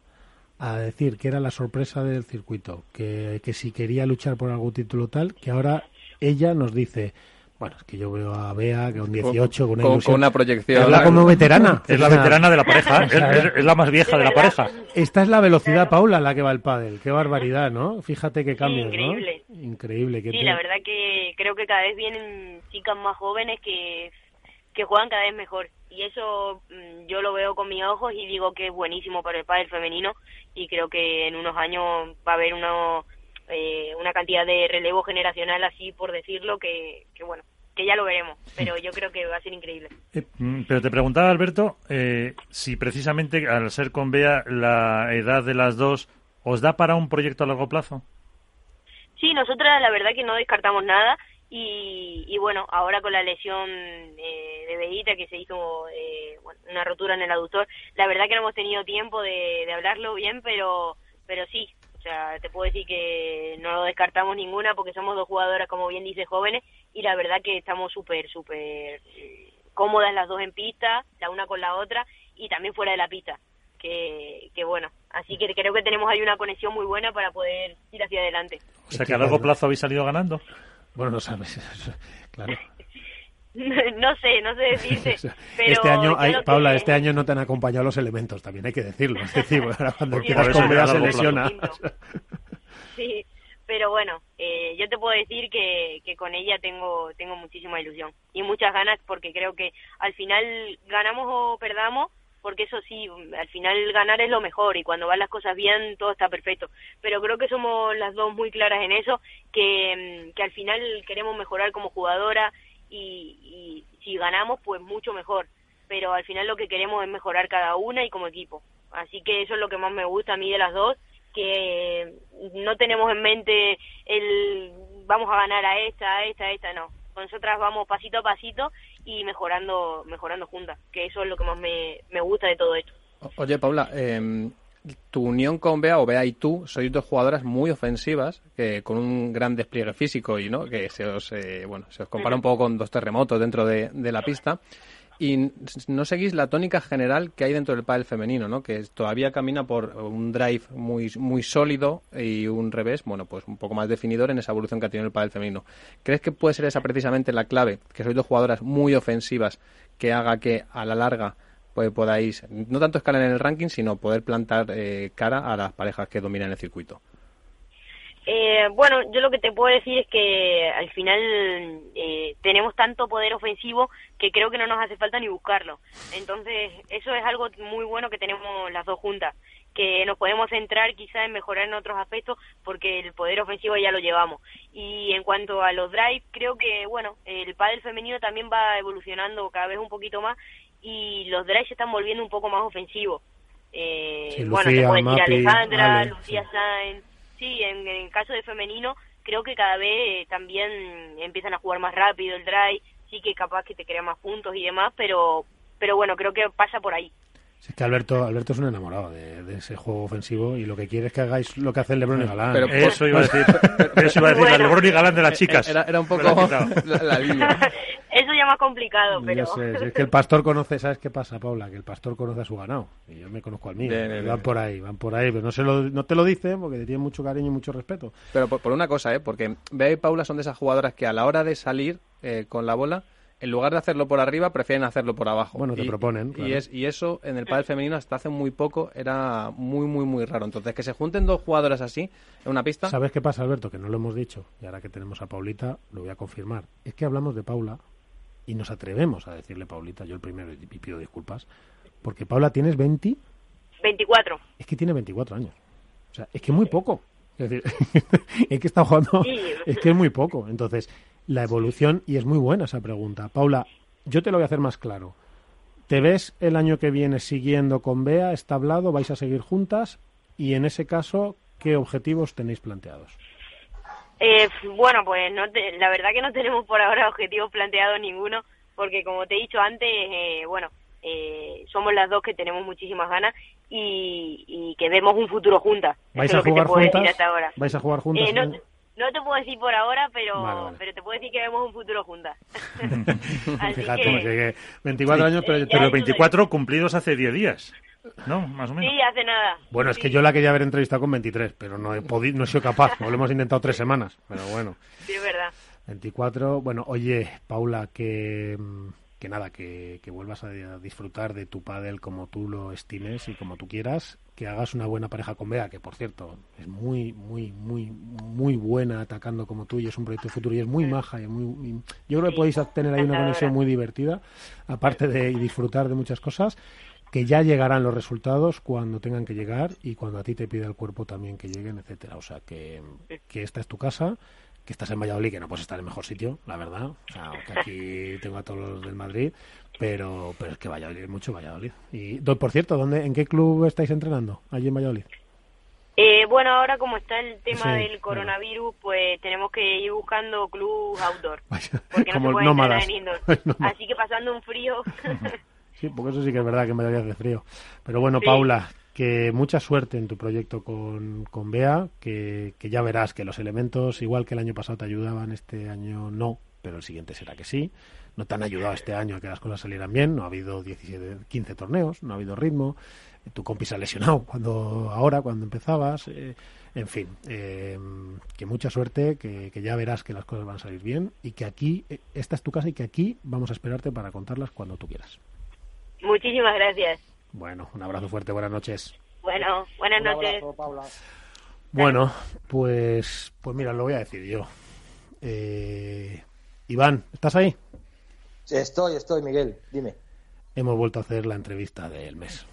a decir que era la sorpresa del circuito, que, que si quería luchar por algún título tal, que ahora ella nos dice, bueno, es que yo veo a Bea que con 18, con una con- ilusión. con una proyección. Habla como veterana. Es la veterana de la pareja, es, es- es la más vieja de la pareja. Esta es la velocidad, Paula, la que va el pádel. Qué barbaridad, ¿no? Fíjate qué cambios, increíble. ¿no? Increíble. Que Sí, te- la verdad que creo que cada vez vienen chicas más jóvenes que, que juegan cada vez mejor. Y eso mm, yo lo veo con mis ojos y digo que es buenísimo para el pádel femenino y creo que en unos años va a haber uno, eh, una cantidad de relevo generacional así, por decirlo, que, que bueno, que ya lo veremos. Pero yo creo que va a ser increíble. Mm, Pero te preguntaba, Alberto, eh, si precisamente al ser con Bea la edad de las dos, ¿os da para un proyecto a largo plazo? Sí, nosotras la verdad que no descartamos nada y, y bueno, ahora con la lesión eh, de Beita que se hizo eh, bueno, una rotura en el aductor, la verdad que no hemos tenido tiempo de, de hablarlo bien, pero pero sí, sea, te puedo decir que no lo descartamos ninguna porque somos dos jugadoras, como bien dice, jóvenes y la verdad que estamos súper, súper eh, cómodas las dos en pista, la una con la otra y también fuera de la pista. Que, que bueno, así que creo que tenemos ahí una conexión muy buena para poder ir hacia adelante. O sea, que a largo plazo habéis salido ganando. Bueno, no sabes. Claro. no sé, no sé decirte. pero este año, hay, que- Paula, este año no te han acompañado los elementos, también hay que decirlo. Es decir, ahora cuando por con Bea se lesiona. Sí, pero bueno, eh, yo te puedo decir que, que con ella tengo, tengo muchísima ilusión y muchas ganas porque creo que al final ganamos o perdamos, porque eso sí, al final ganar es lo mejor y cuando van las cosas bien todo está perfecto. Pero creo que somos las dos muy claras en eso, que, mm, que al final queremos mejorar como jugadora y, y si ganamos pues mucho mejor. Pero al final lo que queremos es mejorar cada una y como equipo. Así que eso es lo que más me gusta a mí de las dos, que no tenemos en mente el vamos a ganar a esta, a esta, a esta, no. Nosotras vamos pasito a pasito y mejorando mejorando juntas, que eso es lo que más me, me gusta de todo esto. Oye, Paula, em, tu unión con Bea, o Bea y tú, sois dos jugadoras muy ofensivas, que con un gran despliegue físico y no que se os, eh, bueno, se os compara un poco con dos terremotos dentro de, de la pista. Y no seguís la tónica general que hay dentro del pádel femenino, ¿no? Que todavía camina por un drive muy, muy sólido y un revés, bueno, pues un poco más definidor en esa evolución que ha tenido el pádel femenino. ¿Crees que puede ser esa precisamente la clave? Que sois dos jugadoras muy ofensivas que haga que a la larga pues podáis no tanto escalar en el ranking, sino poder plantar eh, cara a las parejas que dominan el circuito. Eh, bueno, yo lo que te puedo decir es que al final eh, tenemos tanto poder ofensivo que creo que no nos hace falta ni buscarlo. Entonces, eso es algo muy bueno que tenemos las dos juntas, que nos podemos centrar quizá en mejorar en otros aspectos porque el poder ofensivo ya lo llevamos. Y en cuanto a los drives, creo que, bueno, el pádel femenino también va evolucionando cada vez un poquito más y los drives se están volviendo un poco más ofensivos. Eh, Sí, bueno, Lucía, te puedo decir Mapi, Alejandra, Ale, Lucía sí, en, en el caso de femenino creo que cada vez eh, también empiezan a jugar más rápido el drive, sí que capaz que te crea más puntos y demás, pero pero bueno, creo que pasa por ahí. Es que Alberto, Alberto es un enamorado de, de ese juego ofensivo y lo que quiere es que hagáis lo que hace el Lebron y Galán. Pero eso iba a decir, eso iba a decir, la Lebron y Galán de las chicas. Era, era un poco la, la línea. Eso ya más complicado, pero Yo sé, es que el pastor conoce, ¿sabes qué pasa, Paula? Que el pastor conoce a su ganado. Y yo me conozco al mío. Bien, Y bien, van bien. por ahí, van por ahí. Pero no, se lo, no te lo dice porque te tiene mucho cariño y mucho respeto. Pero por, por una cosa, ¿eh? Porque Bea y Paula son de esas jugadoras que a la hora de salir eh, con la bola, en lugar de hacerlo por arriba, prefieren hacerlo por abajo. Bueno, te Y- proponen, Y, es, y eso en el pádel femenino hasta hace muy poco era muy, muy, muy raro. Entonces, que se junten dos jugadoras así en una pista... ¿Sabes qué pasa, Alberto? Que no lo hemos dicho. Y ahora que tenemos a Paulita, lo voy a confirmar. Es que hablamos de Paula y nos atrevemos a decirle Paulita, yo el primero, y pido disculpas. Porque Paula, tienes 20, 24. es que tiene 24 años. O sea, es que muy poco. Es decir, es que está jugando, Sí. es que es muy poco. Entonces, la evolución, y es muy buena esa pregunta. Paula, yo te lo voy a hacer más claro. ¿Te ves el año que viene siguiendo con Bea? ¿Está hablado? ¿Vais a seguir juntas? Y en ese caso, ¿qué objetivos tenéis planteados? Eh, bueno, pues no te- la verdad que no tenemos por ahora objetivos planteados ninguno, porque como te he dicho antes, eh, bueno, eh, somos las dos que tenemos muchísimas ganas y, y que vemos un futuro juntas. ¿Vais Eso a es lo que te jugar juntas? ¿Vais a jugar juntas? No, te puedo decir por ahora, pero, Vale, vale. pero te puedo decir que vemos un futuro juntas. Fíjate, que- como que 24 años, pero... Ya Pero es 24 cumplidos hace 10 días, ¿no? Más o menos. Sí, hace nada. Bueno, es que yo la quería haber entrevistado con 23, pero no he podido, no he sido capaz. Lo hemos intentado tres semanas, pero bueno. Sí, es verdad. 24. Bueno, oye, Paula, que, mm, que nada, que, que vuelvas a disfrutar de tu pádel como tú lo estimes y como tú quieras. Que hagas una buena pareja con Bea, que por cierto es muy, muy, muy, muy buena atacando como tú y es un proyecto futuro y es muy maja. Y muy, y yo creo que podéis tener ahí una conexión muy divertida, aparte de y disfrutar de muchas cosas que ya llegarán los resultados cuando tengan que llegar y cuando a ti te pida el cuerpo también que lleguen, etcétera. O sea, que, que esta es tu casa, que estás en Valladolid, que no puedes estar en mejor sitio, la verdad. O sea, que aquí tengo a todos los del Madrid, pero, pero es que Valladolid es mucho Valladolid. Y, por cierto, ¿dónde, ¿en qué club estáis entrenando allí en Valladolid? Eh, bueno, ahora como está el tema Sí, del coronavirus, pues tenemos que ir buscando club outdoor. Porque no como se puede en indoor. Así que pasando un frío. Sí, porque eso sí que es verdad que en Valladolid hace frío. Pero bueno, Sí. Paula, que mucha suerte en tu proyecto con, con Bea, que, que ya verás que los elementos, igual que el año pasado te ayudaban, este año no, pero el siguiente será que sí. No te han ayudado este año a que las cosas salieran bien, no ha habido 17, 15 torneos, no ha habido ritmo, tu compi se ha lesionado cuando, ahora, cuando empezabas, eh, en fin, eh, que mucha suerte, que, que ya verás que las cosas van a salir bien y que aquí, eh, esta es tu casa y que aquí vamos a esperarte para contarlas cuando tú quieras. Muchísimas gracias. Bueno, un abrazo fuerte, buenas noches. Bueno, buenas Un noches. abrazo, Paula. Bueno, pues, pues mira, lo voy a decir yo. Eh, Iván, ¿estás ahí? Estoy, estoy, Miguel. Dime. Hemos vuelto a hacer la entrevista del mes.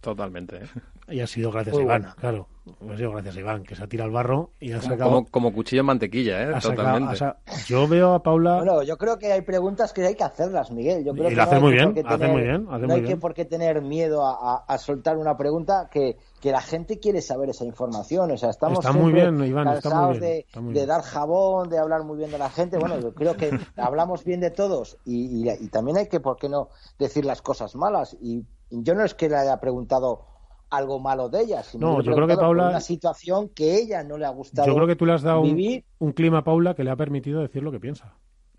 Totalmente. ¿eh? Y ha sido gracias Muy a Iván, claro. Ha sido gracias a Iván, que se ha tirado al barro y ha Como, sacado... como, como cuchillo en mantequilla, ¿eh? ha sacado- Totalmente. ha sa- yo veo a Paula... Bueno, yo creo que hay preguntas que hay que hacerlas, Miguel. Yo creo Y lo hace no muy que bien, hace tener- muy bien, hace no muy hay que por qué tener miedo a, a- a soltar una pregunta que, que la gente quiere saber esa información. O sea, estamos Está muy siempre bien, Iván, está muy cansados bien, de, está muy de bien. dar jabón, de hablar muy bien de la gente. Bueno, yo creo que hablamos bien de todos y, y- y también hay que, ¿por qué no decir las cosas malas? Y yo no es que le haya preguntado algo malo de ella, sino No, yo creo que Paula- una situación que ella no le ha gustado Yo creo que tú le has dado un, vivir un clima a Paula que le ha permitido decir lo que piensa.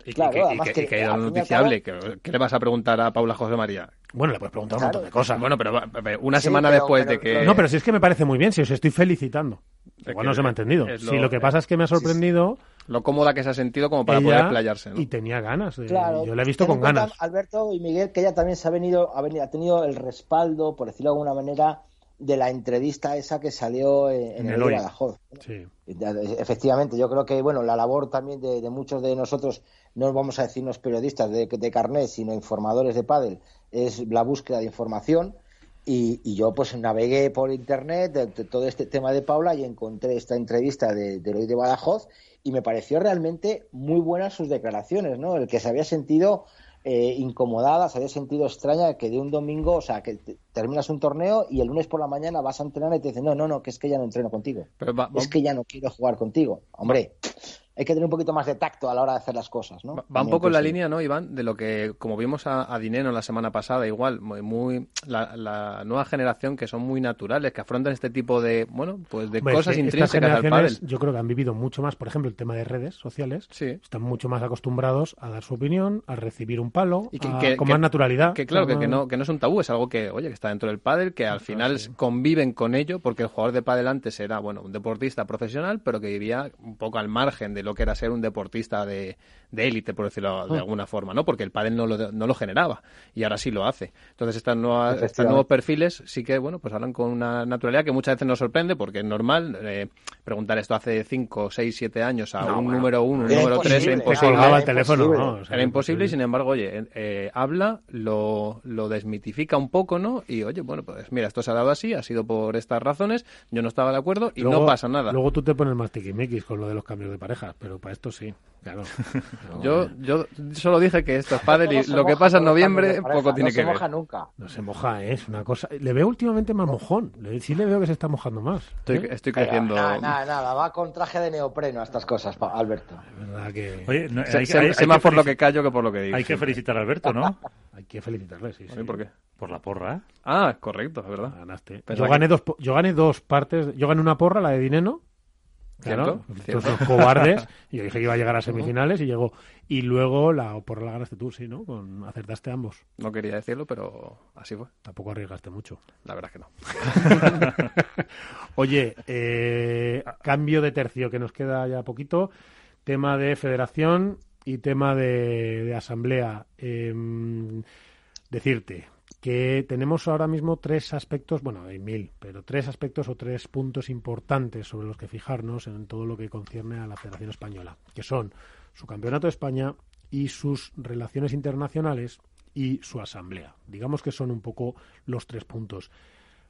Y, Claro, que, y además que- que, y que al noticiable. ¿Qué, qué le vas a preguntar a Paula José María? Bueno, le puedes preguntar un montón de cosas. Bueno, pero una Sí, semana pero- después pero- de que... No, pero si es que me parece muy bien, si os estoy felicitando. Es Igual que no se me ha entendido. es Si lo- lo que pasa es que me ha sorprendido Lo cómoda que se ha sentido como para ella poder playarse, ¿no? y tenía ganas. de- Claro, yo la he visto con ganas. Alberto y Miguel, que ella también se ha venido, ha venido, ha tenido el respaldo, por decirlo de alguna manera, de la entrevista esa que salió en, En el el hoy. Badajoz. Sí. Efectivamente, yo creo que bueno, la labor también de, de muchos de nosotros, no vamos a decirnos periodistas de, de carnet, sino informadores de pádel, es la búsqueda de información. Y, y yo pues navegué por internet de, de todo este tema de Paula y encontré esta entrevista de, de hoy de Badajoz y me pareció realmente muy buenas sus declaraciones, ¿no? El que se había sentido eh, incomodada, se había sentido extraña que de un domingo, o sea, que te- terminas un torneo y el lunes por la mañana vas a entrenar y te dicen, no, no, no, que es que ya no entreno contigo. Pero va, Es que ya no quiero jugar contigo. Hombre, hay que tener un poquito más de tacto a la hora de hacer las cosas, ¿no? Va un poco en la pues, sí. línea, ¿no, Iván? De lo que, como vimos a, a Dinero la semana pasada, igual, muy, muy- la, la nueva generación que son muy naturales, que afrontan este tipo de, bueno, pues de cosas es que estas intrínsecas al pádel. Yo creo que han vivido mucho más, por ejemplo, el tema de redes sociales. Sí. Están mucho más acostumbrados a dar su opinión, a recibir un palo, Y que, a- que- con que- más naturalidad. Que claro, que, más- no, que no es un tabú, es algo que, oye, que está dentro del pádel, que al final conviven con ello, porque el jugador de pádel antes era, bueno, un deportista profesional, pero que vivía un poco al margen de lo que era ser un deportista de de élite, por decirlo de Mm. alguna forma, ¿no? Porque el pádel no lo, no lo generaba y ahora sí lo hace. Entonces estas nuevas, estos nuevos perfiles sí que, bueno, pues hablan con una naturalidad que muchas veces nos sorprende, porque es normal eh, preguntar esto hace 5, 6, 7 años a No, un bueno. número 1, un número 3, era imposible, era el teléfono, imposible. ¿no? O sea, Era imposible y sin embargo, oye, eh, eh, habla, lo, lo desmitifica un poco, ¿no? Y oye, bueno, pues mira, esto se ha dado así, ha sido por estas razones, yo no estaba de acuerdo y Luego- no pasa nada. Luego tú te pones más tiquismiquis con lo de los cambios de pareja, pero para esto sí, claro. Yo, yo solo dije que esto es pádel y No se lo que pasa en noviembre poco tiene no que se ver. moja nunca. No se moja, ¿eh? es una cosa. Le veo últimamente más mojón. Sí le veo que se está mojando más. Estoy, ¿eh? estoy creciendo. Nada, nada, nada, va con traje de neopreno a estas cosas, Alberto. Es verdad que. Oye, no, Sé, hay, más que por lo que callo que por lo que digo. Hay que felicitar a Alberto, ¿no? Hay que felicitarle, sí, ¿A sí. por qué? Por la porra. Ah, correcto, es verdad. Ganaste. Pensaba Yo gané, que- dos, po- yo gané dos partes. Yo gané una porra, la de Dineno. Claro, cierto. son cobardes. Y yo dije que iba a llegar a semifinales y llegó. Y luego la porra la ganaste tú, sí, ¿no? Con, acertaste ambos. No quería decirlo, pero así fue. Tampoco arriesgaste mucho. La verdad es que no. Oye, eh, cambio de tercio, que nos queda ya poquito. Tema de federación y tema de, de asamblea. Em, decirte que tenemos ahora mismo tres aspectos, bueno, hay mil, pero tres aspectos o tres puntos importantes sobre los que fijarnos en todo lo que concierne a la Federación Española, que son su Campeonato de España y sus relaciones internacionales y su asamblea. Digamos que son un poco los tres puntos.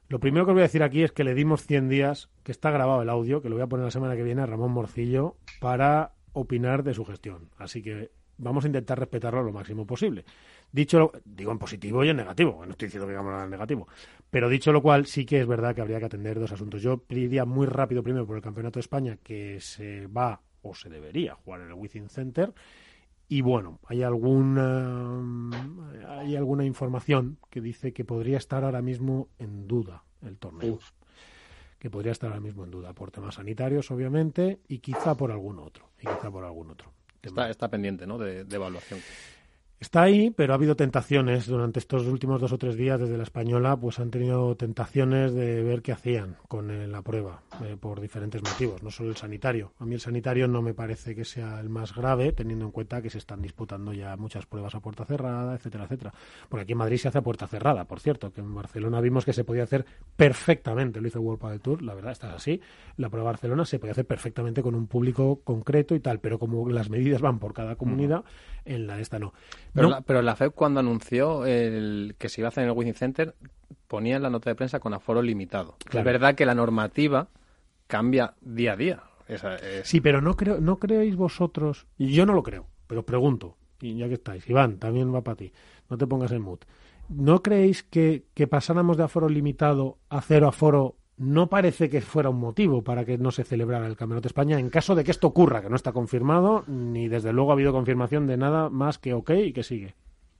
Lo primero que os voy a decir aquí es que le dimos 100 días, que está grabado el audio, que lo voy a poner la semana que viene a Ramón Morcillo para opinar de su gestión. Así que vamos a intentar respetarlo lo máximo posible. Dicho lo, digo en positivo y en negativo, no estoy diciendo que digamos en negativo, pero dicho lo cual, sí que es verdad que habría que atender dos asuntos. Yo iría muy rápido primero por el Campeonato de España, que se va o se debería jugar en el Within Center. Y bueno, hay alguna hay alguna información que dice que podría estar ahora mismo en duda el torneo. Que podría estar ahora mismo en duda por temas sanitarios, obviamente, y quizá por algún otro. Y quizá por algún otro. Está, está pendiente, ¿no? De, de evaluación. Está ahí, pero ha habido tentaciones durante estos últimos dos o tres días desde la española, pues han tenido tentaciones de ver qué hacían con eh, la prueba eh, por diferentes motivos, no solo el sanitario. A mí el sanitario no me parece que sea el más grave, teniendo en cuenta que se están disputando ya muchas pruebas a puerta cerrada, etcétera, etcétera. Porque aquí en Madrid se hace a puerta cerrada, por cierto, que en Barcelona vimos que se podía hacer perfectamente, lo hizo World Padel Tour, la verdad, está así. La prueba de Barcelona se podía hacer perfectamente con un público concreto y tal, pero como las medidas van por cada comunidad, en la de esta no. Pero, No- la, pero la FEP cuando anunció el, que se iba a hacer en el Within Center ponía en la nota de prensa con aforo limitado. Claro. Es verdad que la normativa cambia día a día. Esa es- Sí, pero no creo, no creéis vosotros, y yo no lo creo, pero os pregunto, y ya que estáis, Iván, también va para ti, no te pongas en mood. ¿No creéis que, que pasáramos de aforo limitado a cero aforo no parece que fuera un motivo para que no se celebrara el Campeonato de España en caso de que esto ocurra, que no está confirmado, ni desde luego ha habido confirmación de nada más que ok y que sigue?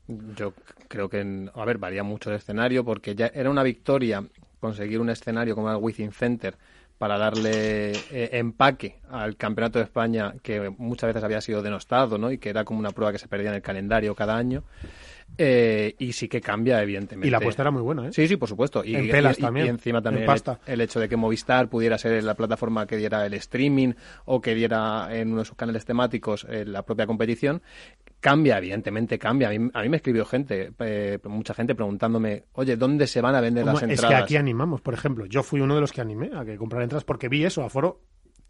Yo creo que, a ver, varía mucho el escenario porque ya era una victoria conseguir un escenario como el Within Center para darle eh, empaque al Campeonato de España que muchas veces había sido denostado, ¿no? Y que era como una prueba que se perdía en el calendario cada año. Eh, y sí que cambia, evidentemente. Y la apuesta era muy buena, ¿eh? Sí, sí, por supuesto. Y, En pelas y- también, y encima también en pasta. el hecho de que Movistar pudiera ser la plataforma que diera el streaming o que diera en uno de sus canales temáticos eh, la propia competición, cambia, evidentemente cambia. A mí, a mí me escribió gente, eh, mucha gente preguntándome, oye, ¿dónde se van a vender las Como- es entradas? que aquí animamos, por ejemplo, yo fui uno de los que animé a que comprar entradas porque vi eso, aforo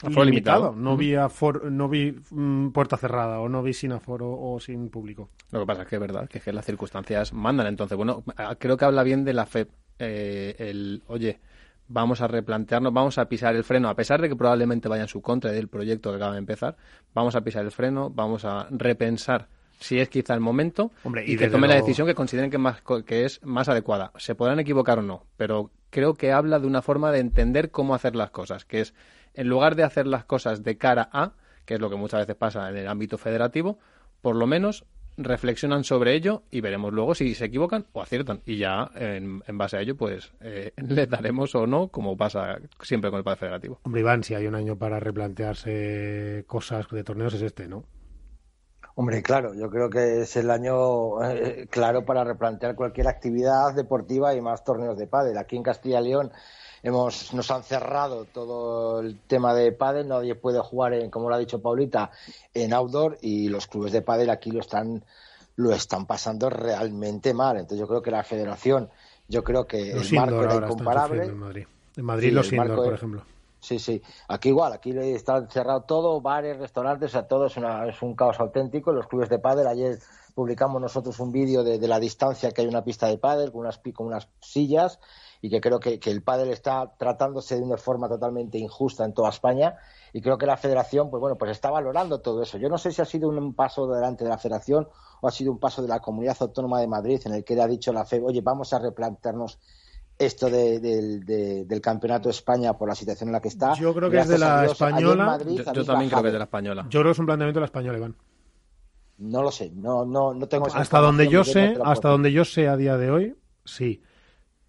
Aforo limitado, limitado. no vi aforo- no vi mm, puerta cerrada o no vi sin aforo o sin público. Lo que pasa es que es verdad, que, es que las circunstancias mandan. Entonces, bueno, a- creo que habla bien de la FEP. eh, el, oye, vamos a replantearnos, vamos a pisar el freno, a pesar de que probablemente vaya en su contra del proyecto que acaba de empezar, vamos a pisar el freno, vamos a repensar si es quizá el momento Hombre, y, y que desde tome la decisión que consideren que, más, que es más adecuada. Se podrán equivocar o no, pero creo que habla de una forma de entender cómo hacer las cosas, que es en lugar de hacer las cosas de cara a, que es lo que muchas veces pasa en el ámbito federativo, por lo menos reflexionan sobre ello y veremos luego si se equivocan o aciertan. Y ya en, en base a ello, pues eh, les daremos o no, como pasa siempre con el Padre Federativo. Hombre, Iván, si hay un año para replantearse cosas de torneos es este, ¿no? Hombre, claro, yo creo que es el año eh, claro para replantear cualquier actividad deportiva y más torneos de pádel. Aquí en Castilla y León hemos, nos han cerrado todo el tema de pádel, nadie puede jugar, en, como lo ha dicho Paulita, en outdoor y los clubes de pádel aquí lo están lo están pasando realmente mal. Entonces yo creo que la federación, yo creo que Los el marco era incomparable. en Madrid. En Madrid Sí, los marco indoor, por ejemplo. Sí, sí. Aquí igual, aquí está cerrado todo, bares, restaurantes, o sea, todo es, una, es un caos auténtico. Los clubes de pádel, ayer publicamos nosotros un vídeo de, de la distancia que hay una pista de pádel con unas, con unas sillas y que creo que, que el pádel está tratándose de una forma totalmente injusta en toda España y creo que la federación, pues bueno, pues está valorando todo eso. Yo no sé si ha sido un paso delante de la federación o ha sido un paso de la Comunidad Autónoma de Madrid en el que le ha dicho la FEB, oye, vamos a replantearnos esto de- del- de- del campeonato de España por la situación en la que está. Yo creo que es de la Dios, española. Madrid Yo, también creo que es de la española. Yo creo que es un planteamiento de la española, Iván. No lo sé, no, no, no tengo esa Hasta donde yo sé, hasta donde yo sé a día de hoy, sí.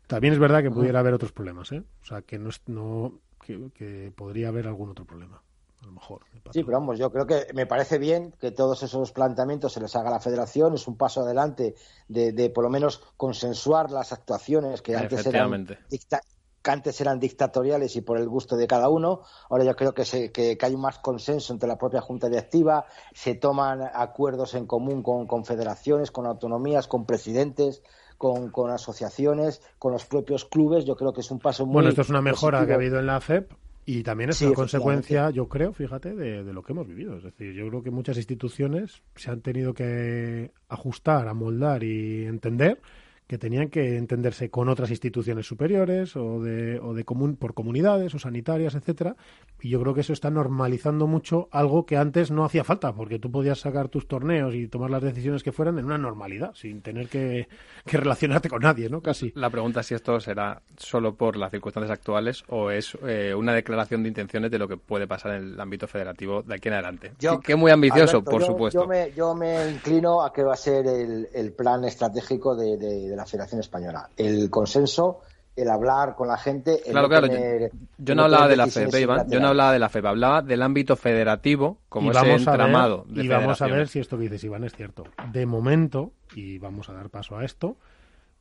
También es verdad que pudiera haber otros problemas, ¿eh? O sea, que no, es- no que, que podría haber algún otro problema, a lo mejor. Sí, pero vamos, yo creo que me parece bien que todos esos planteamientos se les haga a la federación. Es un paso adelante de, de por lo menos consensuar las actuaciones que antes eran, dicta- que antes eran dictatoriales y por el gusto de cada uno. Ahora yo creo que, se, que, que hay más consenso entre la propia Junta Directiva. Se toman acuerdos en común con, con federaciones, con autonomías, con presidentes. Con, con asociaciones, con los propios clubes, yo creo que es un paso muy. Bueno, esto es una mejora que ha habido en la FEP y también es Sí, una consecuencia, yo creo, fíjate, de, de lo que hemos vivido. Es decir, yo creo que muchas instituciones se han tenido que ajustar, amoldar y entender que tenían que entenderse con otras instituciones superiores o de, o de común, por comunidades o sanitarias, etcétera. Y yo creo que eso está normalizando mucho algo que antes no hacía falta, porque tú podías sacar tus torneos y tomar las decisiones que fueran en una normalidad, sin tener que, que relacionarte con nadie, ¿no? Casi. La pregunta es si esto será solo por las circunstancias actuales o es eh, una declaración de intenciones de lo que puede pasar en el ámbito federativo de aquí en adelante. Yo- que, que muy ambicioso, Alberto, por yo- supuesto. Yo me, yo me inclino a que va a ser el, el plan estratégico de, de- de la Federación Española. El consenso, el hablar con la gente, el Claro, no claro. tener- Yo, no hablaba de la FEP, Iván. Yo no hablaba de la FEP. Hablaba del ámbito federativo como y ese vamos a entramado ver, de y vamos a ver si esto que dices Iván es cierto. De momento, y vamos a dar paso a esto,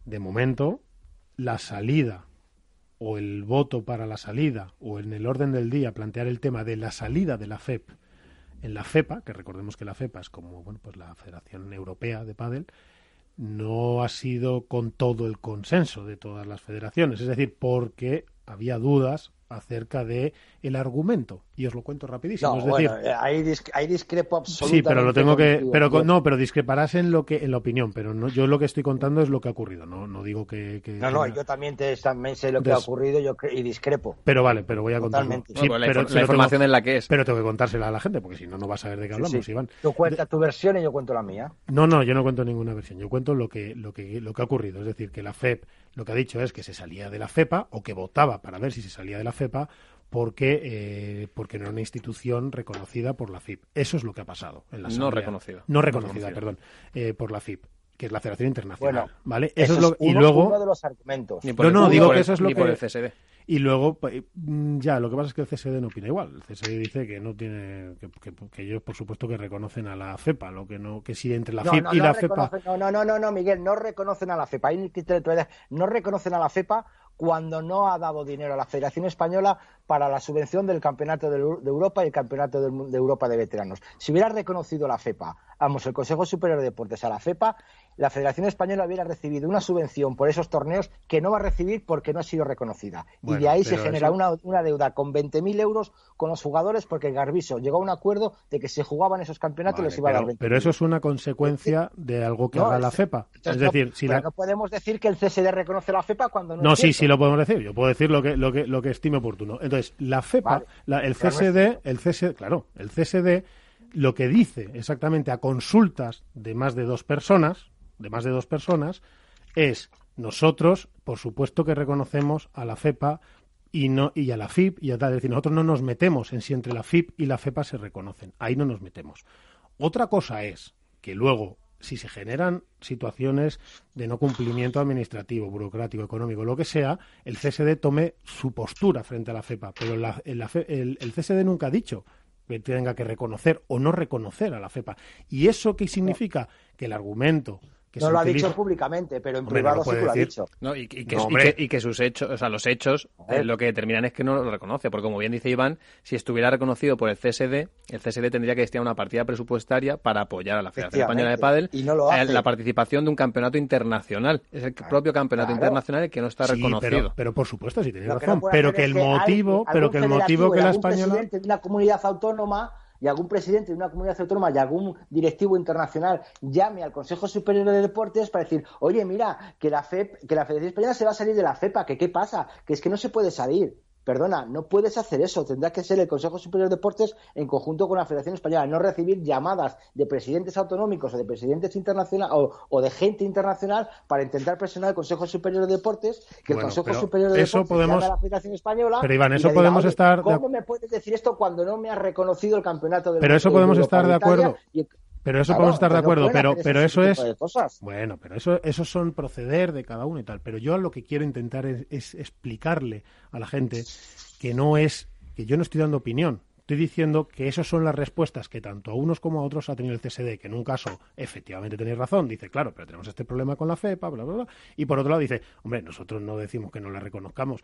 de momento, la salida o el voto para la salida o en el orden del día plantear el tema de la salida de la FEP en la FEPA, que recordemos que la FEPA es como bueno, pues la Federación Europea de Pádel, no ha sido con todo el consenso de todas las federaciones, es decir, porque había dudas acerca de el argumento y os lo cuento rapidísimo, No, es decir, bueno, eh, ahí, dis- ahí discrepo absolutamente. Sí, pero lo tengo que, contigo, pero con- no, pero discreparás en lo que, en la opinión, pero no, yo lo que estoy contando es lo que ha ocurrido, no, no digo que, que- No, no, yo también, te, también sé lo que ha ocurrido yo y discrepo. pero vale, pero voy a. Totalmente. Sí, Bueno, la pero la lo tengo- información es la que es. Pero tengo que contársela a la gente, porque si no, no vas a saber de qué Sí, hablamos, sí. Iván. Tú cuentas tu versión y yo cuento la mía. No, no, yo no cuento ninguna versión. Yo cuento lo que, lo que, lo que ha ocurrido. Es decir, que la FEP lo que ha dicho es que se salía de la FEPA o que votaba para ver si se salía de la FEPA porque, eh, porque no era una institución reconocida por la FIP. Eso es lo que ha pasado en la No reconocida. No reconocida, Reconocida. perdón, eh, por la FIP, que es la Federación Internacional. Bueno, ¿vale? Eso, Eso, es lo, uno, y luego uno de los argumentos. Ni por no, el- no, digo que eso es lo ni que por el CSD. y luego, pues, mm, ya, lo que pasa es que el CSD no opina igual. El CSD dice que no tiene, que, que- que ellos, por supuesto, que reconocen a la FEPA, lo que no, que si entre la No, FIP no, y no la FEPA. no, no, no, no, no, Miguel, no reconocen a la FEPA. No reconocen a la FEPA cuando no ha dado dinero a la Federación Española para la subvención del Campeonato de, Eu- de Europa y el Campeonato de Europa de Veteranos. Si hubiera reconocido la FEPA, vamos, el Consejo Superior de Deportes a la FEPA, la Federación Española hubiera recibido una subvención por esos torneos que no va a recibir porque no ha sido reconocida. y de ahí se pero genera eso- una, una deuda con 20.000 euros con los jugadores porque Garbiso llegó a un acuerdo de que si jugaban esos campeonatos Vale, les iba a dar pero, 20.000 pero eso es una consecuencia de algo que No, haga la FEPA. Es Entonces, no- decir, si pero la... no podemos decir que el CSD reconoce la FEPA cuando no, No, es sí, sí lo podemos decir. Yo puedo decir lo que, lo que, lo que estime oportuno. Entonces, la FEPA, Vale. la- el CSD, el CSD, claro, el CSD lo que dice exactamente a consultas de más de dos personas, de más de dos personas, es nosotros, por supuesto que reconocemos a la FEPA y no y a la FIP y a tal, es decir, nosotros no nos metemos en si entre la FIP y la FEPA se reconocen. Ahí no nos metemos. Otra cosa es que luego si se generan situaciones de no cumplimiento administrativo, burocrático, económico, lo que sea, el CSD tome su postura frente a la FEPA. Pero la- el, el- el CSD nunca ha dicho que tenga que reconocer o no reconocer a la FEPA. ¿Y eso qué significa? Que el argumento que No lo ha dicho públicamente, pero en Hombre, no privado lo sí que lo ha dicho. No, y, y que, No, y hombre. que- y que sus hechos, o sea, los hechos, eh, lo que determinan es que no lo reconoce, porque como bien dice Iván, si estuviera reconocido por el CSD, el CSD tendría que destinar una partida presupuestaria para apoyar a la Federación Española de Pádel Y no lo hace. la participación de un campeonato internacional. Es el propio campeonato claro. internacional el que no está Sí, reconocido. pero, pero por supuesto, sí, tenéis razón. pero que el hay motivo, pero que el motivo que la española... presidente de una comunidad autónoma y algún presidente de una comunidad autónoma y algún directivo internacional llame al Consejo Superior de Deportes para decir, oye, mira, que la FEP, que la Federación Española se va a salir de la FEPA, que qué pasa, que es que no se puede salir. Perdona, no puedes hacer eso. Tendrá que ser el Consejo Superior de Deportes en conjunto con la Federación Española. No recibir llamadas de presidentes autonómicos o de presidentes internacionales o, o de gente internacional para intentar presionar al Consejo Superior de Deportes, que Bueno, el Consejo Superior de eso Deportes podemos- llame a la Federación Española. Pero, Iván, eso diga, podemos "Oye, estar de ¿Cómo me puedes decir esto cuando no me has reconocido el campeonato del Pero eso de podemos estar de acuerdo. y- Pero eso Claro, podemos estar de acuerdo, pero, pero eso es... de cosas. Bueno, pero eso, esos son proceder de cada uno y tal. Pero yo lo que quiero intentar es, es explicarle a la gente que no es, que yo no estoy dando opinión. Estoy diciendo que esas son las respuestas que tanto a unos como a otros ha tenido el CSD, que en un caso efectivamente tenéis razón, dice, claro, pero tenemos este problema con la FEPA, bla, bla, bla. Y por otro lado dice, hombre, nosotros no decimos que no la reconozcamos,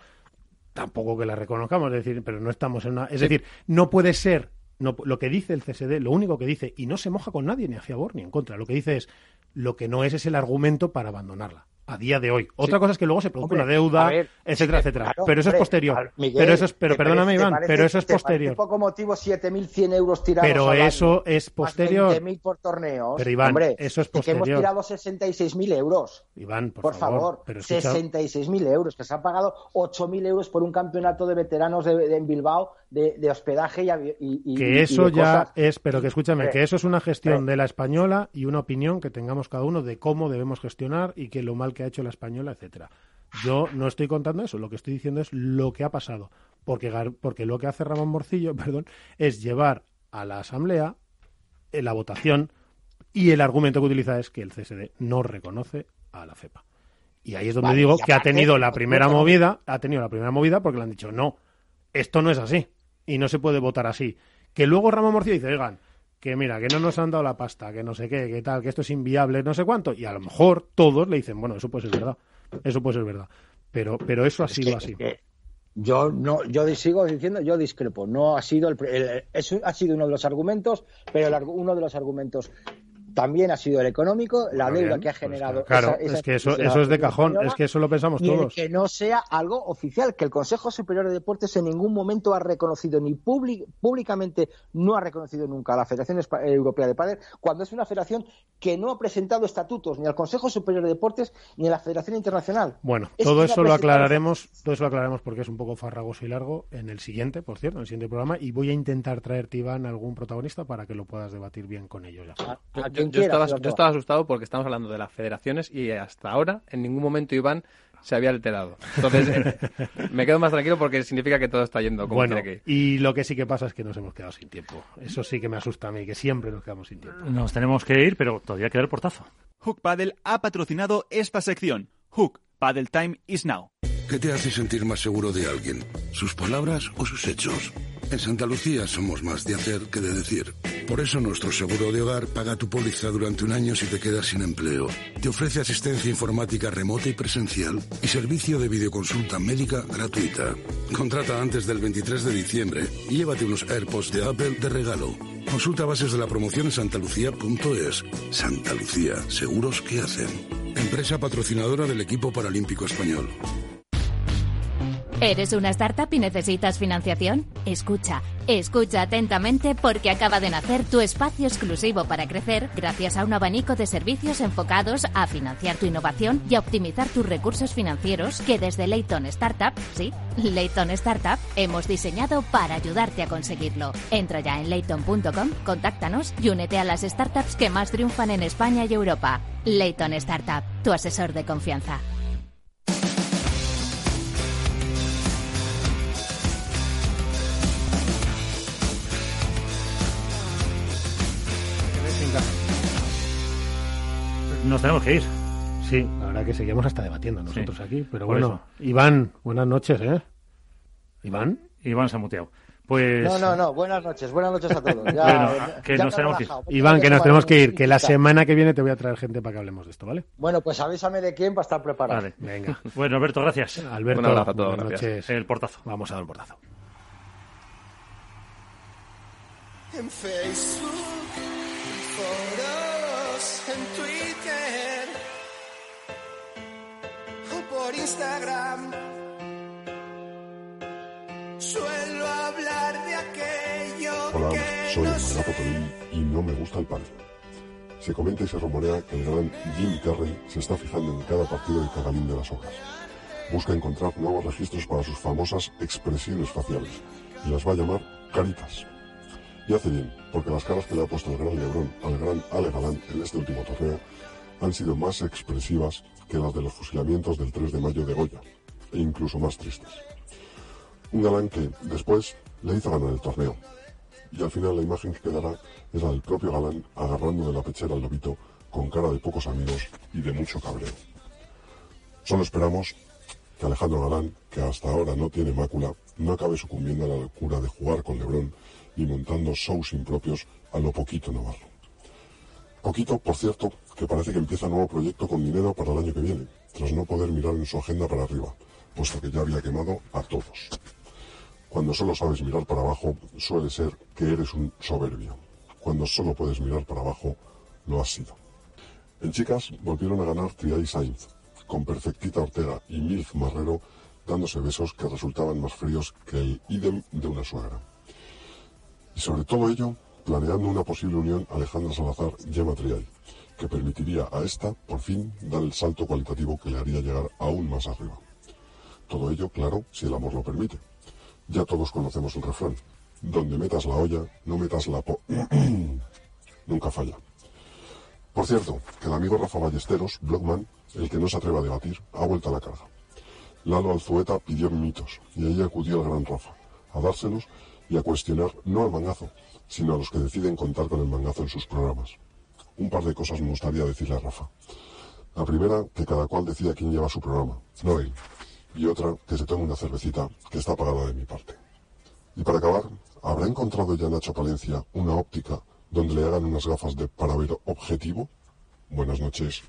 tampoco que la reconozcamos, es decir, pero no estamos en una... Es Sí. decir, no puede ser no, lo que dice el CSD, lo único que dice, y no se moja con nadie, ni a favor ni en contra, lo que dice es, lo que no es es el argumento para abandonarla. A día de hoy. Otra cosa es que luego se produce Hombre, una deuda, ver, etcétera, sí, etcétera. claro, pero eso es hombre, posterior. al- Miguel, pero eso es, pero ¿te perdóname, parece- Iván, parece- pero eso es posterior. poco motivo 7.100 euros tirados Pero al año, eso es posterior. Más 20.000 por torneos. Pero, Iván, Hombre, eso es que hemos posterior. tirado 66.000 euros. Iván, por, Por, favor, escucha- 66.000 euros, que se han pagado 8.000 euros por un campeonato de veteranos de, de- en Bilbao de, de hospedaje y, y- y- y que eso de ya cosas. es, pero que escúchame, que eso es una gestión de la española y una opinión que tengamos cada uno de cómo debemos gestionar y que lo mal que ha hecho la española, etcétera. Yo no estoy contando eso, lo que estoy diciendo es lo que ha pasado, porque porque lo que hace Ramón Morcillo, perdón, es llevar a la asamblea en la votación y el argumento que utiliza es que el CSD no reconoce a la FEPA. Y ahí es donde Vale, digo que ha tenido la primera movida, ha tenido la primera movida porque le han dicho, no, esto no es así y no se puede votar así. Que luego Ramón Morcillo dice, oigan, que mira, que no nos han dado la pasta, que no sé qué, que tal, que esto es inviable, no sé cuánto, y a lo mejor todos le dicen, bueno, eso puede ser verdad, eso puede ser verdad. Pero, pero eso ha sido así. Yo no, yo sigo diciendo, yo discrepo. No ha sido el, el- eso ha sido uno de los argumentos, pero el uno de los argumentos también ha sido el económico, la Bueno, deuda bien, que ha pues generado. claro, esa- esa es que eso, eso es de cajón, es que eso lo pensamos y el todos. que no sea algo oficial, que el Consejo Superior de Deportes en ningún momento ha reconocido ni públicamente no ha reconocido nunca a la Federación Europea de Padel, cuando es una federación que no ha presentado estatutos ni al Consejo Superior de Deportes ni a la Federación Internacional. Bueno, Es todo eso lo aclararemos, todo eso lo aclararemos porque es un poco farragoso y largo en el siguiente, por cierto, en el siguiente programa, y voy a intentar traerte, Iván, algún protagonista para que lo puedas debatir bien con ellos ya. A Yo, quien yo quiera, estaba, yo estaba asustado porque estamos hablando de las federaciones y hasta ahora en ningún momento Iván se había alterado. Entonces eh, me quedo más tranquilo porque significa que todo está yendo como Bueno, tiene que ir. y lo que sí que pasa es que nos hemos quedado sin tiempo. Eso sí que me asusta a mí, que siempre nos quedamos sin tiempo. Nos tenemos que ir, pero todavía queda el portazo. Hook Paddle ha patrocinado esta sección. Hook Paddle Time is now. ¿Qué te hace sentir más seguro de alguien? ¿Sus palabras o sus hechos? En Santa Lucía somos más de hacer que de decir. Por eso nuestro seguro de hogar paga tu póliza durante un año si te quedas sin empleo. Te ofrece asistencia informática remota y presencial y servicio de videoconsulta médica gratuita. Contrata antes del 23 de diciembre y llévate unos AirPods de Apple de regalo. Consulta bases de la promoción en santalucía.es. Santa Lucía, seguros que hacen. Empresa patrocinadora del equipo paralímpico español. ¿Eres una startup y necesitas financiación? Escucha, escucha atentamente porque acaba de nacer tu espacio exclusivo para crecer gracias a un abanico de servicios enfocados a financiar tu innovación y a optimizar tus recursos financieros que desde Layton Startup, sí, Layton Startup, hemos diseñado para ayudarte a conseguirlo. Entra ya en layton.com, contáctanos y únete a las startups que más triunfan en España y Europa. Layton Startup, tu asesor de confianza. Nos tenemos que ir. Sí, la verdad que seguimos hasta debatiendo nosotros Sí, aquí. Pero bueno, Iván, buenas noches, ¿eh? Iván. Iván se ha muteado. Pues... No, no, no. Buenas noches, buenas noches a todos. Ya, Bueno, que ya nos tenemos que ir. Iván, que nos tenemos que ir, que la semana que viene te voy a traer gente para que hablemos de esto, ¿vale? Bueno, pues avísame de quién para estar preparado. Vale. Venga. Bueno, Alberto, gracias. Alberto, Un abrazo a todos, buenas gracias. noches. El portazo. Vamos a dar el portazo. En Facebook, en foros, en Twitter por Instagram. Suelo hablar de aquello Hola, que soy no el Manato Toril y no me gusta el pádel. Se comenta y se rumorea que el gran Jim Carrey se está fijando en cada partido de Cagalín de las Hojas. Busca encontrar nuevos registros para sus famosas expresiones faciales y las va a llamar caritas. Y hace bien, porque las caras que le ha puesto el gran Lebrón al gran Ale Galán en este último torneo han sido más expresivas que las de los fusilamientos del 3 de mayo de Goya, e incluso más tristes. Un galán que, después, le hizo ganar el torneo. y al final la imagen que quedará es la del propio Galán agarrando de la pechera al lobito con cara de pocos amigos y de mucho cabreo. Solo esperamos que Alejandro Galán, que hasta ahora no tiene mácula, no acabe sucumbiendo a la locura de jugar con Lebrón y montando shows impropios a lo poquito Navarro. Poquito, por cierto, que parece que empieza nuevo proyecto con dinero para el año que viene, tras no poder mirar en su agenda para arriba, puesto que ya había quemado a todos. Cuando solo sabes mirar para abajo, suele ser que eres un soberbio. Cuando solo puedes mirar para abajo, lo has sido. En chicas volvieron a ganar Triay Sainz, con Perfectita Ortega y Milf Marrero dándose besos que resultaban más fríos que el idem de una suegra. Y sobre todo ello, planeando una posible unión Alejandra Salazar-Gemma Triay, que permitiría a esta, por fin, dar el salto cualitativo que le haría llegar aún más arriba. Todo ello, claro, si el amor lo permite. Ya todos conocemos el refrán. Donde metas la olla, no metas la po... Nunca falla. Por cierto, que el amigo Rafa Ballesteros, Blogman, el que no se atreve a debatir, ha vuelto a la carga. Lalo Alzueta pidió mitos y allí acudió el gran Rafa, a dárselos y a cuestionar no al mangazo, sino a los que deciden contar con el mangazo en sus programas. Un par de cosas me gustaría decirle a Rafa. La primera, que cada cual decida quién lleva su programa, no él. Y otra, que se tome una cervecita, que está pagada de mi parte. Y para acabar, ¿habrá encontrado ya Nacho Palencia una óptica donde le hagan unas gafas de para ver objetivo? Buenas noches.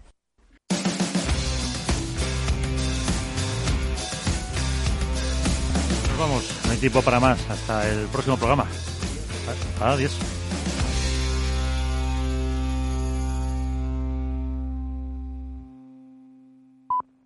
Nos vamos, no hay tiempo para más. Hasta el próximo programa. Adiós.